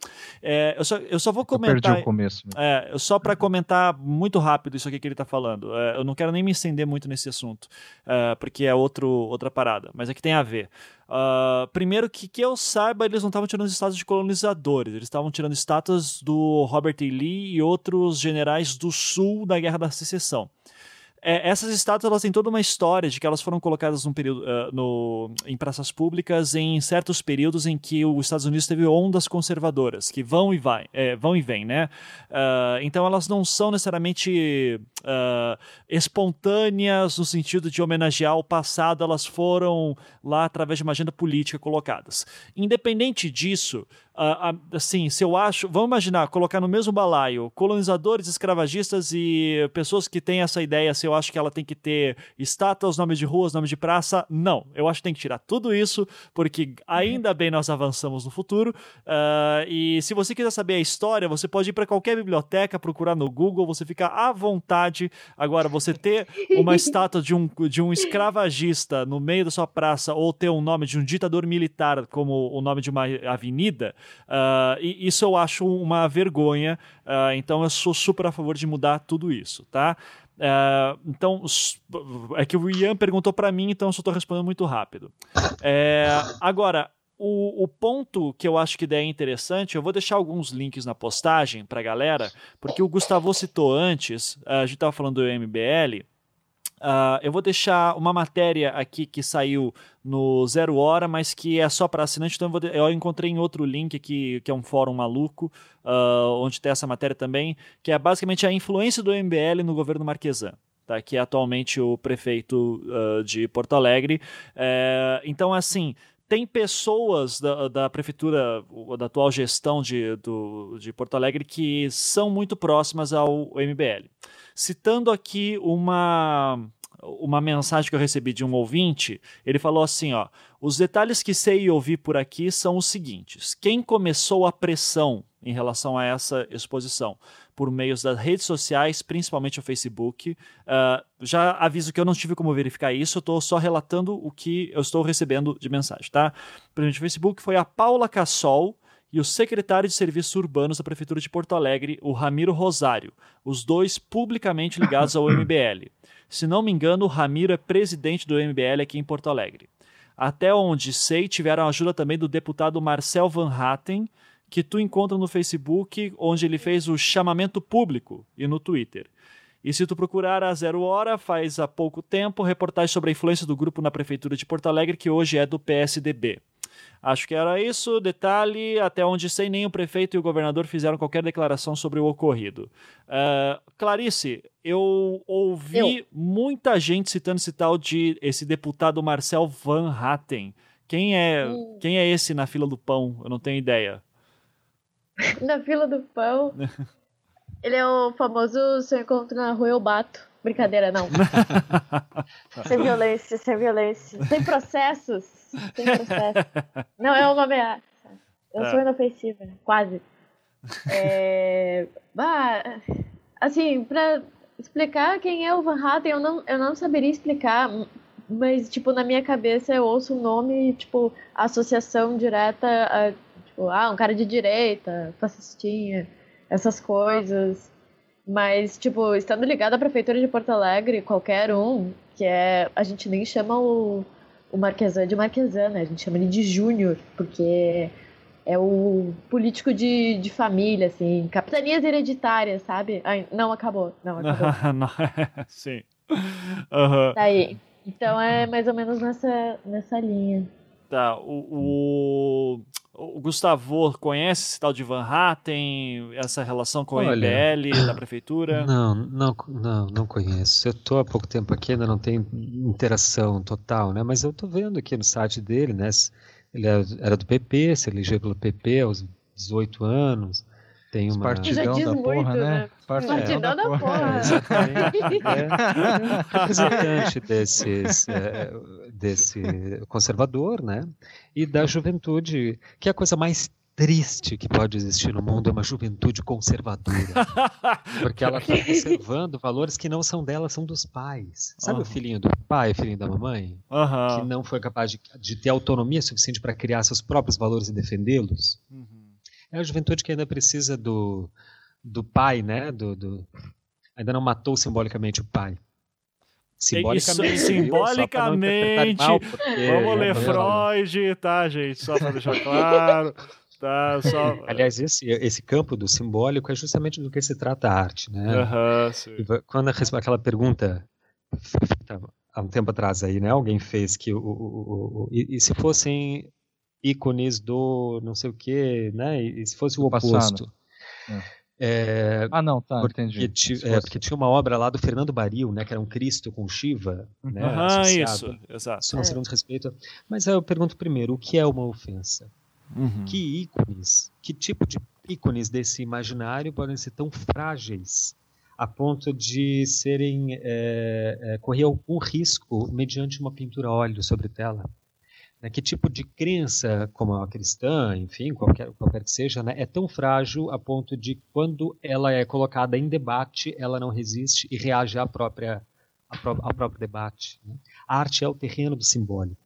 É, eu, só, eu só vou comentar. Eu perdi o começo. É, só para comentar muito rápido isso aqui que ele está falando. É, eu não quero nem me estender muito nesse assunto, é, porque é outro, outra parada, mas é que tem a ver. Uh, primeiro que, que eu saiba, eles não estavam tirando estátuas de colonizadores, eles estavam tirando estátuas do Robert E. Lee e outros generais do sul da Guerra da Secessão é, essas estátuas elas têm toda uma história de que elas foram colocadas num período, uh, no, em praças públicas em certos períodos em que os Estados Unidos teve ondas conservadoras que vão e vai, é, vão e vêm, né? Uh, então elas não são necessariamente uh, espontâneas no sentido de homenagear o passado, elas foram lá através de uma agenda política colocadas. Independente disso, assim, se eu acho, vamos imaginar, colocar no mesmo balaio colonizadores, escravagistas e pessoas que têm essa ideia, se eu acho que ela tem que ter estátuas, nomes de ruas, nomes de praça, não. Eu acho que tem que tirar tudo isso, porque ainda bem nós avançamos no futuro. Uh, e se você quiser saber a história, você pode ir para qualquer biblioteca, procurar no Google, você fica à vontade. Agora, você ter uma estátua de um, de um escravagista no meio da sua praça ou ter um nome de um ditador militar como o nome de uma avenida Uh, e isso eu acho uma vergonha, uh, então eu sou super a favor de mudar tudo isso, tá? Uh, então, é que o Ian perguntou para mim, então eu só estou respondendo muito rápido. É, agora, o, o, ponto que eu acho que é interessante, eu vou deixar alguns links na postagem para galera, porque o Gustavo citou antes, a gente estava falando do MBL, Uh, eu vou deixar uma matéria aqui que saiu no Zero Hora, mas que é só para assinante, então eu, de... eu, encontrei em outro link aqui, que é um fórum maluco, uh, onde tem essa matéria também, que é basicamente a influência do MBL no governo Marquesan. Tá, que é atualmente o prefeito uh, de Porto Alegre. É, então, assim, tem pessoas da, da prefeitura, da atual gestão de, do, de Porto Alegre, que são muito próximas ao MBL. Citando aqui uma, uma mensagem que eu recebi de um ouvinte, ele falou assim, ó, os detalhes que sei e ouvi por aqui são os seguintes. Quem começou a pressão em relação a essa exposição? Por meios das redes sociais, principalmente o Facebook. Uh, já aviso que eu não tive como verificar isso, eu estou só relatando o que eu estou recebendo de mensagem, tá? Primeiro o Facebook foi a Paula Cassol, e o secretário de Serviços Urbanos da Prefeitura de Porto Alegre, o Ramiro Rosário, os dois publicamente ligados ao MBL. Se não me engano, o Ramiro é presidente do MBL aqui em Porto Alegre. Até onde sei, tiveram a ajuda também do deputado Marcel Van Hatten, que tu encontra no Facebook, onde ele fez o chamamento público, e no Twitter. E se tu procurar a Zero Hora, faz há pouco tempo, reportagem sobre a influência do grupo na Prefeitura de Porto Alegre, que hoje é do PSDB. Acho que era isso. Detalhe: até onde sei, nem o prefeito e o governador fizeram qualquer declaração sobre o ocorrido. Uh, Clarice, eu ouvi eu. muita gente citando esse tal de esse deputado Marcel Van Hatten. Quem é, hum. quem é esse na fila do pão? Eu não tenho ideia. na fila do pão? Ele é o famoso se eu encontro na rua eu bato. Brincadeira, não. sem violência, sem violência. Sem processos. Sem processo. Não, é uma ameaça. Eu é. sou inofensiva, quase. É... Ah, assim, pra explicar quem é o Van Hatten, eu não, eu não saberia explicar, mas, tipo, na minha cabeça eu ouço o nome, tipo, associação direta a, tipo, ah, um cara de direita, fascistinha, essas coisas. Mas, tipo, estando ligado à prefeitura de Porto Alegre, qualquer um, que é. A gente nem chama o, o Marquesan de Marquesan, né? A gente chama ele de Júnior, porque é o político de, de família, assim, capitanias hereditárias, sabe? Ai, não, acabou. Não, acabou. não, sim. Uhum. Tá aí. Então é mais ou menos nessa, nessa linha. Tá, o, o, o Gustavo conhece esse tal de Van Hatten, essa relação com o IBL da prefeitura? Não, não, não, não conheço. Eu tô há pouco tempo aqui, ainda não tem interação total, né? Mas eu tô vendo aqui no site dele, né? Ele é, era do PP, se elegeu pelo PP aos 18 anos. Tem uma... Partidão da muito, porra, né? né? Partidão, Partidão da, da, porra. É. É, representante desses, é, desse conservador, né? E da juventude, que é a coisa mais triste que pode existir no mundo é uma juventude conservadora. Porque ela está conservando valores que não são dela, são dos pais. Sabe uhum. o filhinho do pai, o filhinho da mamãe? Uhum. Que não foi capaz de, de ter autonomia suficiente para criar seus próprios valores e defendê-los? Uhum. É a juventude que ainda precisa do, do pai, né? Do, do, ainda não matou simbolicamente o pai. Simbolicamente. Isso, simbolicamente. Mal, porque, vamos ler Freud, tá, gente? Só para deixar claro. Tá, só... Aliás, esse, esse campo do simbólico é justamente do que se trata a arte, né? Uhum, Quando aquela pergunta há um tempo atrás aí, né? Alguém fez que o, o, o e, e, se fossem ícones do não sei o que, né? E, se fosse o oposto. É, ah, não, tá, porque, entendi. Ti, é, porque tinha uma obra lá do Fernando Baril, né, que era um Cristo com Shiva, né, ah, isso, exato. Isso não é. um respeito. Mas eu pergunto primeiro, o que é uma ofensa? Uhum. Que ícones, que tipo de ícones desse imaginário podem ser tão frágeis a ponto de serem é, é, correr algum risco mediante uma pintura a óleo sobre tela? Né, que tipo de crença, como a cristã, enfim, qualquer, qualquer que seja, né, é tão frágil a ponto de quando ela é colocada em debate, ela não resiste e reage à própria, ao próprio debate. Né? A arte é o terreno do simbólico,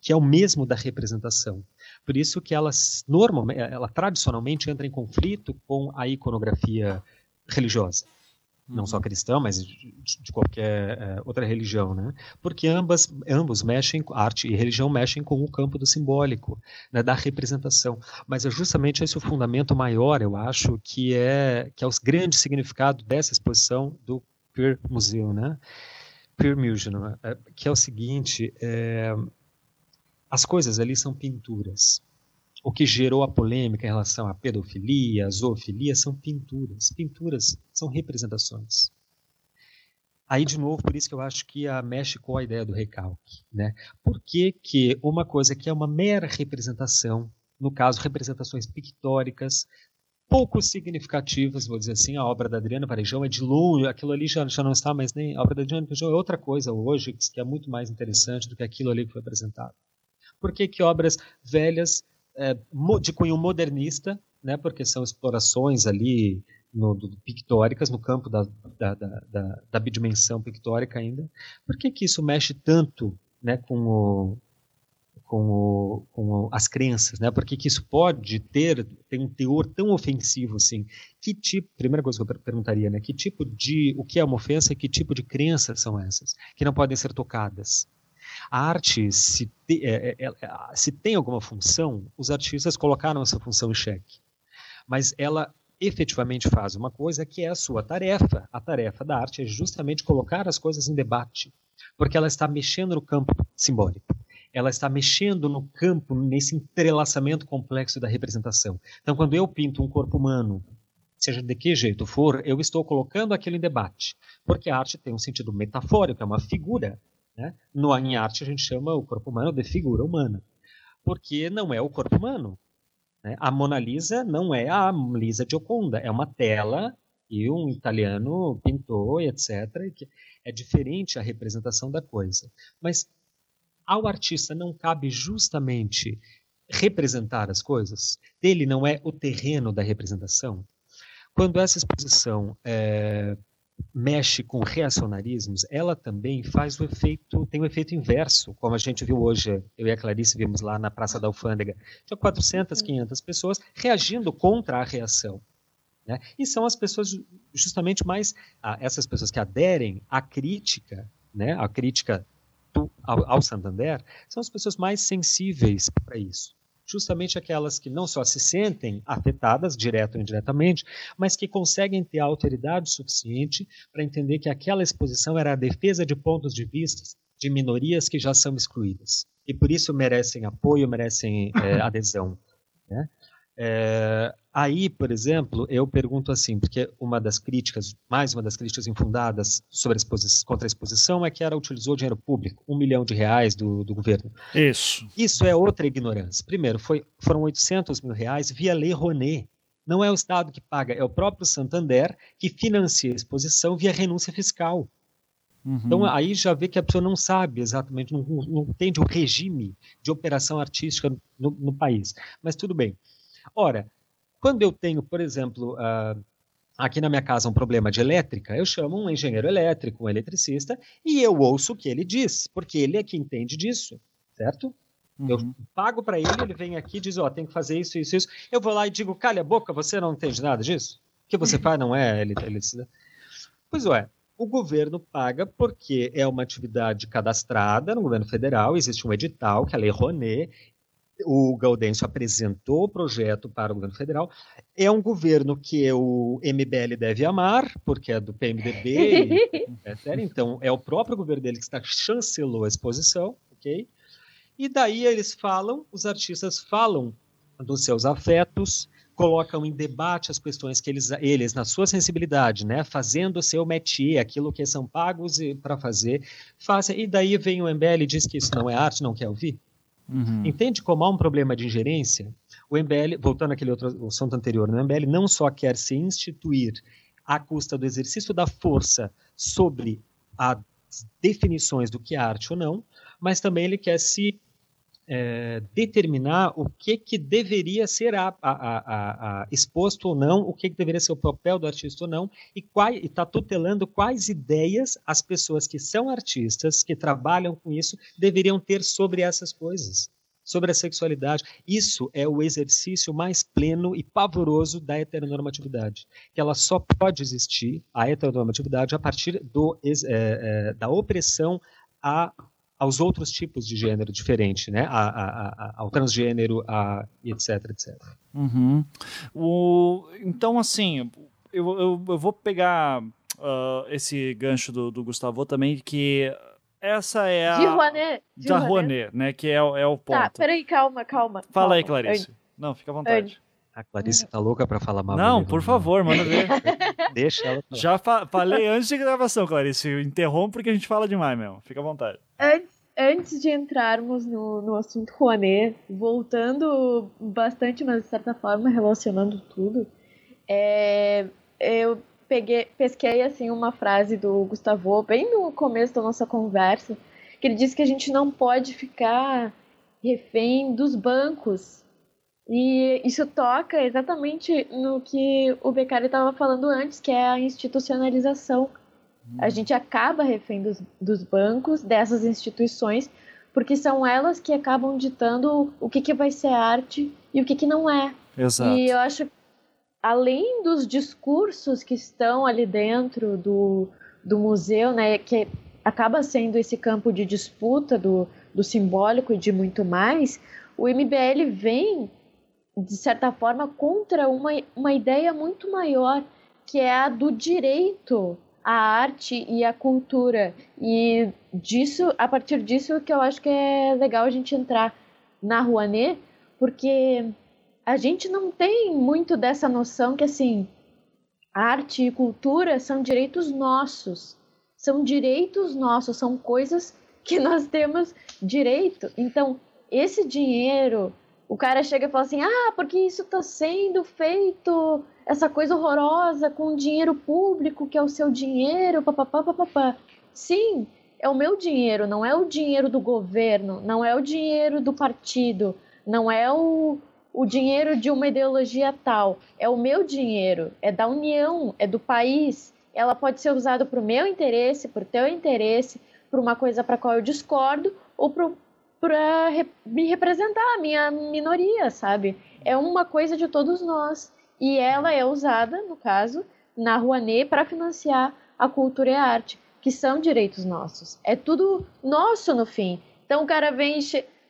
que é o mesmo da representação. Por isso que ela, normalmente, ela tradicionalmente entra em conflito com a iconografia religiosa não só uhum. cristã, mas de, qualquer é, outra religião, né? Porque ambas, ambos mexem, arte e religião mexem com o campo do simbólico, né, da representação. Mas é justamente esse o fundamento maior, eu acho, que é que é o grande significado dessa exposição do Peer Museum, né? Peer Museum, é, que é o seguinte: é, as coisas ali são pinturas o que gerou a polêmica em relação à pedofilia, à zoofilia, são pinturas. Pinturas são representações. Aí, de novo, por isso que eu acho que a mexe com a ideia do recalque. Né? Por que, que uma coisa que é uma mera representação, no caso, representações pictóricas, pouco significativas, vou dizer assim, a obra da Adriana Varejão é de longe, aquilo ali já, já não está mais nem. A obra da Adriana Varejão é outra coisa hoje, que é muito mais interessante do que aquilo ali que foi apresentado. Por que, que obras velhas é, de cunho modernista, né, porque são explorações ali no, do, pictóricas, no campo da, da, da, da, bidimensão pictórica ainda. Por que, que isso mexe tanto né, com, o, com, o, com as crenças? Né? Por que, que isso pode ter, ter um teor tão ofensivo assim? Que tipo, primeira coisa que eu perguntaria, né, que tipo de, o que é uma ofensa e que tipo de crenças são essas? Que não podem ser tocadas. A arte, se, te, é, é, é, se tem alguma função, os artistas colocaram essa função em xeque. Mas ela efetivamente faz uma coisa que é a sua tarefa. A tarefa da arte é justamente colocar as coisas em debate, porque ela está mexendo no campo simbólico. Ela está mexendo no campo, nesse entrelaçamento complexo da representação. Então, quando eu pinto um corpo humano, seja de que jeito for, eu estou colocando aquilo em debate, porque a arte tem um sentido metafórico, é uma figura né? No, em arte a gente chama o corpo humano de figura humana, porque não é o corpo humano. Né? A Mona Lisa não é a Lisa Gioconda, é uma tela e um italiano pintou, etc. E é diferente a representação da coisa. Mas ao artista não cabe justamente representar as coisas? Dele não é o terreno da representação? Quando essa exposição é, mexe com reacionarismos, ela também faz o efeito, tem o um efeito inverso, como a gente viu hoje, eu e a Clarice vimos lá na Praça da Alfândega. Tinha 400, 500 pessoas reagindo contra a reação. Né? E são as pessoas justamente mais, ah, essas pessoas que aderem à crítica, né, à crítica do, ao, ao Santander, são as pessoas mais sensíveis para isso justamente aquelas que não só se sentem afetadas, direto ou indiretamente, mas que conseguem ter autoridade suficiente para entender que aquela exposição era a defesa de pontos de vista de minorias que já são excluídas. E por isso merecem apoio, merecem é, adesão. Né? É, aí, por exemplo, eu pergunto assim, porque uma das críticas, mais uma das críticas infundadas sobre a contra a exposição é que ela utilizou dinheiro público, um milhão de reais do, do governo. Isso. Isso é outra ignorância. Primeiro, foi, foram 800 mil reais via Lei Rouanet. Não é o Estado que paga, é o próprio Santander que financia a exposição via renúncia fiscal. Uhum. Então aí já vê que a pessoa não sabe exatamente, não, não entende o regime de operação artística no, no país. Mas tudo bem. Ora, quando eu tenho, por exemplo, uh, aqui na minha casa um problema de elétrica, eu chamo um engenheiro elétrico, um eletricista, e eu ouço o que ele diz, porque ele é que entende disso, certo? Uhum. Eu pago para ele, ele vem aqui e diz, ó, oh, tem que fazer isso, isso, isso. Eu vou lá e digo, calha a boca, você não entende nada disso? O que você faz não é eletricidade? Pois é, o governo paga porque é uma atividade cadastrada no governo federal, existe um edital, que é a Lei Rouanet, o Gaudêncio apresentou o projeto para o governo federal. É um governo que o MBL deve amar, porque é do PMDB, etc. Então, é o próprio governo dele que está chancelou a exposição, ok? E daí eles falam, os artistas falam dos seus afetos, colocam em debate as questões que eles, eles na sua sensibilidade, né, fazendo o seu métier, aquilo que são pagos para fazer, fazem, e daí vem o MBL e diz que isso não é arte, não quer ouvir. Uhum. Entende como há um problema de ingerência? O MBL, voltando àquele outro assunto anterior, o MBL não só quer se instituir à custa do exercício da força sobre as definições do que é arte ou não, mas também ele quer se é, determinar o que, que deveria ser a, a, a, exposto ou não, o que, que deveria ser o papel do artista ou não, e está tutelando quais ideias as pessoas que são artistas, que trabalham com isso, deveriam ter sobre essas coisas, sobre a sexualidade. Isso é o exercício mais pleno e pavoroso da heteronormatividade, que ela só pode existir, a heteronormatividade, a partir do, é, é, da opressão a aos outros tipos de gênero diferente, né? A, a, a, ao transgênero, a, etc, etc. Uhum. O, então, assim, eu, eu, eu vou pegar uh, esse gancho do, do Gustavo também, que essa é a... De Rouanet. De da Rouanet, né? Que é, é o tá, ponto. Tá, peraí, calma, calma. Fala calma. aí, Clarice. Não, fica à vontade. A Clarice tá louca pra falar mal. Não, por favor, manda ver. Deixa ela. Falar. Já fa falei antes de gravação, Clarice. Interrompe porque a gente fala demais mesmo. Fica à vontade. Antes, antes de entrarmos no, no assunto Rouanet, voltando bastante, mas de certa forma relacionando tudo, é, eu peguei, pesquei assim uma frase do Gustavo bem no começo da nossa conversa, que ele disse que a gente não pode ficar refém dos bancos. E isso toca exatamente no que o Beccari estava falando antes, que é a institucionalização a gente acaba refém dos, dos bancos, dessas instituições, porque são elas que acabam ditando o que, que vai ser arte e o que, que não é. Exato. E eu acho, além dos discursos que estão ali dentro do, do museu, né, que acaba sendo esse campo de disputa do, do simbólico e de muito mais, o MBL vem, de certa forma, contra uma, uma ideia muito maior, que é a do direito a arte e a cultura. E disso, a partir disso que eu acho que é legal a gente entrar na Rouanet, porque a gente não tem muito dessa noção que assim, arte e cultura são direitos nossos. São direitos nossos, são coisas que nós temos direito. Então, esse dinheiro, o cara chega e fala assim: "Ah, porque isso está sendo feito essa coisa horrorosa com dinheiro público, que é o seu dinheiro, papapá, papapá. Sim, é o meu dinheiro, não é o dinheiro do governo, não é o dinheiro do partido, não é o, o dinheiro de uma ideologia tal. É o meu dinheiro, é da União, é do país. Ela pode ser usada para o meu interesse, para o teu interesse, para uma coisa para qual eu discordo ou para me representar, a minha minoria, sabe? É uma coisa de todos nós e ela é usada, no caso, na Rouanet para financiar a cultura e a arte, que são direitos nossos. É tudo nosso no fim. Então o cara vem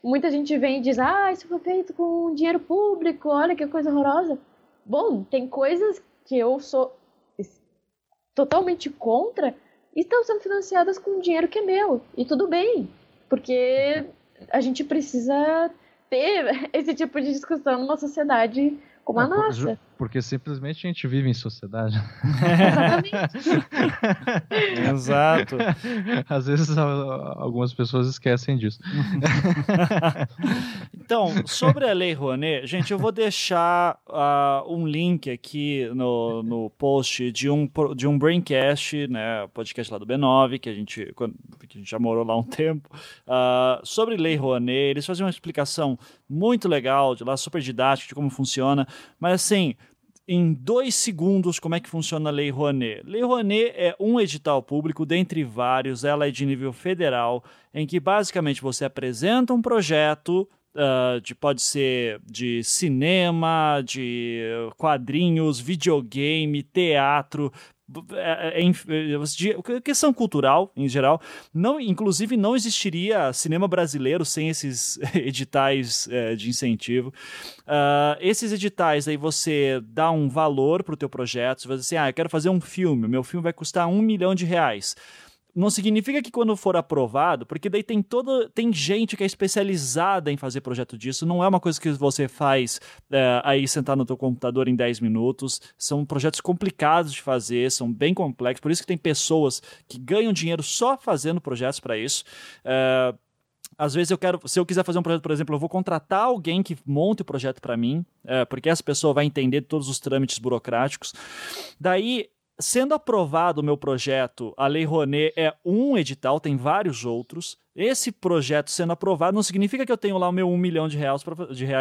muita gente vem e diz: ah, isso foi feito com dinheiro público, olha que coisa horrorosa. Bom, tem coisas que eu sou totalmente contra e estão sendo financiadas com dinheiro que é meu. E tudo bem, porque a gente precisa ter esse tipo de discussão numa sociedade como a nossa. Porque simplesmente a gente vive em sociedade. Exato. Às vezes algumas pessoas esquecem disso. então, sobre a Lei Rouanet, gente, eu vou deixar uh, um link aqui no, no post de um, de um Braincast, né, podcast lá do B9, que a gente, que a gente já morou lá um tempo, uh, sobre Lei Rouanet. Eles fazem uma explicação muito legal, de lá, super didática, de como funciona, mas assim em dois segundos como é que funciona a Lei Rouanet. Lei Rouanet é um edital público, dentre vários, ela é de nível federal, em que basicamente você apresenta um projeto Uh, de, pode ser de cinema, de quadrinhos, videogame, teatro, é, é, é, questão cultural em geral, não, inclusive não existiria cinema brasileiro sem esses editais é, de incentivo. Uh, esses editais aí você dá um valor para o teu projeto, você vai dizer assim, ah, eu quero fazer um filme, meu filme vai custar um milhão de reais não significa que quando for aprovado, porque daí tem toda tem gente que é especializada em fazer projeto disso, não é uma coisa que você faz é, aí sentar no teu computador em 10 minutos, são projetos complicados de fazer, são bem complexos, por isso que tem pessoas que ganham dinheiro só fazendo projetos para isso. É, às vezes eu quero, se eu quiser fazer um projeto, por exemplo, eu vou contratar alguém que monte o projeto para mim, é, porque essa pessoa vai entender todos os trâmites burocráticos. Daí Sendo aprovado o meu projeto, a Lei Rouanet é um edital, tem vários outros. Esse projeto sendo aprovado não significa que eu tenho lá o meu um milhão de reais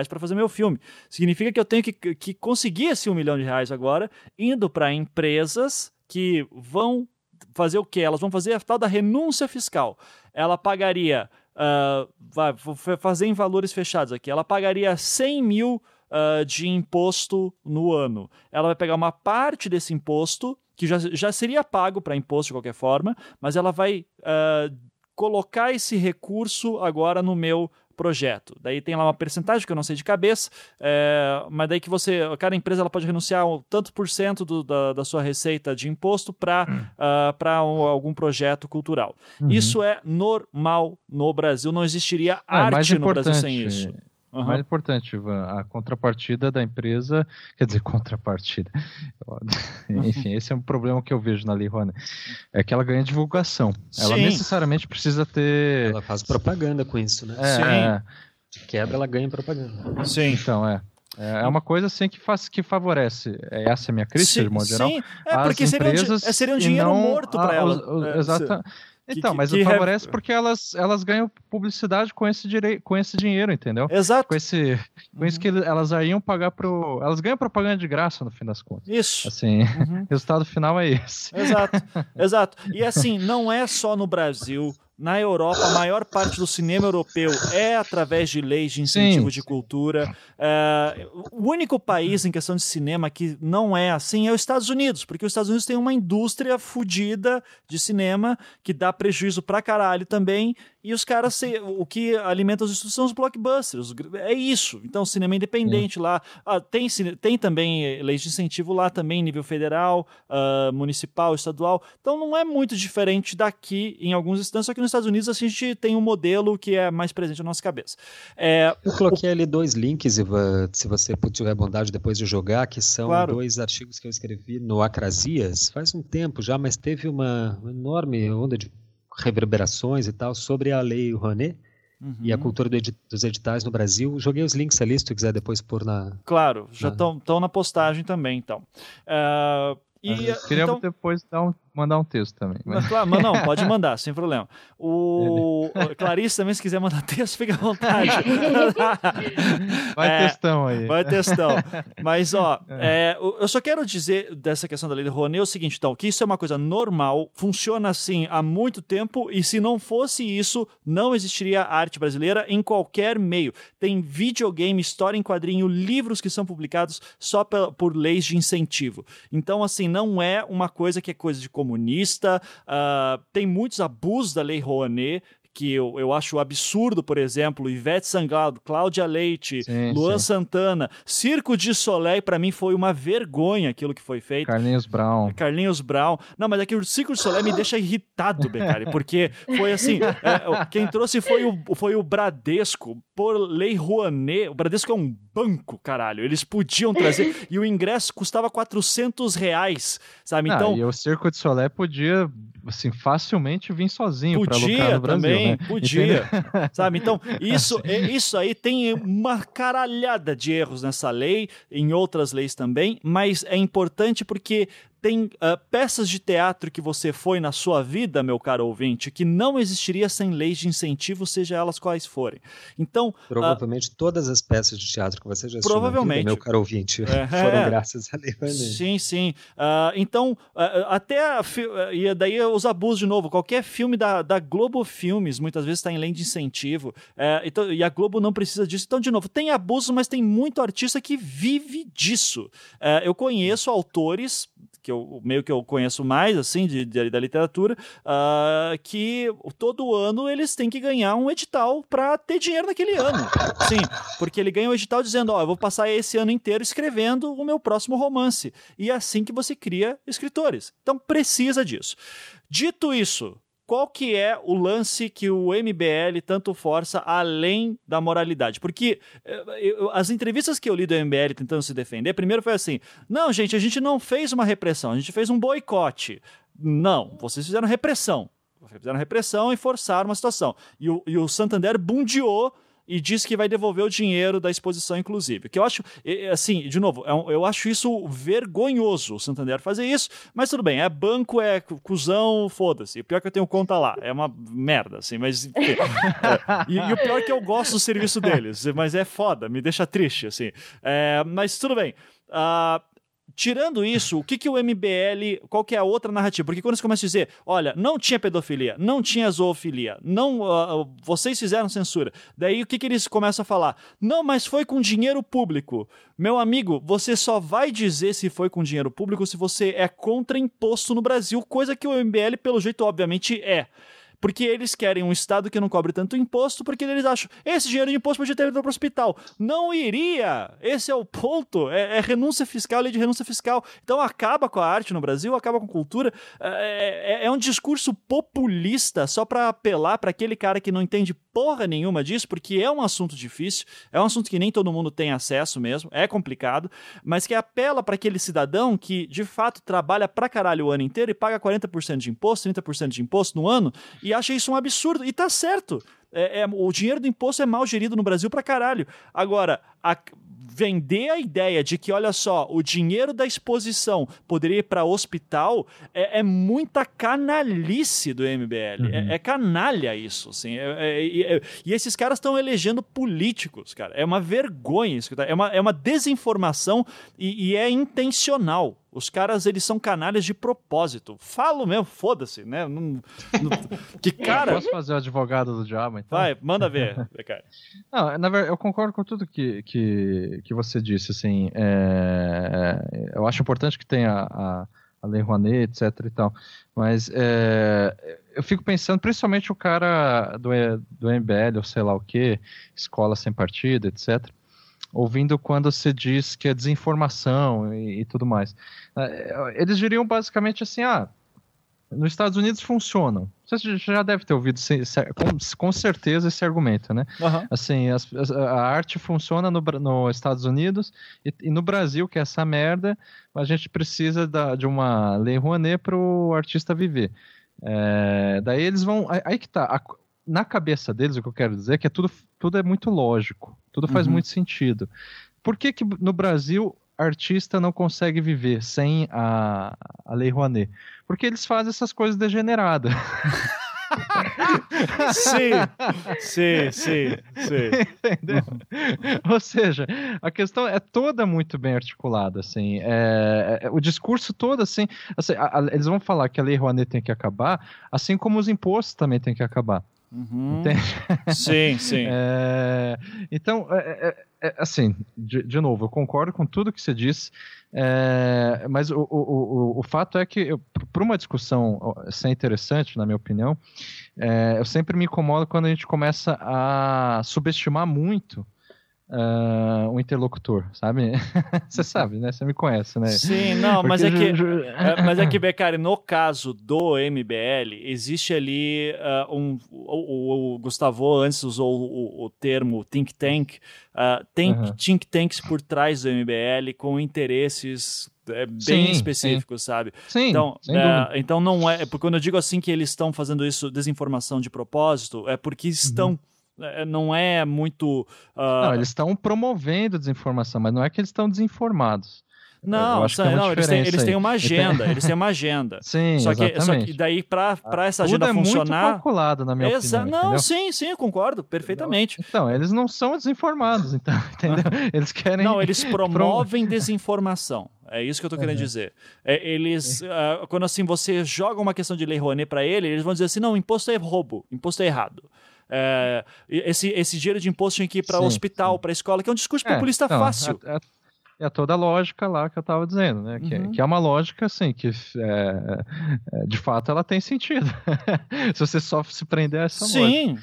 para fazer meu filme. Significa que eu tenho que, que conseguir esse um milhão de reais agora, indo para empresas que vão fazer o quê? Elas vão fazer a tal da renúncia fiscal. Ela pagaria, uh, vai, vou fazer em valores fechados aqui, ela pagaria 100 mil uh, de imposto no ano. Ela vai pegar uma parte desse imposto que já, já seria pago para imposto de qualquer forma, mas ela vai uh, colocar esse recurso agora no meu projeto. Daí tem lá uma percentagem que eu não sei de cabeça, é, mas daí que você, cada empresa ela pode renunciar um tanto por cento do, da, da, sua receita de imposto para uh, ah, para um, algum projeto cultural. Uhum. Isso é normal no Brasil, não existiria é, arte no Brasil sem isso. Uhum. Mais importante, Ivan, a contrapartida da empresa, quer dizer, contrapartida. Enfim, esse é um problema que eu vejo na Lei Rouanet. É que ela ganha divulgação. Ela Sim. necessariamente precisa ter. Ela faz propaganda com isso, né? É, Sim. É. Quebra, ela ganha propaganda. Sim. Então, é. É uma coisa assim que faz que favorece. É essa é a minha crítica, sim, de modo geral. Sim, é porque seria um, seria um dinheiro morto para ela. Exatamente. Então, que, mas que favorece porque elas, elas ganham publicidade com esse, direi com esse dinheiro, entendeu? Exato. Com, esse, com uhum. isso que elas iam pagar pro. Elas ganham propaganda de graça no fim das contas. Isso. Assim, uhum. resultado final é esse. Exato, exato. E assim, não é só no Brasil. Na Europa, a maior parte do cinema europeu é através de leis de incentivo Sim. de cultura. É, o único país em questão de cinema que não é assim é os Estados Unidos, porque os Estados Unidos tem uma indústria fodida de cinema que dá prejuízo pra caralho também e os caras, o que alimenta os estudos são os blockbusters. É isso. Então, cinema independente lá. Ah, tem, tem também eh, leis de incentivo lá também, nível federal, uh, municipal, estadual. Então, não é muito diferente daqui em alguns instantes. Só que nos Estados Unidos a gente tem um modelo que é mais presente na nossa cabeça. É, Eu coloquei o... ali dois links, Ivan, se você tiver bondade depois de jogar, que são claro. dois artigos que eu escrevi no Acrasias faz um tempo já, mas teve uma, enorme onda de reverberações e tal sobre a lei Rouanet uhum. e a uhum. cultura do edi dos editais no Brasil. Joguei os links ali, se tu quiser depois pôr na... Claro, já estão na... na postagem também, então. Uh, e, queria então... depois dar um mandar um texto também. Mas... Claro, mas não, pode mandar, sem problema. O Clarice também, se quiser mandar texto, fica à vontade. Vai é, textão aí. Vai textão. Mas, ó, é. É, eu só quero dizer dessa questão da lei de Rouanet o seguinte, então, que isso é uma coisa normal, funciona assim há muito tempo, e se não fosse isso, não existiria arte brasileira em qualquer meio. Tem videogame, história em quadrinho, livros que são publicados só por leis de incentivo. Então, assim, não é uma coisa que é coisa de comunista, uh, tem muitos abusos da lei Rouanet que eu, eu acho absurdo, por exemplo, Ivete Sangalo, Cláudia Leite, sim, Luan sim. Santana, Circo de Soleil, para mim foi uma vergonha aquilo que foi feito. Carlinhos Brown. Carlinhos Brown. Não, mas é que o Circo de Soleil me deixa irritado, Becari, porque foi assim, é, quem trouxe foi o, foi o Bradesco, por Lei Rouanet. O Bradesco é um banco, caralho. Eles podiam trazer. e o ingresso custava 400 reais, sabe? Então. Ah, e o Circo de Soleil podia assim, facilmente vir sozinho para lucrar no Brasil, também, né? Podia, sabe? Então, isso, é, isso aí tem uma caralhada de erros nessa lei, em outras leis também, mas é importante porque tem uh, peças de teatro que você foi na sua vida, meu caro ouvinte, que não existiria sem leis de incentivo, seja elas quais forem. Então, provavelmente uh, todas as peças de teatro que você já assistiu provavelmente, vida, meu caro ouvinte, é, foram graças a Lei Sim, sim. Uh, então, até a, e daí os abusos de novo. Qualquer filme da, da Globo Filmes muitas vezes está em lei de incentivo. É, então, e a Globo não precisa disso. Então, de novo, tem abuso, mas tem muito artista que vive disso. É, eu conheço autores que eu meio que eu conheço mais assim de, de da literatura uh, que todo ano eles têm que ganhar um edital para ter dinheiro naquele ano. Sim porque ele ganha um edital dizendo ó eu vou passar esse ano inteiro escrevendo o meu próximo romance. E é assim que você cria escritores. Então precisa disso. Dito isso qual que é o lance que o MBL tanto força além da moralidade? Porque eh, eu, as entrevistas que eu li do MBL tentando se defender, primeiro foi assim: não, gente, a gente não fez uma repressão, a gente fez um boicote. Não, vocês fizeram repressão. Fizeram repressão e forçaram uma situação. E o, e o Santander bundiou e diz que vai devolver o dinheiro da exposição, inclusive. Que eu acho, assim, de novo, é eu acho isso vergonhoso o Santander fazer isso, mas tudo bem, é banco, é cuzão, foda-se. O pior que eu tenho conta lá, é uma merda, assim, mas. é, e, e, o pior é que eu gosto do serviço deles, mas é foda, me deixa triste, assim. É, mas tudo bem. Uh, Tirando isso, o que, que o MBL, qual que é a outra narrativa? Porque quando você começa a dizer, olha, não tinha pedofilia, não tinha zoofilia, não, uh, vocês fizeram censura, daí o que, que eles começam a falar? Não, mas foi com dinheiro público. Meu amigo, você só vai dizer se foi com dinheiro público se você é contra imposto no Brasil, coisa que o MBL, pelo jeito, obviamente é porque eles querem um Estado que não cobre tanto imposto, porque eles acham esse dinheiro de imposto podia ter ido para o hospital. Não iria! Esse é o ponto. É, é, renúncia fiscal, lei de renúncia fiscal. Então acaba com a arte no Brasil, acaba com a cultura. É, é, é um discurso populista só para apelar para aquele cara que não entende porra nenhuma disso, porque é um assunto difícil, é um assunto que nem todo mundo tem acesso mesmo, é complicado, mas que apela para aquele cidadão que de fato trabalha pra caralho o ano inteiro e paga 40% de imposto, 30% de imposto no ano e acha isso um absurdo. E tá certo. É, é, o dinheiro do imposto é mal gerido no Brasil pra caralho. Agora, a, vender a ideia de que, olha só, o dinheiro da exposição poderia ir para hospital é, é, muita canalice do MBL. Uhum. É, é, canalha isso, assim. É, é, é, e esses caras estão elegendo políticos, cara. É uma vergonha isso. Tá, é uma, é uma desinformação e, e é intencional. Os caras, eles são canalhas de propósito. Falo mesmo, foda-se, né? Não, não, que cara... Eu posso fazer o advogado do diabo, então? Vai, manda ver, cara. Não, na verdade, eu concordo com tudo que, que, que você disse, assim. É, eu acho importante que tenha a, a Lei Rouanet, etc e tal. Mas é, eu fico pensando, principalmente o cara do, do MBL, ou sei lá o que, escola sem partido, etc ouvindo quando se diz que é desinformação e, e tudo mais. É, eles diriam basicamente assim: ah, nos Estados Unidos funcionam. Você já deve ter ouvido com, certeza esse argumento, né? Uhum. Assim, as, a arte funciona nos no Estados Unidos e, e, no Brasil, que é essa merda, a gente precisa da, de uma lei Rouanet para o artista viver. É, daí eles vão. Aí que tá. A, na cabeça deles, o que eu quero dizer é que é tudo, tudo é muito lógico, tudo faz uhum. muito sentido. Por que, que no Brasil artista não consegue viver sem a, a Lei Rouanet? Porque eles fazem essas coisas degeneradas. sim, sim, sim, sim. Entendeu? Ou seja, a questão é toda muito bem articulada, assim. É, é, o discurso todo, assim, assim a, a, eles vão falar que a Lei Rouanet tem que acabar, assim como os impostos também têm que acabar. Uhum. Sim, sim. É, então, é, é, é, assim, de, de, novo, eu concordo com tudo que você disse, é, mas o, o, o, o, fato é que, para uma discussão ser interessante, na minha opinião, é, eu sempre me incomodo quando a gente começa a subestimar muito uh, um interlocutor, sabe? Você sabe, né? Você me conhece, né? Sim, não, mas é, que, é, mas é que, Beccari, no caso do MBL, existe ali uh, um. O, o, o, Gustavo antes usou o, o termo think tank. Uh, tem uhum. think tanks por trás do MBL com interesses é, bem sim, específicos, sim. sabe? Sim, então, é, então não é. Porque quando eu digo assim que eles estão fazendo isso, desinformação de propósito, é porque estão. Uhum não é muito. Uh... Não, eles estão promovendo desinformação, mas não é que eles estão desinformados. Não, não eles, têm, eles têm uma agenda, eles têm uma agenda. Sim, só que, exatamente. Só que daí, para essa agenda Tudo é funcionar... muito calculado, na minha Exa opinião. Não, entendeu? sim, sim, eu concordo, perfeitamente. Então, eles não são desinformados, então, entendeu? Eles querem... Não, eles promovem desinformação. É isso que eu estou querendo uhum. dizer. É, eles, uh, quando assim você joga uma questão de lei Rouanet para ele, eles vão dizer assim, não, imposto é roubo, imposto é errado. É, esse, esse dinheiro de imposto tinha que ir para hospital, para escola, que é um discurso é, populista então, fácil. É, é toda a lógica lá que eu estava dizendo, né? Que, uhum. que, é uma lógica, assim, que é, é, de fato ela tem sentido. se você só se prender a essa Sim,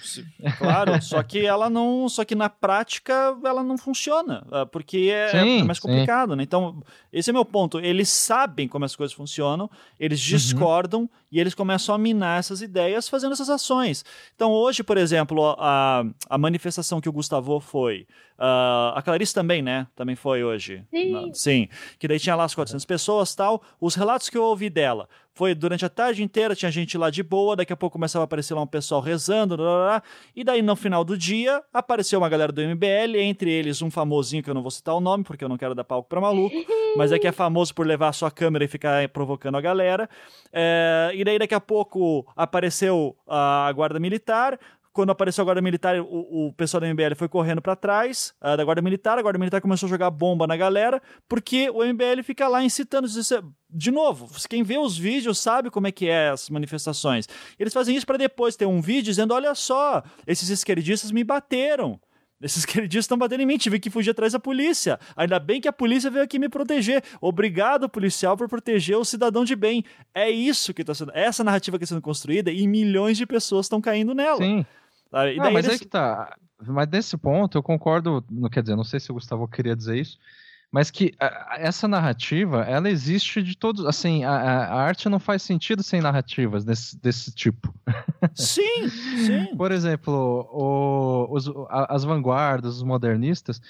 claro. só que ela não. Só que na prática ela não funciona. Ah, porque é, sim, é mais complicado, sim. né? Então, esse é meu ponto. Eles sabem como as coisas funcionam, eles uhum. discordam uhum. E eles começam a minar essas ideias fazendo essas ações. Então, hoje, por exemplo, a, a manifestação que o Gustavo foi. Uh, a Clarice também, né? Também foi hoje. Sim. Sim. Que daí tinha lá as 400 pessoas tal. Os relatos que eu ouvi dela foi durante a tarde inteira, tinha gente lá de boa, daqui a pouco começava a aparecer lá um pessoal rezando, blá, blá, blá, e daí no final do dia apareceu uma galera do MBL, entre eles um famosinho que eu não vou citar o nome, porque eu não quero dar palco pra maluco, mas é que é famoso por levar a sua câmera e ficar provocando a galera. É, e daí daqui a pouco apareceu a guarda militar, quando apareceu a Guarda Militar, o, o pessoal da MBL foi correndo para trás uh, da Guarda Militar, a Guarda Militar começou a jogar bomba na galera, porque o MBL fica lá incitando. De novo, quem vê os vídeos sabe como é que é as manifestações. Eles fazem isso para depois ter um vídeo dizendo: olha só, esses esquerdistas me bateram. Esses esquerdistas estão batendo em mim, tive que fugir atrás da polícia. Ainda bem que a polícia veio aqui me proteger. Obrigado, policial, por proteger o cidadão de bem. É isso que está sendo. Essa narrativa que está sendo construída e milhões de pessoas estão caindo nela. Sim. Sabe? Não, mas eles... aí que tá. Mas nesse ponto eu concordo, não quer dizer, não sei se o Gustavo queria dizer isso, mas que a, essa narrativa, ela existe de todos, assim, a, a, arte não faz sentido sem narrativas desse, desse tipo. Sim, sim. Por exemplo, o, os, as vanguardas, os modernistas,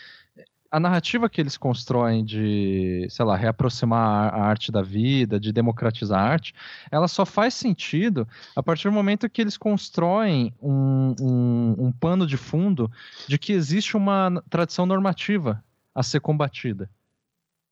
a narrativa que eles constroem de, sei lá, reaproximar a arte da vida, de democratizar a arte, ela só faz sentido a partir do momento que eles constroem um, um, um pano de fundo de que existe uma tradição normativa a ser combatida.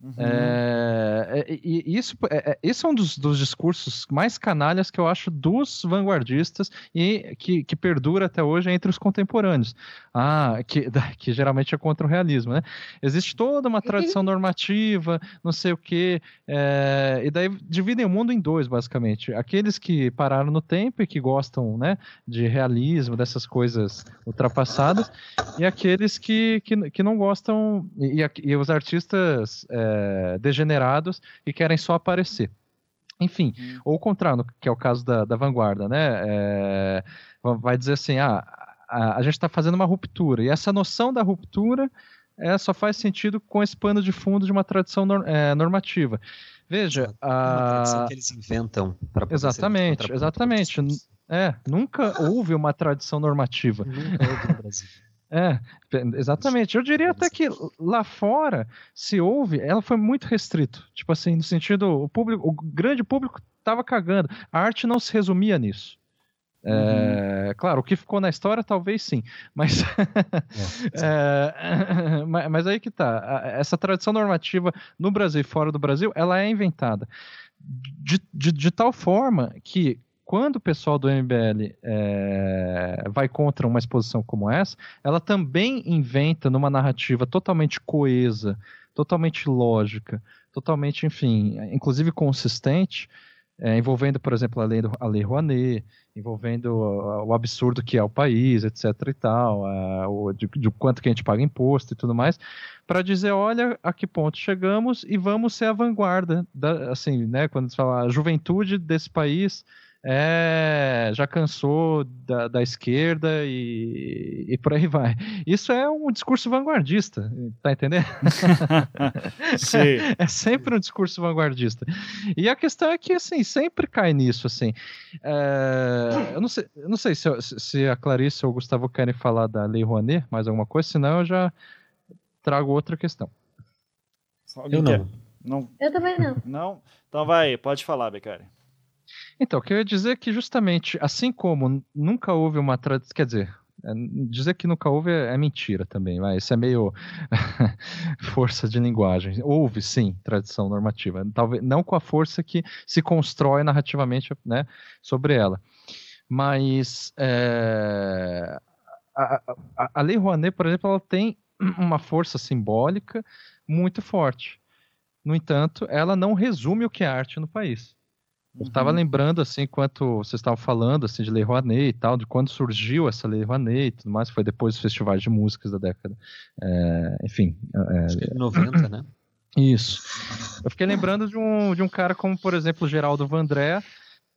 Uhum. É, é, e isso, é, é, esse é um dos, dos, discursos mais canalhas que eu acho dos vanguardistas e que, que perdura até hoje entre os contemporâneos. Ah, que, que geralmente é contra o realismo, né? Existe toda uma tradição normativa, não sei o quê, é, e daí dividem o mundo em dois, basicamente. Aqueles que pararam no tempo e que gostam né, de realismo, dessas coisas ultrapassadas, e aqueles que, que, que não gostam, e, e os artistas. É, é, degenerados e querem só aparecer. Enfim, uhum. ou o contrário, que é o caso da, da vanguarda, né? É, vai dizer assim, ah, a, a gente está fazendo uma ruptura, e essa noção da ruptura é, só faz sentido com esse pano de fundo de uma tradição é, normativa. Veja, uma, a... tradição que eles inventam para Exatamente, exatamente. É, nunca houve uma tradição normativa. Nunca houve no Brasil. É, exatamente. Eu diria até que lá fora, se houve, ela foi muito restrito. Tipo assim, no sentido, o público, o grande público estava cagando. A arte não se resumia nisso. É, uhum. Claro, o que ficou na história talvez sim, mas, é, é mas aí que tá. Essa tradição normativa no Brasil e fora do Brasil, ela é inventada de, de, de tal forma que quando o pessoal do MBL é, vai contra uma exposição como essa, ela também inventa numa narrativa totalmente coesa, totalmente lógica, totalmente, enfim, inclusive consistente, é, envolvendo, por exemplo, a lei, a lei Rouanet, envolvendo o, o, absurdo que é o país, etc. e tal, a, o, de, de, quanto que a gente paga imposto e tudo mais, para dizer, olha a que ponto chegamos e vamos ser a vanguarda, da, assim, né, quando se fala a juventude desse país é, já cansou da, da esquerda e, e, por aí vai. Isso é um discurso vanguardista, tá entendendo? Sim. É sempre um discurso vanguardista. E a questão é que, assim, sempre cai nisso, assim. É, eu, não sei, eu não sei se, se a Clarice ou o Gustavo querem falar da Lei Rouanet, mais alguma coisa, senão eu já trago outra questão. Eu não. não. Eu também não. Não? Então vai, pode falar, Becari. Então, o eu dizer é que justamente, assim como nunca houve uma tradição, quer dizer, é, dizer que nunca houve é, é mentira também, mas isso é meio força de linguagem. Houve sim tradição normativa, talvez não com a força que se constrói narrativamente, né, sobre ela. Mas é, a, a, a Lei Rouanet, por exemplo, ela tem uma força simbólica muito forte. No entanto, ela não resume o que é arte no país. Eu estava uhum. lembrando, assim, enquanto vocês estavam falando, assim, de Lei Rouanet e tal, de quando surgiu essa Lei Rouanet e tudo mais, foi depois dos festivais de músicas da década, é, enfim... É, 90, né? Isso. Eu fiquei lembrando de um, de um cara como, por exemplo, Geraldo Vandré,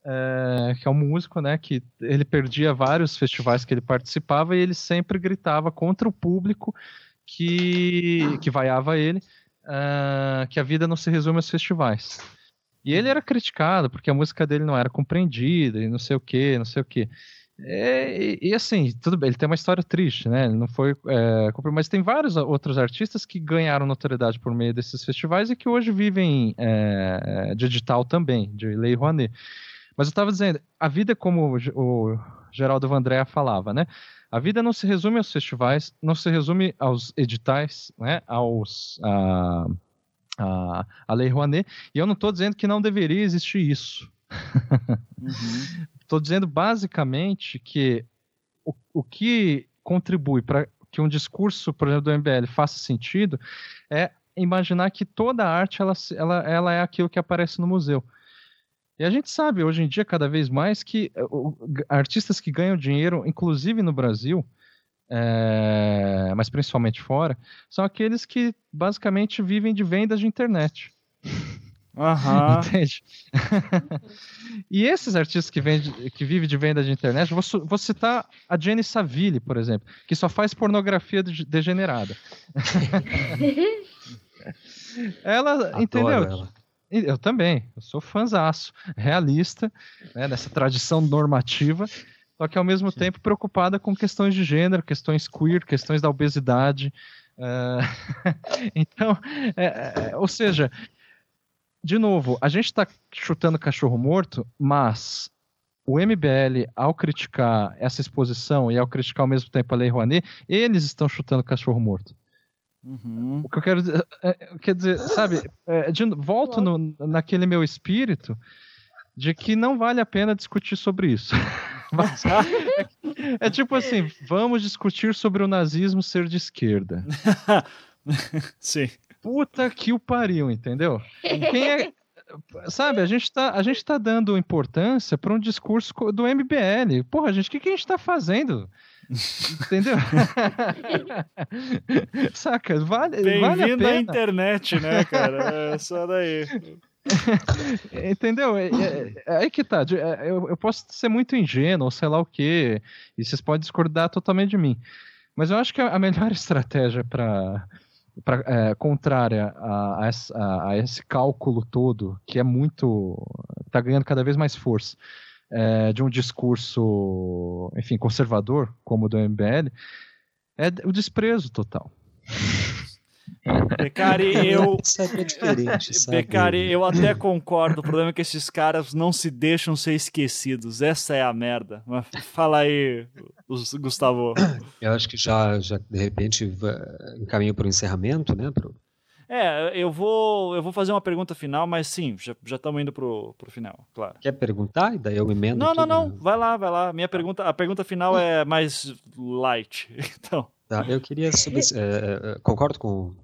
é, que é um músico, né, que ele perdia vários festivais que ele participava e ele sempre gritava contra o público que, que vaiava ele, uh, que a vida não se resume aos festivais. E ele era criticado porque a música dele não era compreendida e não sei o que, não sei o que. É, e, e, assim, tudo bem, ele tem uma história triste, né? Ele não foi. É, mas tem vários outros artistas que ganharam notoriedade por meio desses festivais e que hoje vivem é, de edital também, de Lei Rouanet. Mas eu estava dizendo, a vida, como o Geraldo Vandré falava, né? A vida não se resume aos festivais, não se resume aos editais, né? Aos. A, a, a Lei Rouanet, e eu não estou dizendo que não deveria existir isso. Estou uhum. dizendo basicamente que o, o que contribui para que um discurso, por exemplo, do MBL faça sentido é imaginar que toda a arte ela, ela, ela é aquilo que aparece no museu. E a gente sabe hoje em dia, cada vez mais, que artistas que ganham dinheiro, inclusive no Brasil, é, mas principalmente fora, são aqueles que basicamente vivem de vendas de internet. Uhum. Entende? e esses artistas que, vende, que vivem de venda de internet, vou, vou citar a Jenny Saville, por exemplo, que só faz pornografia degenerada. ela, Adoro entendeu? Ela. Eu também, eu sou fãzaço, realista, né, nessa tradição normativa, só que ao mesmo Sim. tempo preocupada com questões de gênero, questões queer, questões da obesidade. Uh... então, é, é, ou seja, de novo, a gente está chutando cachorro morto, mas o MBL, ao criticar essa exposição e ao criticar ao mesmo tempo a Lei Rouanet, eles estão chutando cachorro morto. Uhum. O que eu quero dizer, é, quer dizer, sabe, é, de, volto no, naquele meu espírito de que não vale a pena discutir sobre isso. Mas, é, é, tipo assim, vamos discutir sobre o nazismo ser de esquerda. Sim. Puta que o pariu, entendeu? Quem é, sabe, a gente tá, a gente tá dando importância para um discurso do MBL. Porra, gente, o que, que a gente tá fazendo? Entendeu? Saca, vale, vale a pena. à internet, né, cara? É só daí. Entendeu? É, é, é, aí que tá. É, eu, eu, posso ser muito ingênuo, sei lá o quê, e vocês podem discordar totalmente de mim. Mas eu acho que a melhor estratégia para é, contrária a, a, a, esse cálculo todo, que é muito. está ganhando cada vez mais força, é, de um discurso, enfim, conservador, como o do MBL, é o desprezo total. Becari, eu. É Becari, eu até concordo. O problema é que esses caras não se deixam ser esquecidos. Essa é a merda. Mas fala aí, Gustavo. Eu acho que já, já de repente, encaminho para o encerramento, né? Pro... É, eu vou, eu vou fazer uma pergunta final, mas sim, já estamos indo pro, pro final, claro. Quer perguntar? E daí eu emendo. Não, não, não. Vai lá, vai lá. Minha pergunta, a pergunta final é mais light. Então. Tá, eu queria sobre, é, é, concordo com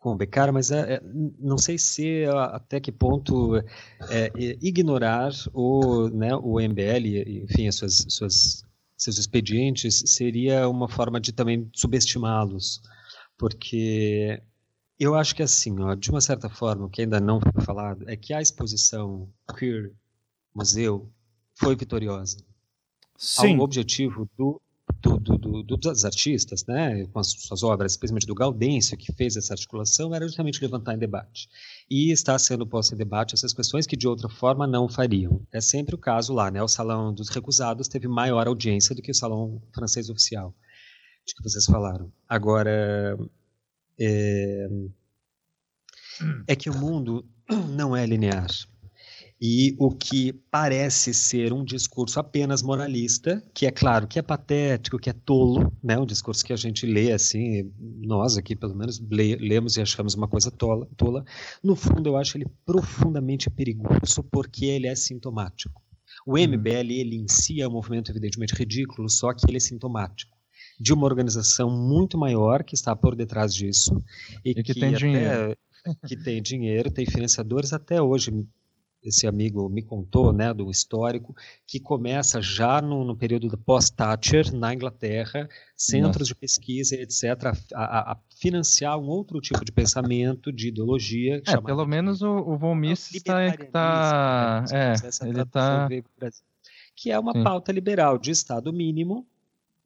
com o Beccari, mas é, é, não sei se até que ponto é, é ignorar o, né, o MBL, enfim, as suas, suas, seus expedientes, seria uma forma de também subestimá-los. Porque eu acho que assim, ó, de uma certa forma, o que ainda não foi falado é que a exposição Queer Museu foi vitoriosa. Sim. O objetivo do, do, do, do, dos artistas, né, com as suas obras, especialmente do Gaudêncio, que fez essa articulação, era justamente levantar em debate. E está sendo posto em debate essas questões que de outra forma não fariam. É sempre o caso lá, né? O Salão dos Recusados teve maior audiência do que o Salão Francês Oficial, de que vocês falaram. Agora, é, é que o mundo não é linear. E o que parece ser um discurso apenas moralista, que é claro que é patético, que é tolo, né? um discurso que a gente lê assim, nós aqui pelo menos lê, lemos e achamos uma coisa tola, tola, no fundo eu acho ele profundamente perigoso porque ele é sintomático. O MBL, ele em si é um movimento evidentemente ridículo, só que ele é sintomático de uma organização muito maior que está por detrás disso e, e que, que, tem até, dinheiro. que tem dinheiro, tem financiadores até hoje esse amigo me contou, né, do histórico, que começa já no, no período da post-Thatcher, na Inglaterra, centros Nossa. de pesquisa, etc., a, a, financiar um outro tipo de pensamento, de ideologia. É, pelo menos o, o Von Mises está... Tá, né, é, ele está... Que é uma Sim. pauta liberal de Estado mínimo,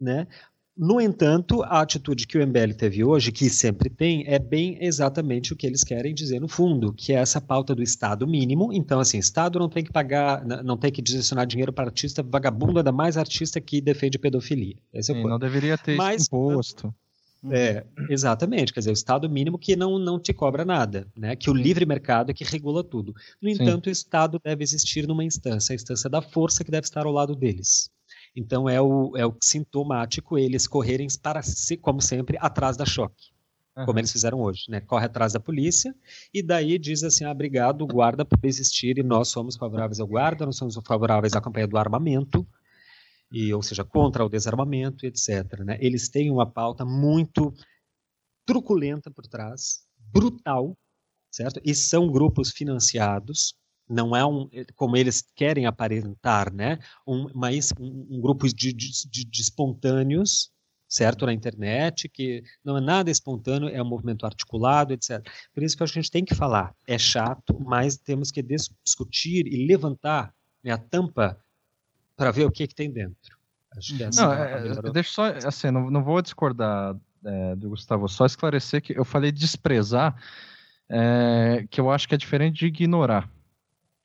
né, no entanto, a atitude que o MBL teve hoje, que sempre tem, é bem exatamente o que eles querem dizer no fundo, que é essa pauta do Estado mínimo. Então, assim, Estado não tem que pagar, não tem que direcionar dinheiro para artista vagabundo, ainda mais artista que defende pedofilia. Esse é o não deveria ter Mas, imposto. É, exatamente, quer dizer, o Estado mínimo que não, não te cobra nada, né? que o livre mercado é que regula tudo. No entanto, Sim. o Estado deve existir numa instância, a instância da força que deve estar ao lado deles. Então é o, é o sintomático eles correrem para, como sempre, atrás da choque. Uhum. Como eles fizeram hoje, né? Corre atrás da polícia e daí diz assim: ah, obrigado, guarda, por existir e nós somos favoráveis ao guarda, nós somos favoráveis à campanha do armamento, e, ou seja, contra o desarmamento, etc. Né? Eles têm uma pauta muito truculenta por trás, brutal, certo? E são grupos financiados não é um, como eles querem aparentar, né? Um, mas um, um grupo de, de, de, espontâneos, certo, na internet, que não é nada espontâneo, é um movimento articulado, etc. Por isso que a gente tem que falar. É chato, mas temos que discutir e levantar né, a tampa para ver o que, que tem dentro. Acho que essa não, é, é deixa só, assim, não, não vou discordar é, do Gustavo, só esclarecer que eu falei desprezar, é, que eu acho que é diferente de ignorar.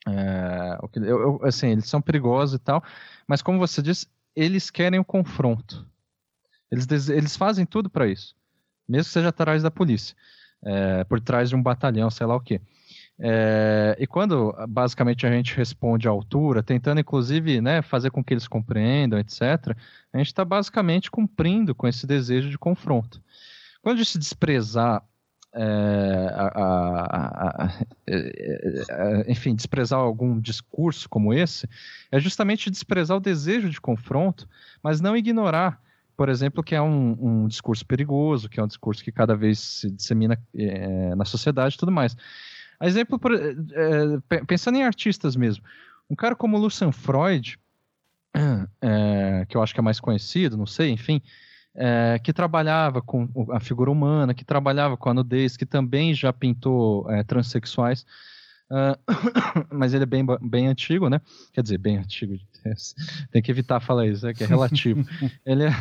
É, eu, eu, assim, eles são perigosos e tal, mas como você disse, eles querem o confronto. Eles, eles fazem tudo para isso, mesmo que seja atrás da polícia, é, por trás de um batalhão, sei lá o quê. É, e quando basicamente a gente responde à altura, tentando inclusive né, fazer com que eles compreendam, etc., a gente está basicamente cumprindo com esse desejo de confronto. Quando a gente desprezar é, a, a, a, é, é, enfim, desprezar algum discurso como esse, é justamente desprezar o desejo de confronto, mas não ignorar, por exemplo, que é um, um discurso perigoso, que é um discurso que cada vez se dissemina é, na sociedade e tudo mais. Exemplo, por, é, pensando em artistas mesmo, um cara como Lucian Freud, é, que eu acho que é mais conhecido, não sei, enfim, é, que trabalhava com a figura humana, que trabalhava com a nudez, que também já pintou é, transexuais. Uh, mas ele é bem, bem antigo, né? Quer dizer, bem antigo. Tem que evitar falar isso, é que é relativo. ele é,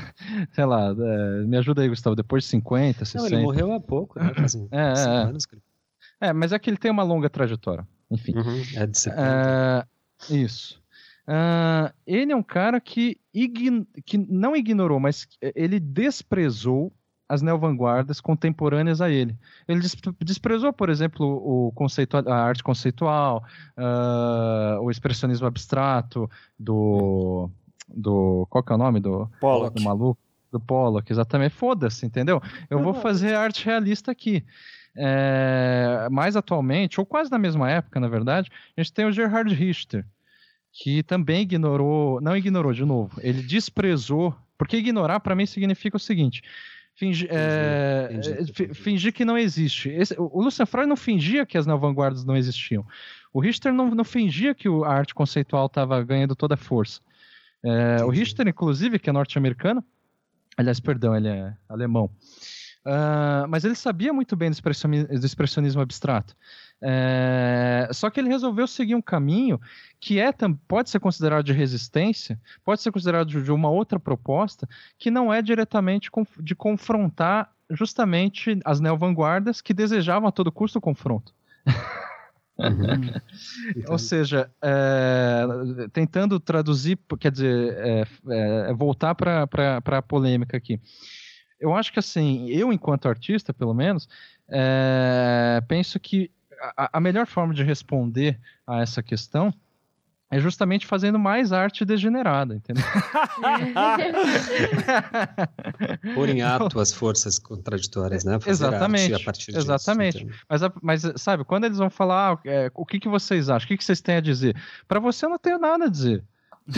sei lá, é, me ajuda aí, Gustavo, depois de 50, 60. Não, ele morreu há pouco, né? Faz é, é, anos que ele... É, mas é que ele tem uma longa trajetória. Enfim. Uhum, é de 70. Uh, isso. Uh, ele é um cara que, que não ignorou, mas ele desprezou as neovanguardas contemporâneas a ele. Ele desprezou, por exemplo, o conceito, a arte conceitual, uh, o expressionismo abstrato do, do. Qual que é o nome do, Pollock. do maluco? Do Pollock, exatamente. Foda-se, entendeu? Eu vou fazer arte realista aqui. É, mais atualmente, ou quase na mesma época, na verdade, a gente tem o Gerhard Richter, que também ignorou, não ignorou de novo, ele desprezou, porque ignorar para mim significa o seguinte, fingir, é, é fingir que não existe. Esse, o Lucian Freud não fingia que as neovanguardas não existiam. O Richter não, não fingia que a arte conceitual estava ganhando toda a força. É, o Richter, inclusive, que é norte-americano, aliás, perdão, ele é alemão. Uh, mas ele sabia muito bem do expressionismo, do expressionismo abstrato. É, só que ele resolveu seguir um caminho que é pode ser considerado de resistência, pode ser considerado de uma outra proposta, que não é diretamente de confrontar justamente as neovanguardas que desejavam a todo custo o confronto. Uhum. Ou seja, é, tentando traduzir, quer dizer, é, é, voltar para a polêmica aqui. Eu acho que assim, eu enquanto artista, pelo menos, é, penso que a, a melhor forma de responder a essa questão é justamente fazendo mais arte degenerada, entendeu? Pôr em ato as forças contraditórias, né? Fazer exatamente. a partir disso, exatamente. Mas, mas, sabe, quando eles vão falar ah, é, o que, que vocês acham, o que, que vocês têm a dizer? Para você, eu não tenho nada a dizer.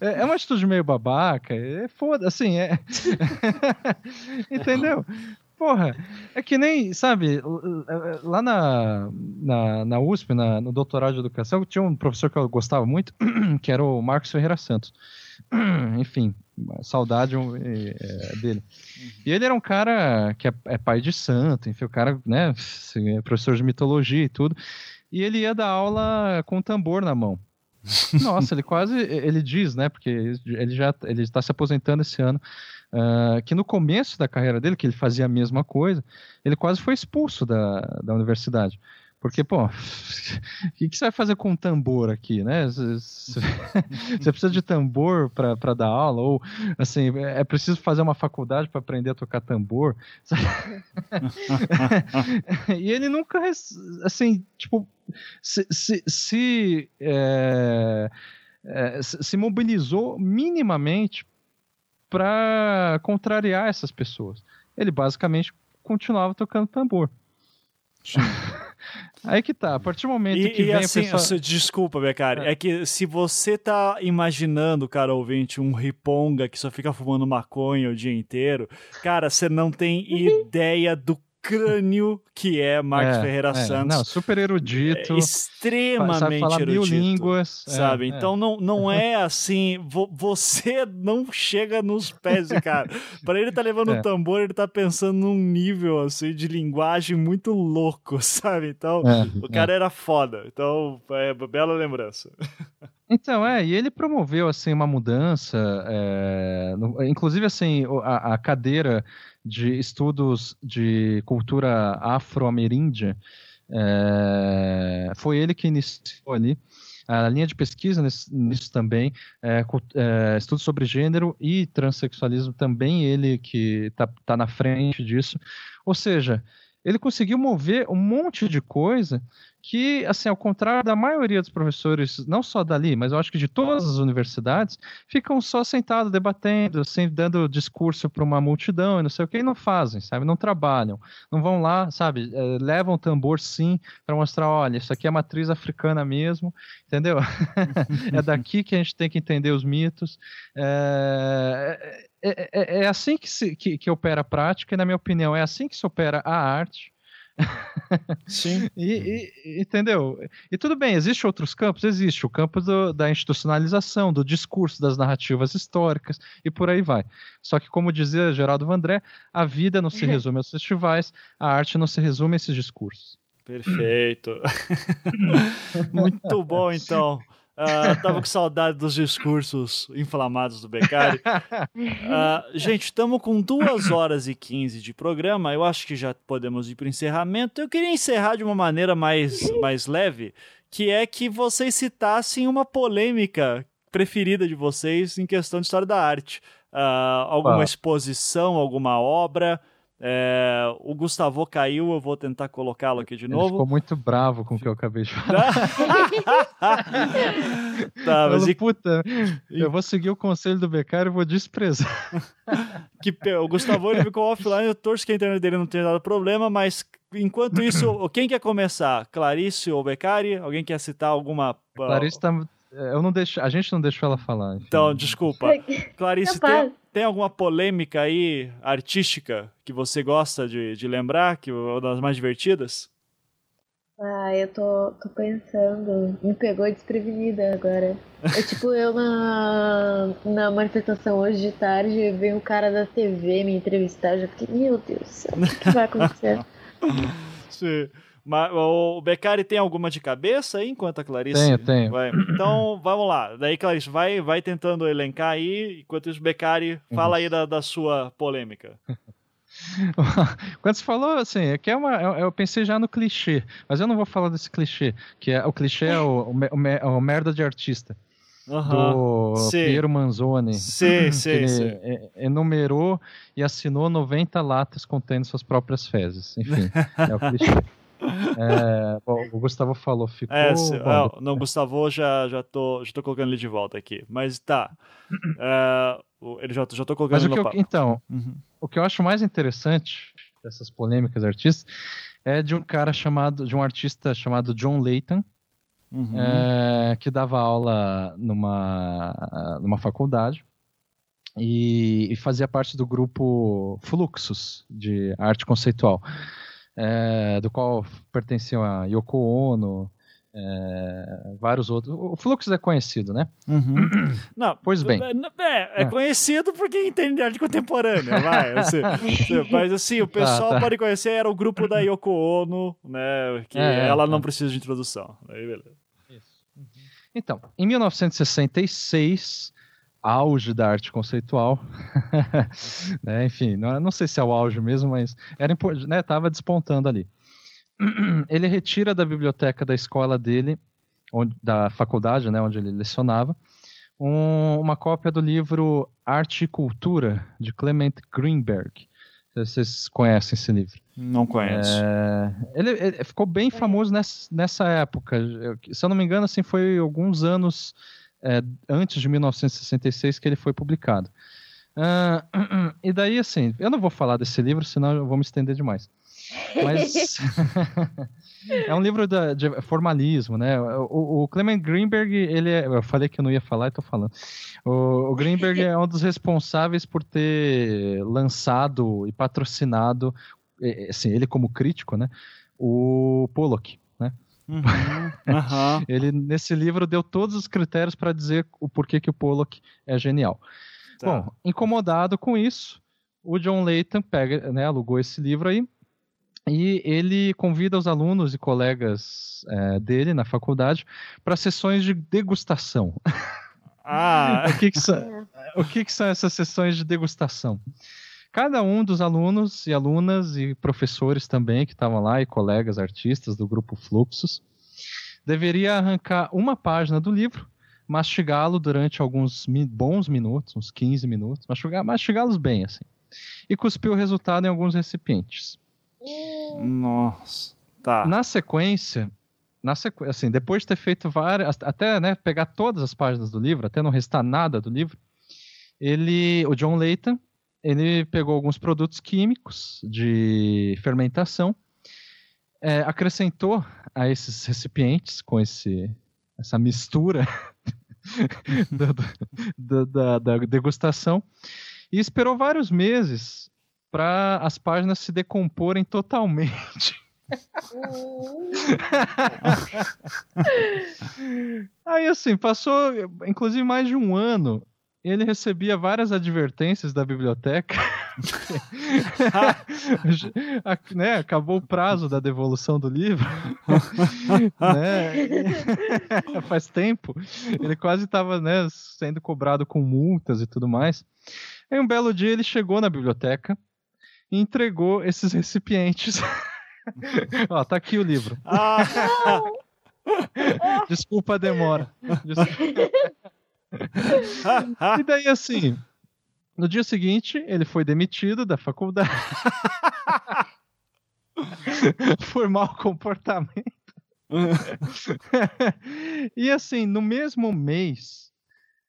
É, é uma atitude meio babaca, é foda, assim, é. Entendeu? Porra, é que nem, sabe, lá na, na, na USP, na, no doutorado de educação, tinha um professor que eu gostava muito, que era o Marcos Ferreira Santos. Enfim, saudade é, dele. Uhum. E ele era um cara que é, é, pai de santo, enfim, o cara, né, é professor de mitologia e tudo. E ele ia dar aula com um tambor na mão. Nossa, ele quase, ele diz, né, porque ele já ele está se aposentando esse ano, uh, que no começo da carreira dele, que ele fazia a mesma coisa, ele quase foi expulso da, da universidade. Porque, pô, o que, que, você vai fazer com um tambor aqui, né? Você precisa de tambor para dar aula, ou, assim, é preciso fazer uma faculdade para aprender a tocar tambor. e ele nunca, assim, tipo, se, se, se, é, é, se mobilizou minimamente para contrariar essas pessoas. Ele basicamente continuava tocando tambor. Aí que tá, a partir do momento e, que e vem assim, a pessoa... Desculpa, Becari, é. é que se você tá imaginando, cara ouvinte, um riponga que só fica fumando maconha o dia inteiro, cara, você não tem ideia do crânio que é Marcos é, Ferreira é, Santos. Não, super erudito. É, extremamente sabe falar erudito. Mil línguas. É, sabe? É. então não, não é assim. Vo, você não chega nos pés do cara. Para ele tá levando o é. um tambor, ele tá pensando num nível assim de linguagem muito louco, sabe? Então, o cara era foda. Então, é bela lembrança. Então, é, e ele promoveu, assim, uma mudança, é, inclusive, assim, a, a, cadeira de estudos de cultura afro-ameríndia, é, foi ele que iniciou ali a linha de pesquisa nisso, nisso também, é, é, estudos sobre gênero e transexualismo também ele que está tá na frente disso. Ou seja, ele conseguiu mover um monte de coisa que, assim, ao contrário da maioria dos professores, não só dali, mas eu acho que de todas as universidades, ficam só sentados debatendo, assim, dando discurso para uma multidão e não sei o que, e não fazem, sabe? Não trabalham, não vão lá, sabe? É, levam tambor sim para mostrar, olha, isso aqui é matriz africana mesmo, entendeu? é daqui que a gente tem que entender os mitos. É, é, é, é assim que, se, que, que opera a prática, e na minha opinião, é assim que se opera a arte Sim. e, e, entendeu? E tudo bem, existe outros campos? Existe o campo do, da institucionalização, do discurso, das narrativas históricas e por aí vai. Só que, como dizia Geraldo Vandré, a vida não se resume aos festivais, a arte não se resume a esses discursos. Perfeito. Muito bom, então. Uh, tava com saudade dos discursos inflamados do Beccari. Uh, gente, estamos com duas horas e 15 de programa. Eu acho que já podemos ir para o encerramento. Eu queria encerrar de uma maneira mais, mais leve, que é que vocês citassem uma polêmica preferida de vocês em questão de história da arte. Uh, alguma ah. exposição, alguma obra é, o Gustavo caiu, eu vou tentar colocá-lo aqui de novo. Ele ficou muito bravo com o que eu acabei de falar. tá, mas e... puta, eu vou seguir o conselho do Becari e vou desprezar. que, o Gustavo ele ficou offline, eu torço que a internet dele não tenha dado problema, mas enquanto isso, quem quer começar? Clarice ou Becari? Alguém quer citar alguma... Clarice tá eu não deixo, a gente não deixou ela falar. Enfim. Então, desculpa. Clarice, tem, tem, alguma polêmica aí artística que você gosta de, de lembrar, que é uma das mais divertidas? Ah, eu tô, tô pensando. Me pegou desprevenida agora. É tipo eu na, na manifestação hoje de tarde, veio um cara da TV me entrevistar. Já fiquei, meu Deus, o que vai acontecer? Sim. Mas, o Beccari tem alguma de cabeça aí, enquanto a Clarice? Tenho, tenho. Vai. Então, vamos lá. Daí, Clarice, vai, vai tentando elencar aí, enquanto isso, Beccari, fala aí da, da sua polêmica. Quando você falou assim, é que é uma, eu pensei já no clichê, mas eu não vou falar desse clichê, que é o clichê é o, o, o, o merda de artista. Uhum. Do sim. Piero Manzoni. Sim, sim, ele sim. enumerou e assinou 90 latas contendo suas próprias fezes. Enfim, é o clichê. É, bom, o Gustavo falou, ficou. É, se, bom, não, Gustavo já, já, tô, já tô colocando ele de volta aqui. Mas tá. É, ele já, já tô colocando Mas ele o que eu, Então, uhum. o que eu acho mais interessante dessas polêmicas artistas é de um cara chamado, de um artista chamado John Layton, uhum. é, que dava aula numa, numa faculdade. E, e fazia parte do grupo Fluxus de arte conceitual é, do qual pertenciam a Yoko Ono, é, vários outros. O Fluxo é conhecido, né? Uhum. Não, pois bem. É, é, conhecido porque entende arte contemporânea, vai. Assim, mas assim, o pessoal tá, tá. pode conhecer, era o grupo da Yoko Ono, né? Que é, ela não tá. precisa de introdução. Aí, beleza. Então, em 1966, auge da arte conceitual. né? Enfim, não, não, sei se é o auge mesmo, mas era né, tava despontando ali. ele retira da biblioteca da escola dele, onde, da faculdade, né, onde ele lecionava, um, uma cópia do livro Arte e Cultura, de Clement Greenberg. Vocês conhecem esse livro? Não conheço. É, ele, ele, ficou bem famoso nessa, nessa época. Se eu não me engano, assim, foi alguns anos é, antes de 1966 que ele foi publicado. Uh, e daí, assim, eu não vou falar desse livro, senão eu vou me estender demais. Mas é um livro da, de formalismo, né? O, o, Clement Greenberg, ele é, eu falei que eu não ia falar e tô falando. O, o Greenberg é um dos responsáveis por ter lançado e patrocinado, assim, ele como crítico, né? O Pollock. Uhum, uhum. Ele, nesse livro, deu todos os critérios para dizer o porquê que o Pollock é genial. Tá. Bom, incomodado com isso, o John Layton pega, né, alugou esse livro aí e ele convida os alunos e colegas é, dele na faculdade para sessões de degustação. Ah! o que, que, são, o que, que são essas sessões de degustação? Cada um dos alunos e alunas e professores também que estavam lá e colegas artistas do grupo Fluxos deveria arrancar uma página do livro, mastigá-lo durante alguns bons minutos, uns 15 minutos, mastigá-los bem assim, e cuspir o resultado em alguns recipientes. Nossa, tá. Na sequência, na sequ... assim, depois de ter feito várias, até né, pegar todas as páginas do livro, até não restar nada do livro, ele, o John Layton, ele pegou alguns produtos químicos de fermentação, é, acrescentou a esses recipientes com esse, essa mistura do, do, da, da degustação e esperou vários meses para as páginas se decomporem totalmente. Aí assim, passou inclusive mais de um ano ele recebia várias advertências da biblioteca. né? Acabou o prazo da devolução do livro. né? Faz tempo. Ele quase estava né, sendo cobrado com multas e tudo mais. Aí um belo dia ele chegou na biblioteca e entregou esses recipientes. Ó, tá aqui o livro. Ah. Desculpa a demora. Desculpa. e daí, assim, no dia seguinte, ele foi demitido da faculdade por mau comportamento. e assim, no mesmo mês,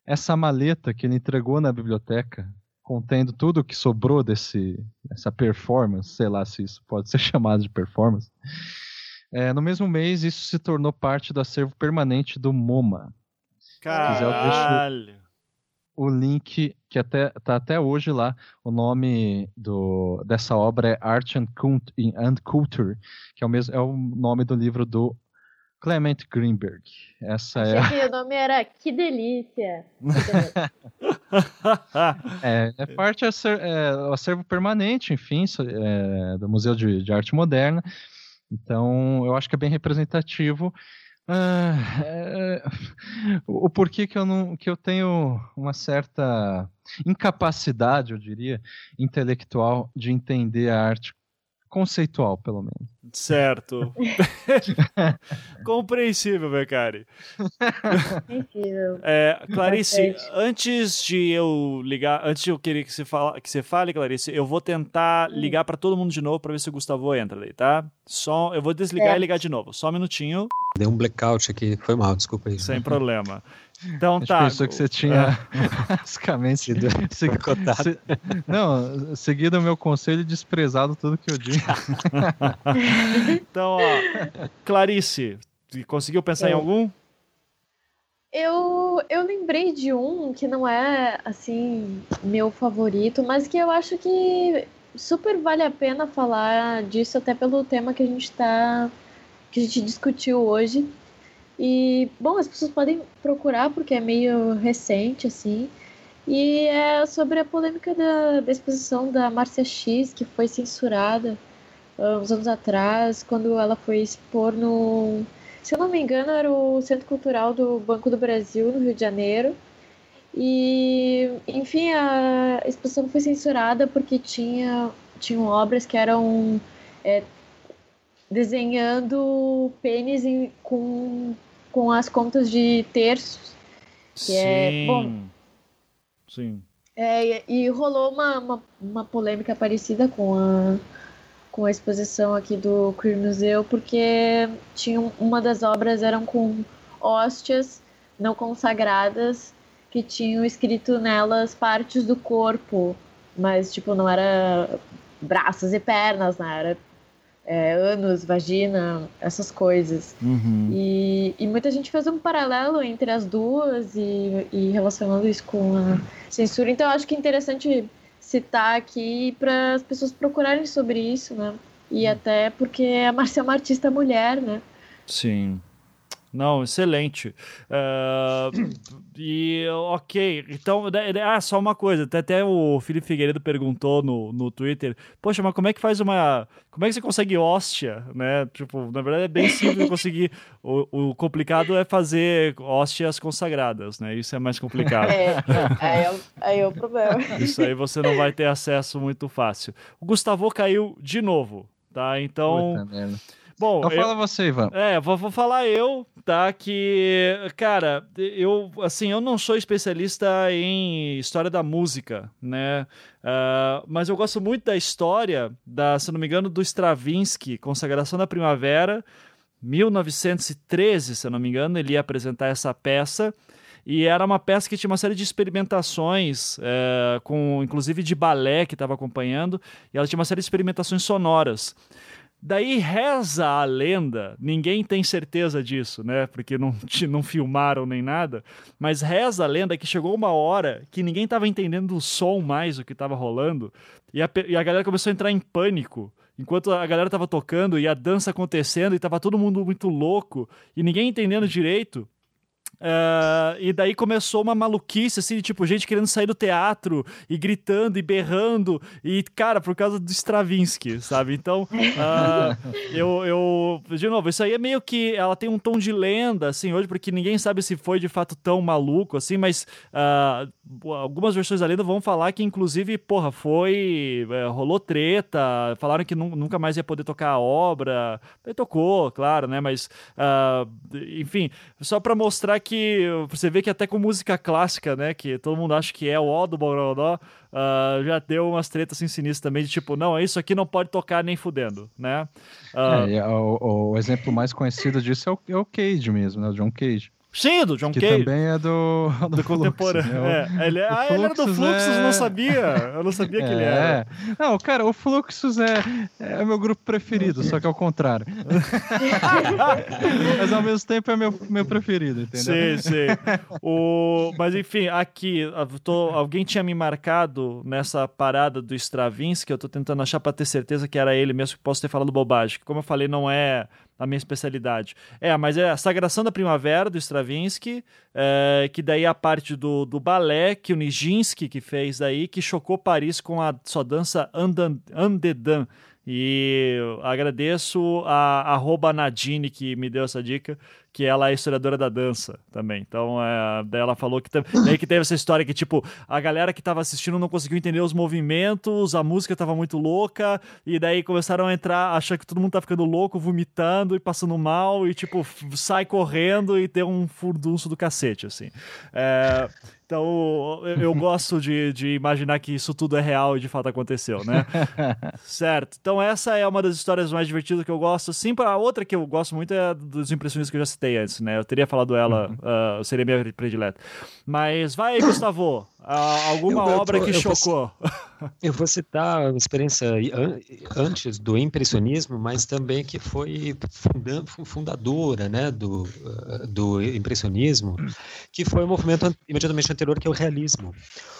essa maleta que ele entregou na biblioteca, contendo tudo o que sobrou desse, dessa performance, sei lá se isso pode ser chamado de performance, é, no mesmo mês isso se tornou parte do acervo permanente do MoMA, Caralho. o link que até tá até hoje lá. O nome do, dessa obra é Art and, and Culture, que é o mesmo é o nome do livro do Clement Greenberg. Essa Achei é. que o nome era Que Delícia. é, é, parte é, do acervo permanente, enfim, é, do Museu de, de, Arte Moderna. Então, eu acho que é bem representativo. Ah, é, o porquê que eu não que eu tenho uma certa incapacidade, eu diria, intelectual de entender a arte conceitual, pelo menos. Certo. Compreensível, Becari. Compreensível. É, Clarice, antes de eu ligar, antes de eu querer que você, fala, que você fale, Clarice, eu vou tentar hum. ligar para todo mundo de novo para ver se o Gustavo entra daí, tá? Só, eu vou desligar é. e ligar de novo. Só um minutinho. Deu um blackout aqui, foi mal, desculpa aí. Sem problema. Então tá. pensou que você tinha é. basicamente sido se, não, seguido o meu conselho e desprezado tudo que eu disse. então, ó, Clarice, conseguiu pensar em algum? Eu, eu lembrei de um que não é assim meu favorito, mas que eu acho que super vale a pena falar disso até pelo tema que a gente tá que a gente discutiu hoje e, bom, as pessoas podem procurar porque é meio recente, assim. E é sobre a polêmica da, da exposição da Márcia X, que foi censurada uh, uns anos atrás, quando ela foi expor no. Se eu não me engano, era o Centro Cultural do Banco do Brasil, no Rio de Janeiro. E, enfim, a exposição foi censurada porque tinha, tinham obras que eram é, desenhando pênis em, com, com as contas de terços. Que é, Sim. É, bom, Sim. É, e rolou uma, uma, uma, polêmica parecida com a, com a exposição aqui do Queer Museu, porque tinha uma das obras eram com hóstias não consagradas que tinham escrito nelas partes do corpo, mas tipo não era braços e pernas, né? Era é, ânus, vagina, essas coisas. Uhum. E, e, muita gente fez um paralelo entre as duas e, e relacionando isso com a censura. Então, eu acho que é interessante citar aqui para as pessoas procurarem sobre isso, né? E uhum. até porque a Marcia é uma artista mulher, né? Sim. Não, excelente. Uh, e ok, então, ah, só uma coisa, até, até o Felipe Figueiredo perguntou no, no Twitter, poxa, mas como é que faz uma. Como é que você consegue hóstia, né? Tipo, na verdade é bem simples conseguir. O, o complicado é fazer hóstias consagradas, né? Isso é mais complicado. É, aí é, aí é o problema. Isso aí você não vai ter acesso muito fácil. O Gustavo caiu de novo, tá? Então. Puta merda. Bom, então eu, fala você, Ivan. É, vou, vou, falar eu, tá? Que, cara, eu, assim, eu não sou especialista em história da música, né? Uh, mas eu gosto muito da história, da, se não me engano, do Stravinsky, Consagração da Primavera, 1913, se não me engano, ele ia apresentar essa peça. E era uma peça que tinha uma série de experimentações, é, com inclusive de balé que estava acompanhando, e ela tinha uma série de experimentações sonoras. Daí reza a lenda, ninguém tem certeza disso, né? Porque não, não filmaram nem nada, mas reza a lenda que chegou uma hora que ninguém estava entendendo o som mais, o que estava rolando, e a, e a galera começou a entrar em pânico enquanto a galera tava tocando e a dança acontecendo e tava todo mundo muito louco e ninguém entendendo direito. Uh, e daí começou uma maluquice, assim, tipo, gente querendo sair do teatro e gritando e berrando. E, cara, por causa do Stravinsky, sabe? Então, uh, eu, eu. De novo, isso aí é meio que. Ela tem um tom de lenda, assim, hoje, porque ninguém sabe se foi de fato tão maluco, assim, mas uh, algumas versões da lenda vão falar que, inclusive, porra, foi. É, rolou treta, falaram que nunca mais ia poder tocar a obra. Ele tocou, claro, né? Mas, enfim, só pra mostrar que que você vê que até com música clássica, né, que todo mundo acha que é o ó do Borodó, uh, já deu umas tretas assim sinistras também, de tipo, não, isso aqui não pode tocar nem fudendo, né? Uh, é, o, o, exemplo mais conhecido disso é o, é o Cage mesmo, né, o John Cage. Sim, do John que Cage. também é do, do, do contemporâneo. Né? É, ele, é, ah, ele era do Fluxus, é... não sabia. Eu não sabia é... que ele era. Não, cara, o Fluxus é, é meu grupo preferido, só que é o contrário. Mas ao mesmo tempo é meu, meu preferido, entendeu? Sim, sim. O... Mas enfim, aqui, tô... alguém tinha me marcado nessa parada do Stravinsky, eu tô tentando achar pra ter certeza que era ele mesmo, que posso ter falado bobagem. Como eu falei, não é a minha especialidade. É, mas é a Sagração da Primavera, do Stravinsky, é, que daí é a parte do, do balé que o Nijinsky que fez aí, que chocou Paris com a sua dança Andedan. E agradeço a arroba Nadine que me deu essa dica, que ela é historiadora da dança também. Então, é, daí ela falou que, daí que teve essa história que, tipo, a galera que tava assistindo não conseguiu entender os movimentos, a música tava muito louca, e daí começaram a entrar, achar que todo mundo tá ficando louco, vomitando e passando mal, e, tipo, sai correndo e tem um furdunço do cacete, assim. É, então, eu, eu gosto de, de, imaginar que isso tudo é real e de fato aconteceu, né? certo. Então, essa é uma das histórias mais divertidas que eu gosto. Sim, a outra que eu gosto muito é dos impressionistas que eu já citei citei antes, né? Eu teria falado ela, uhum. uh, seria minha predileta. Mas vai aí, Gustavo. Uh, alguma eu, obra eu, que chocou? Vou, eu vou citar uma experiência antes do impressionismo, mas também que foi fundadora né, do, uh, do impressionismo, que foi o movimento imediatamente anterior, que é o realismo.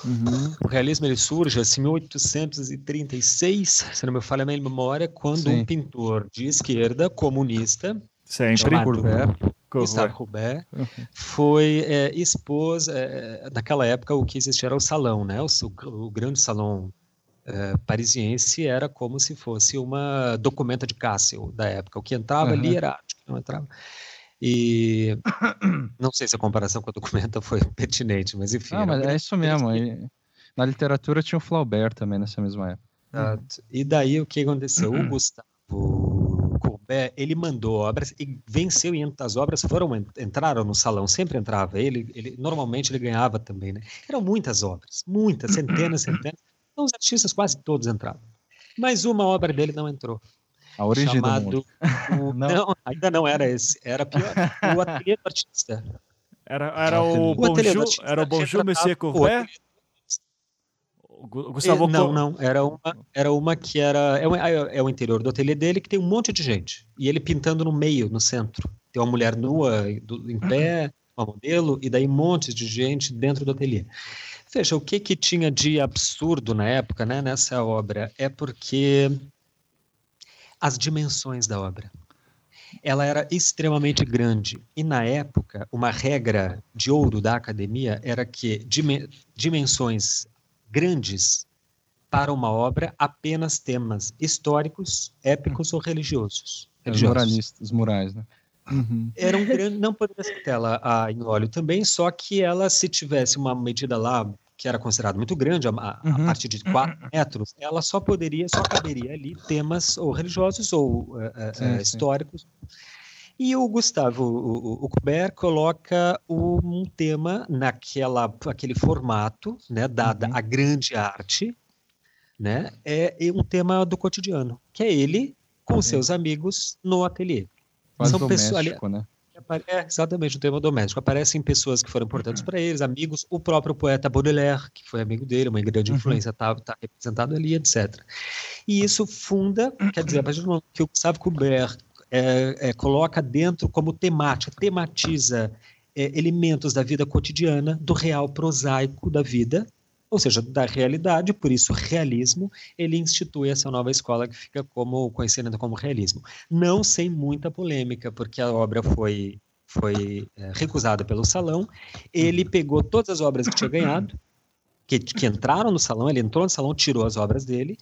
Uhum. O realismo ele surge assim, em 1836, se não me falha a minha memória, quando Sim. um pintor de esquerda, comunista, Sempre. Courbet. Gustave Courbet foi é, expôs é, naquela época o que existia era o salão, né? O, o grande salão é, parisiense era como se fosse uma documenta de Cássio da época. O que entrava uhum. ali era arte, não entrava. E não sei se a comparação com a documenta foi pertinente, mas enfim. Ah, mas é isso mesmo. Na literatura tinha o Flaubert também nessa mesma época. Exato. E daí o que aconteceu? O Gustavo é, ele mandou obras e venceu e as obras foram entraram no salão, sempre entrava. Ele, ele normalmente ele ganhava também, né? Eram muitas obras, muitas, centenas, centenas. Então, os artistas quase todos entravam. Mas uma obra dele não entrou. A origem chamado, o, não. não. ainda não era esse, era pior, o ateliê do artista. Era, era o, o Bonjour, era o Bonjour Monsieur Courbet? Gustavo Não, não. Era uma, era uma que era. É o, é o interior do ateliê dele que tem um monte de gente. E ele pintando no meio, no centro. Tem uma mulher nua em pé, uma modelo, e daí montes de gente dentro do ateliê. Veja, o que, que tinha de absurdo na época, né, nessa obra, é porque as dimensões da obra. Ela era extremamente grande. E na época, uma regra de ouro da academia era que dimensões grandes para uma obra apenas temas históricos, épicos ou religiosos. religiosos. Os moralistas, morais, né? Uhum. Era um grande, não poderia ser tela a, em óleo também, só que ela, se tivesse uma medida lá que era considerada muito grande, a, a uhum. partir de 4 metros, ela só poderia, só caberia ali temas ou religiosos ou uh, sim, uh, históricos. E o Gustavo, o, o Kubert, coloca um tema naquela, aquele formato, né, dada uhum. a grande arte, né, é, é, um tema do cotidiano, que é ele com uhum. seus amigos no ateliê. Quase São doméstico, pessoas, né? É, exatamente, o tema doméstico. Aparecem pessoas que foram importantes uhum. para eles, amigos, o próprio poeta Baudelaire, que foi amigo dele, uma grande uhum. influência, está tá representado ali, etc. E isso funda, quer dizer, a partir do momento que o Gustavo Kubert é, é, coloca dentro como temática, tematiza é, elementos da vida cotidiana, do real prosaico da vida, ou seja, da realidade, por isso realismo, ele institui essa nova escola que fica como conhecida como realismo. Não sem muita polêmica, porque a obra foi foi é, recusada pelo salão. Ele pegou todas as obras que tinha ganhado, que, que entraram no salão, ele entrou no salão, tirou as obras dele,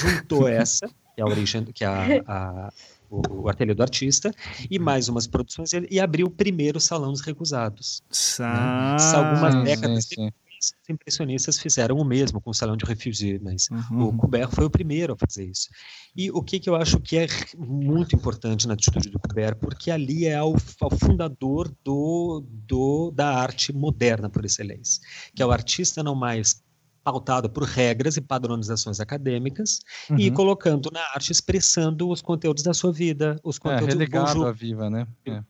juntou essa, que é a origem, que é a, a o, o Ateliê do Artista, e uhum. mais umas produções, e abriu o primeiro Salão dos Recusados. Né? Algumas décadas sim, sim. Os impressionistas fizeram o mesmo com o Salão de Refugee, mas uhum. o Kubert foi o primeiro a fazer isso. E o que, que eu acho que é muito importante na atitude do Kubert, porque ali é o, o fundador do, do, da arte moderna por excelência, que é o artista não mais pautado por regras e padronizações acadêmicas uhum. e colocando na arte, expressando os conteúdos da sua vida, os é, conteúdos é, relegado à viva, né? É.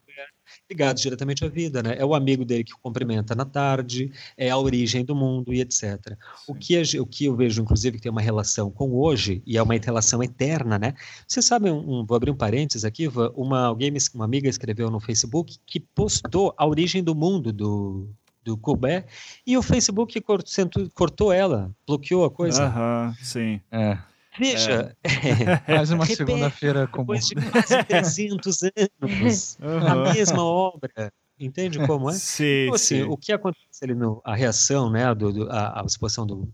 ligados diretamente à vida, né? É o amigo dele que o cumprimenta na tarde, é a origem do mundo e etc. O que, o que eu vejo, inclusive, que tem uma relação com hoje, e é uma relação eterna, né? Você sabe, um, um, vou abrir um parênteses aqui, uma, alguém, uma amiga escreveu no Facebook que postou a origem do mundo do, do Courbet, e o Facebook cortou, cortou ela, bloqueou a coisa. Aham, sim. É. Veja, é. mais uma segunda-feira comum. Depois de quase 300 anos, uhum. a mesma obra. Entende como é? Sim, então, assim, sim. O que acontece ali, no, a reação, né, do, do a, a, exposição do,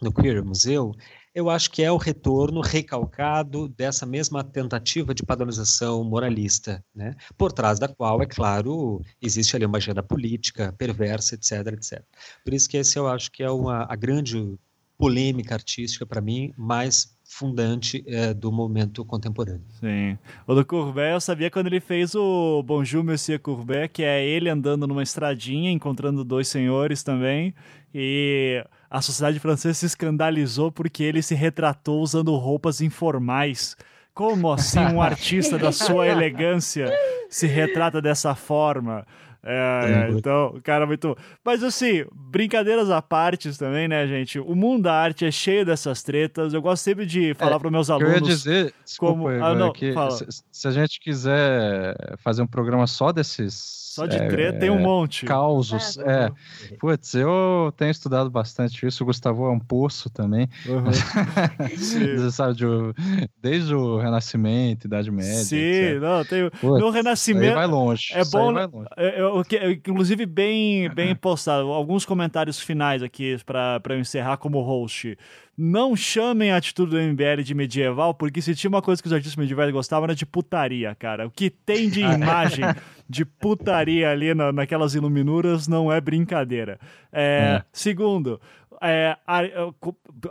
do Queer Museu, eu acho que é o retorno recalcado dessa mesma tentativa de padronização moralista, né? por trás da qual, é claro, existe ali uma agenda política perversa, etc, etc. Por isso que esse eu acho que é uma, a grande polêmica artística para mim mais fundante é, do momento contemporâneo. Sim. O do Courbet eu sabia quando ele fez o Bonjour Monsieur Courbet, que é ele andando numa estradinha, encontrando dois senhores também, e a sociedade francesa se escandalizou porque ele se retratou usando roupas informais. Como assim um artista da sua elegância se retrata dessa forma? É, é, então, cara, muito. Mas assim, brincadeiras à parte também, né, gente? O mundo da arte é cheio dessas tretas. Eu gosto sempre de falar é, para meus alunos. Eu ia dizer, desculpa, como. Ah, não, que se, se, a gente quiser fazer um programa só desses só de treta é, tem um monte. Causos. É. é. Putz, eu tenho estudado bastante isso. O Gustavo é um poço também. Uhum. Você sabe, de, desde o Renascimento, Idade Média. Sim, etc. não, tem. Putz, no Renascimento. vai longe. É bom. Longe. É, é, inclusive, bem, bem postado. Alguns comentários finais aqui para eu encerrar como host não chamem a atitude do MBL de medieval, porque se tinha uma coisa que os artistas medievais gostavam era de putaria, cara. O que tem de imagem de putaria ali na, naquelas iluminuras não é brincadeira. É, é. Segundo, é,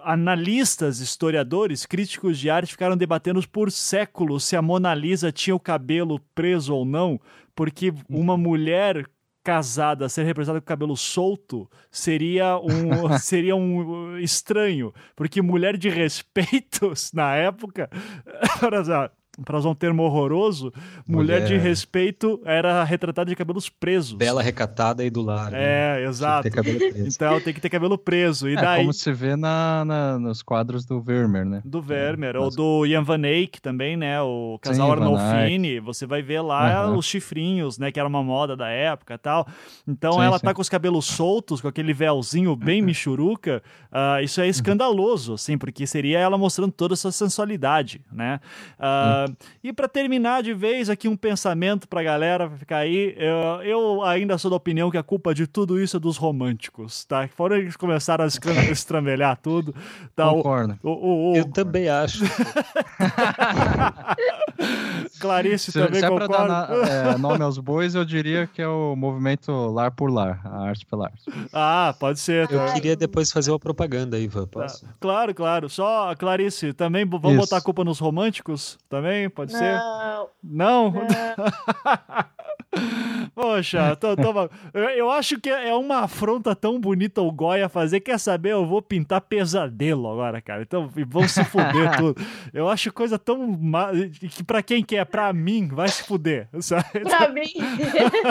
analistas, historiadores, críticos de arte ficaram debatendo por séculos se a Mona Lisa tinha o cabelo preso ou não, porque uma mulher casada ser representada com cabelo solto seria um seria um estranho. Porque mulher de respeitos na época para usar um termo horroroso, mulher, mulher, de respeito era retratada de cabelos presos. Bela, recatada e do lar. É, né? exato. Então tem que ter cabelo preso. E é, daí... como se vê na, na, nos quadros do Vermeer, né? Do Vermeer, é, ou do Ian Van Eyck também, né? O casal Sim, Arnolfini. Você vai ver lá uhum. os chifrinhos, né? Que era uma moda da época tal. Então sim, ela sim. tá com os cabelos soltos, com aquele véuzinho bem michuruca. Uh, isso é escandaloso, assim, porque seria ela mostrando toda essa sensualidade, né? Uh, e para terminar de vez aqui um pensamento para a galera ficar aí, eu, eu, ainda sou da opinião que a culpa de tudo isso é dos românticos, tá? Foram eles começaram a estrambelhar tudo. Tá? Concordo. O, o, o, eu também acho. Clarice se, também se é concorda. Pra dar na, é, nome aos bois, eu diria que é o movimento Lar por Lar, a arte pela arte. Ah, pode ser. Eu tá. queria depois fazer uma propaganda, Ivan, posso? Tá. Claro, claro. Só, Clarice, também vamos Isso. botar a culpa nos românticos também? Pode não. ser? Não? Não? Poxa, tô, tô... Eu, acho que é uma afronta tão bonita o Goya fazer. Quer saber? Eu vou pintar pesadelo agora, cara. Então vão se fuder tudo. Eu acho coisa tão. que pra quem quer, pra mim, vai se fuder. Sabe? Pra mim.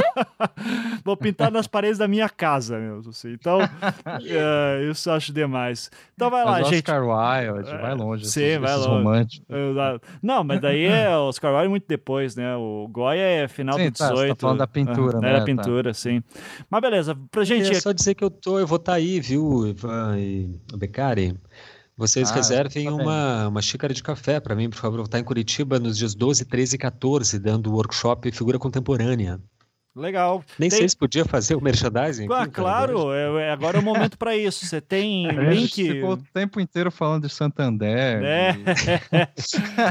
vou pintar nas paredes da minha casa mesmo. Assim. Então, é, isso eu acho demais. Então vai lá, mas gente. Oscar Wilde, vai longe. Sim, esses, vai esses longe. Românticos. Não, mas daí é Oscar Wilde muito depois, né? O Goya é final sim, do 18. Tá, tá falando da pintura, ah, né? Era tá. pintura, tá. sim. Mas beleza, pra gente. É só dizer que eu tô, eu vou estar tá aí, viu, Ivan e Beccari? Vocês ah, reservem tá uma, uma xícara de café para mim, por favor. Eu vou estar em Curitiba nos dias 12, 13 e 14, dando workshop Figura Contemporânea. Legal. Nem tem... sei se podia fazer o merchandising. Ah, claro, é, é, agora é o momento para isso. Você tem a link. Gente ficou o tempo inteiro falando de Santander. É.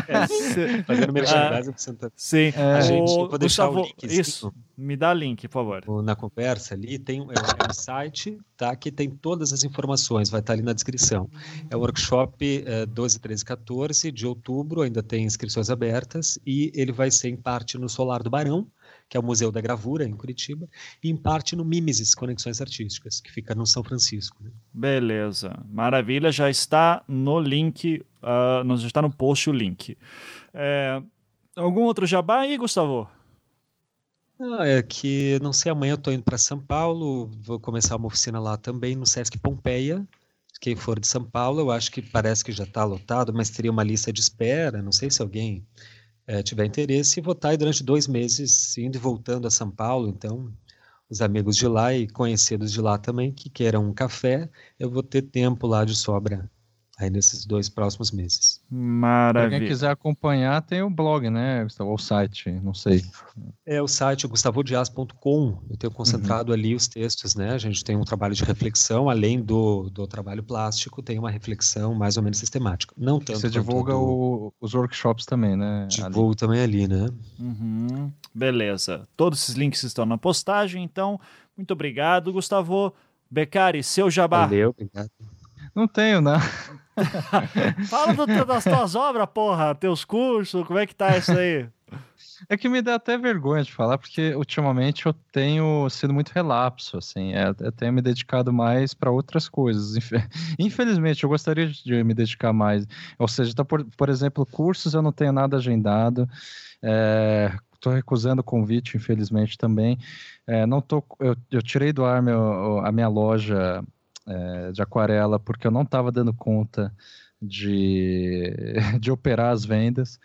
é. Fazendo merchandising ah, de Santander. Sim. É. A gente, o, vou deixar Gustavo, o link. Isso. Me dá link, por favor. Na conversa ali tem um, é um site tá, que tem todas as informações, vai estar ali na descrição. É o workshop é, 12, 13, 14 de outubro, ainda tem inscrições abertas e ele vai ser em parte no Solar do Barão que é o Museu da Gravura, em Curitiba, e em parte no Mimesis Conexões Artísticas, que fica no São Francisco. Né? Beleza, maravilha, já está no link, uh, já está no post o link. É, algum outro jabá aí, Gustavo? Ah, é que, não sei, amanhã eu tô indo para São Paulo, vou começar uma oficina lá também no Sesc Pompeia. Quem for de São Paulo, eu acho que parece que já está lotado, mas teria uma lista de espera. Não sei se alguém é, tiver interesse, e estar aí durante dois meses indo e voltando a São Paulo. Então, os amigos de lá e conhecidos de lá também que queiram um café, eu vou ter tempo lá de sobra aí nesses dois próximos meses. Maravilha. Se alguém quiser acompanhar, tem o blog, né, Gustavo? Ou o site, não sei. É o site gustavodias.com. Eu tenho concentrado uhum. ali os textos, né? A gente tem um trabalho de reflexão, além do, do trabalho plástico, tem uma reflexão mais ou menos sistemática. Não tanto. Você divulga todo... o, os workshops também, né? Divulgo ali. também ali, né? Uhum. Beleza. Todos esses links estão na postagem, então, muito obrigado, Gustavo. Becari, seu jabá. Valeu, obrigado. Não tenho, não. Fala do, das tuas obras, porra, teus cursos, como é que tá isso aí? É que me dá até vergonha de falar, porque ultimamente eu tenho sido muito relapso, assim, é, eu tenho me dedicado mais para outras coisas. Infelizmente, eu gostaria de me dedicar mais. Ou seja, tá por, por exemplo, cursos eu não tenho nada agendado. Estou é, recusando o convite, infelizmente, também. É, não tô, eu, eu tirei do ar meu, a minha loja é, de aquarela porque eu não estava dando conta de, de operar as vendas.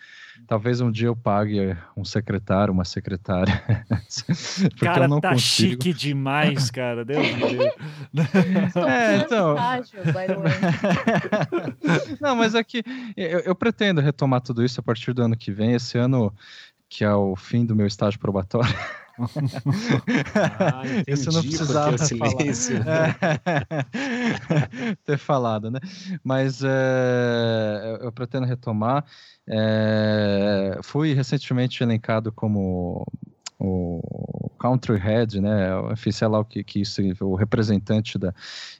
Talvez um dia eu pague um secretário, uma secretária. porque cara, eu não tá consigo. chique demais, cara. Deus me Deus. É, então. não, mas é que eu, eu pretendo retomar tudo isso a partir do ano que vem. Esse ano, que é o fim do meu estágio probatório. Ah, Isso não precisava falar. ter falado, né? Mas é, eu pretendo retomar. É, fui recentemente elencado como o country head, né, sei lá o que, que isso, o representante da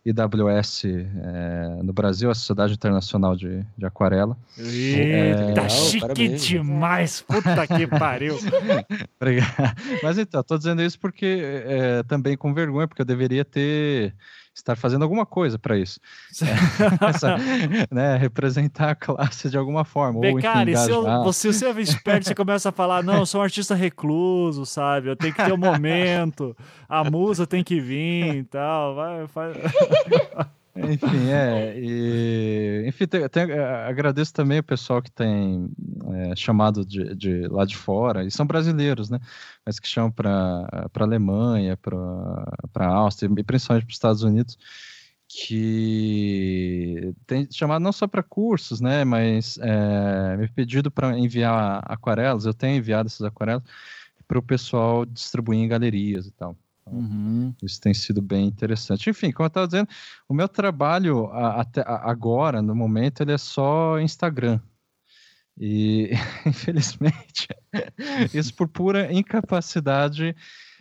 IWS é, no Brasil, a Sociedade Internacional de, de Aquarela. Eita, é, chique parabéns. demais, puta que pariu. Obrigado. Mas então, tô dizendo isso porque é, também com vergonha, porque eu deveria ter estar fazendo alguma coisa para isso. É, essa, né, representar a classe de alguma forma. Becari, se, eu, você, você é esperto, você começa a falar, não, eu sou um artista recluso, sabe? Eu tenho que ter um momento, a musa tem que vir e tal. Vai, faz... Enfim, é. E, enfim, tem, tem, é, agradeço também o pessoal que tem é, chamado de, de, lá de fora, e são brasileiros, né? Mas que chamam para a Alemanha, para a Áustria, e principalmente para os Estados Unidos, que tem chamado não só para cursos, né? Mas é, me pedido para enviar aquarelas, eu tenho enviado essas aquarelas para o pessoal distribuir em galerias e tal. Uhum. Isso tem sido bem interessante. Enfim, como eu estava dizendo, o meu trabalho até agora, no momento, ele é só Instagram. E, infelizmente, isso por pura incapacidade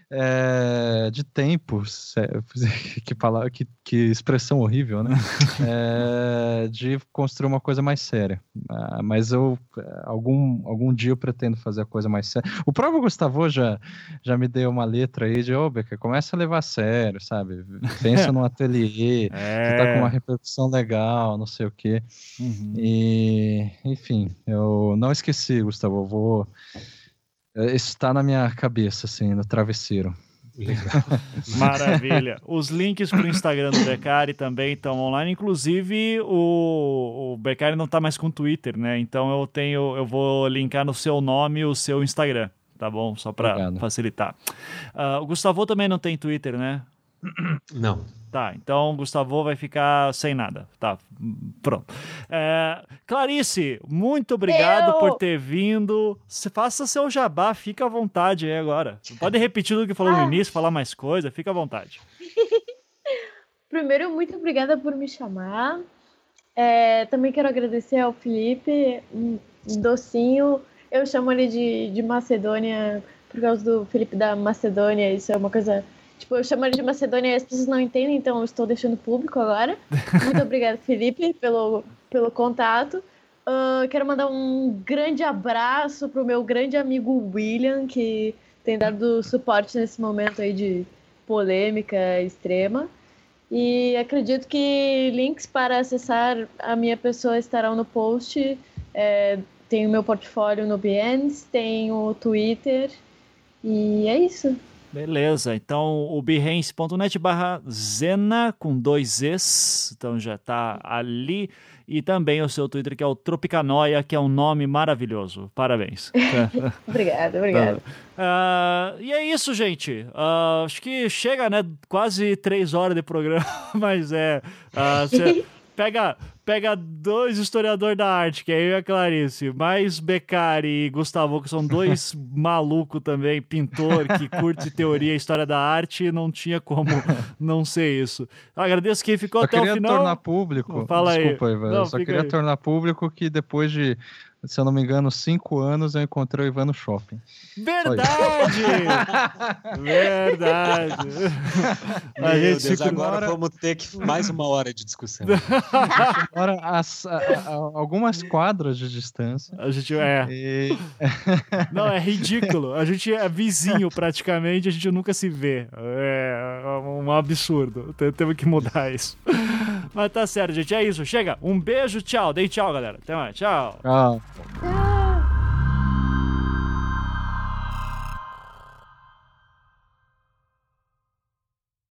é, de tempo, que, palavra, que, que expressão horrível, né? É, de construir uma coisa mais séria. Ah, mas eu, algum, algum dia eu pretendo fazer a coisa mais séria. O próprio Gustavo já, já me deu uma letra aí de, ô, oh, Beca, começa a levar a sério, sabe? Pensa num ateliê, é. que tá com uma repercussão legal, não sei o quê. Uhum. E, enfim, eu não esqueci, Gustavo, eu vou é, isso está na minha cabeça, assim, no travesseiro. Legal. Maravilha. Os links para o Instagram do Becari também estão online. Inclusive, o, o Becari não está mais com Twitter, né? Então eu tenho, eu vou linkar no seu nome o seu Instagram, tá bom? Só para facilitar. Uh, o Gustavo também não tem Twitter, né? Não. Tá, então Gustavo vai ficar sem nada. Tá, pronto. É, Clarice, muito obrigado Eu... por ter vindo. Se faça seu jabá, fica à vontade aí agora. Pode repetir o que falou ah. no início, falar mais coisa, fica à vontade. Primeiro, muito obrigada por me chamar. É, também quero agradecer ao Felipe, um docinho. Eu chamo ele de, de Macedônia por causa do Felipe da Macedônia. Isso é uma coisa Tipo, eu chamo ele de Macedônia e as pessoas não entendem, então eu estou deixando público agora. Muito obrigada, Felipe, pelo, pelo contato. Uh, quero mandar um grande abraço pro meu grande amigo William, que tem dado suporte nesse momento aí de polêmica extrema. E acredito que links para acessar a minha pessoa estarão no post. É, tem o meu portfólio no Behance, tem o Twitter E é isso. Beleza, então o behance.net barra Zena com dois Es, então já tá ali. E também o seu Twitter, que é o Tropicanoia, que é um nome maravilhoso. Parabéns. obrigada, obrigada. Uh, e é isso, gente. Uh, acho que chega, né? Quase três horas de programa, mas é. Uh, pega, pega dois historiadores da arte, que é eu e a Clarice, mais Beccari e Gustavo, que são dois malucos também, pintor, que curte teoria e história da arte, não tinha como não ser isso. Agradeço quem ficou até o final. Eu queria tornar público. Fala Desculpa aí. aí, velho. Só queria aí. tornar público que depois de se eu não me engano, cinco anos eu encontrei o Ivan no shopping. Verdade! Verdade! Meu a gente Deus, agora vamos ter que mais uma hora de discussão. Agora, as, a, a, algumas quadras de distância. A gente é. E... Não, é ridículo. A gente é vizinho praticamente, a gente nunca se vê. É um absurdo. Temos que mudar isso. Mas tá certo, gente. É isso. Chega. Um beijo, tchau. Dei tchau, galera. Até mais. Tchau. Tchau. Ah.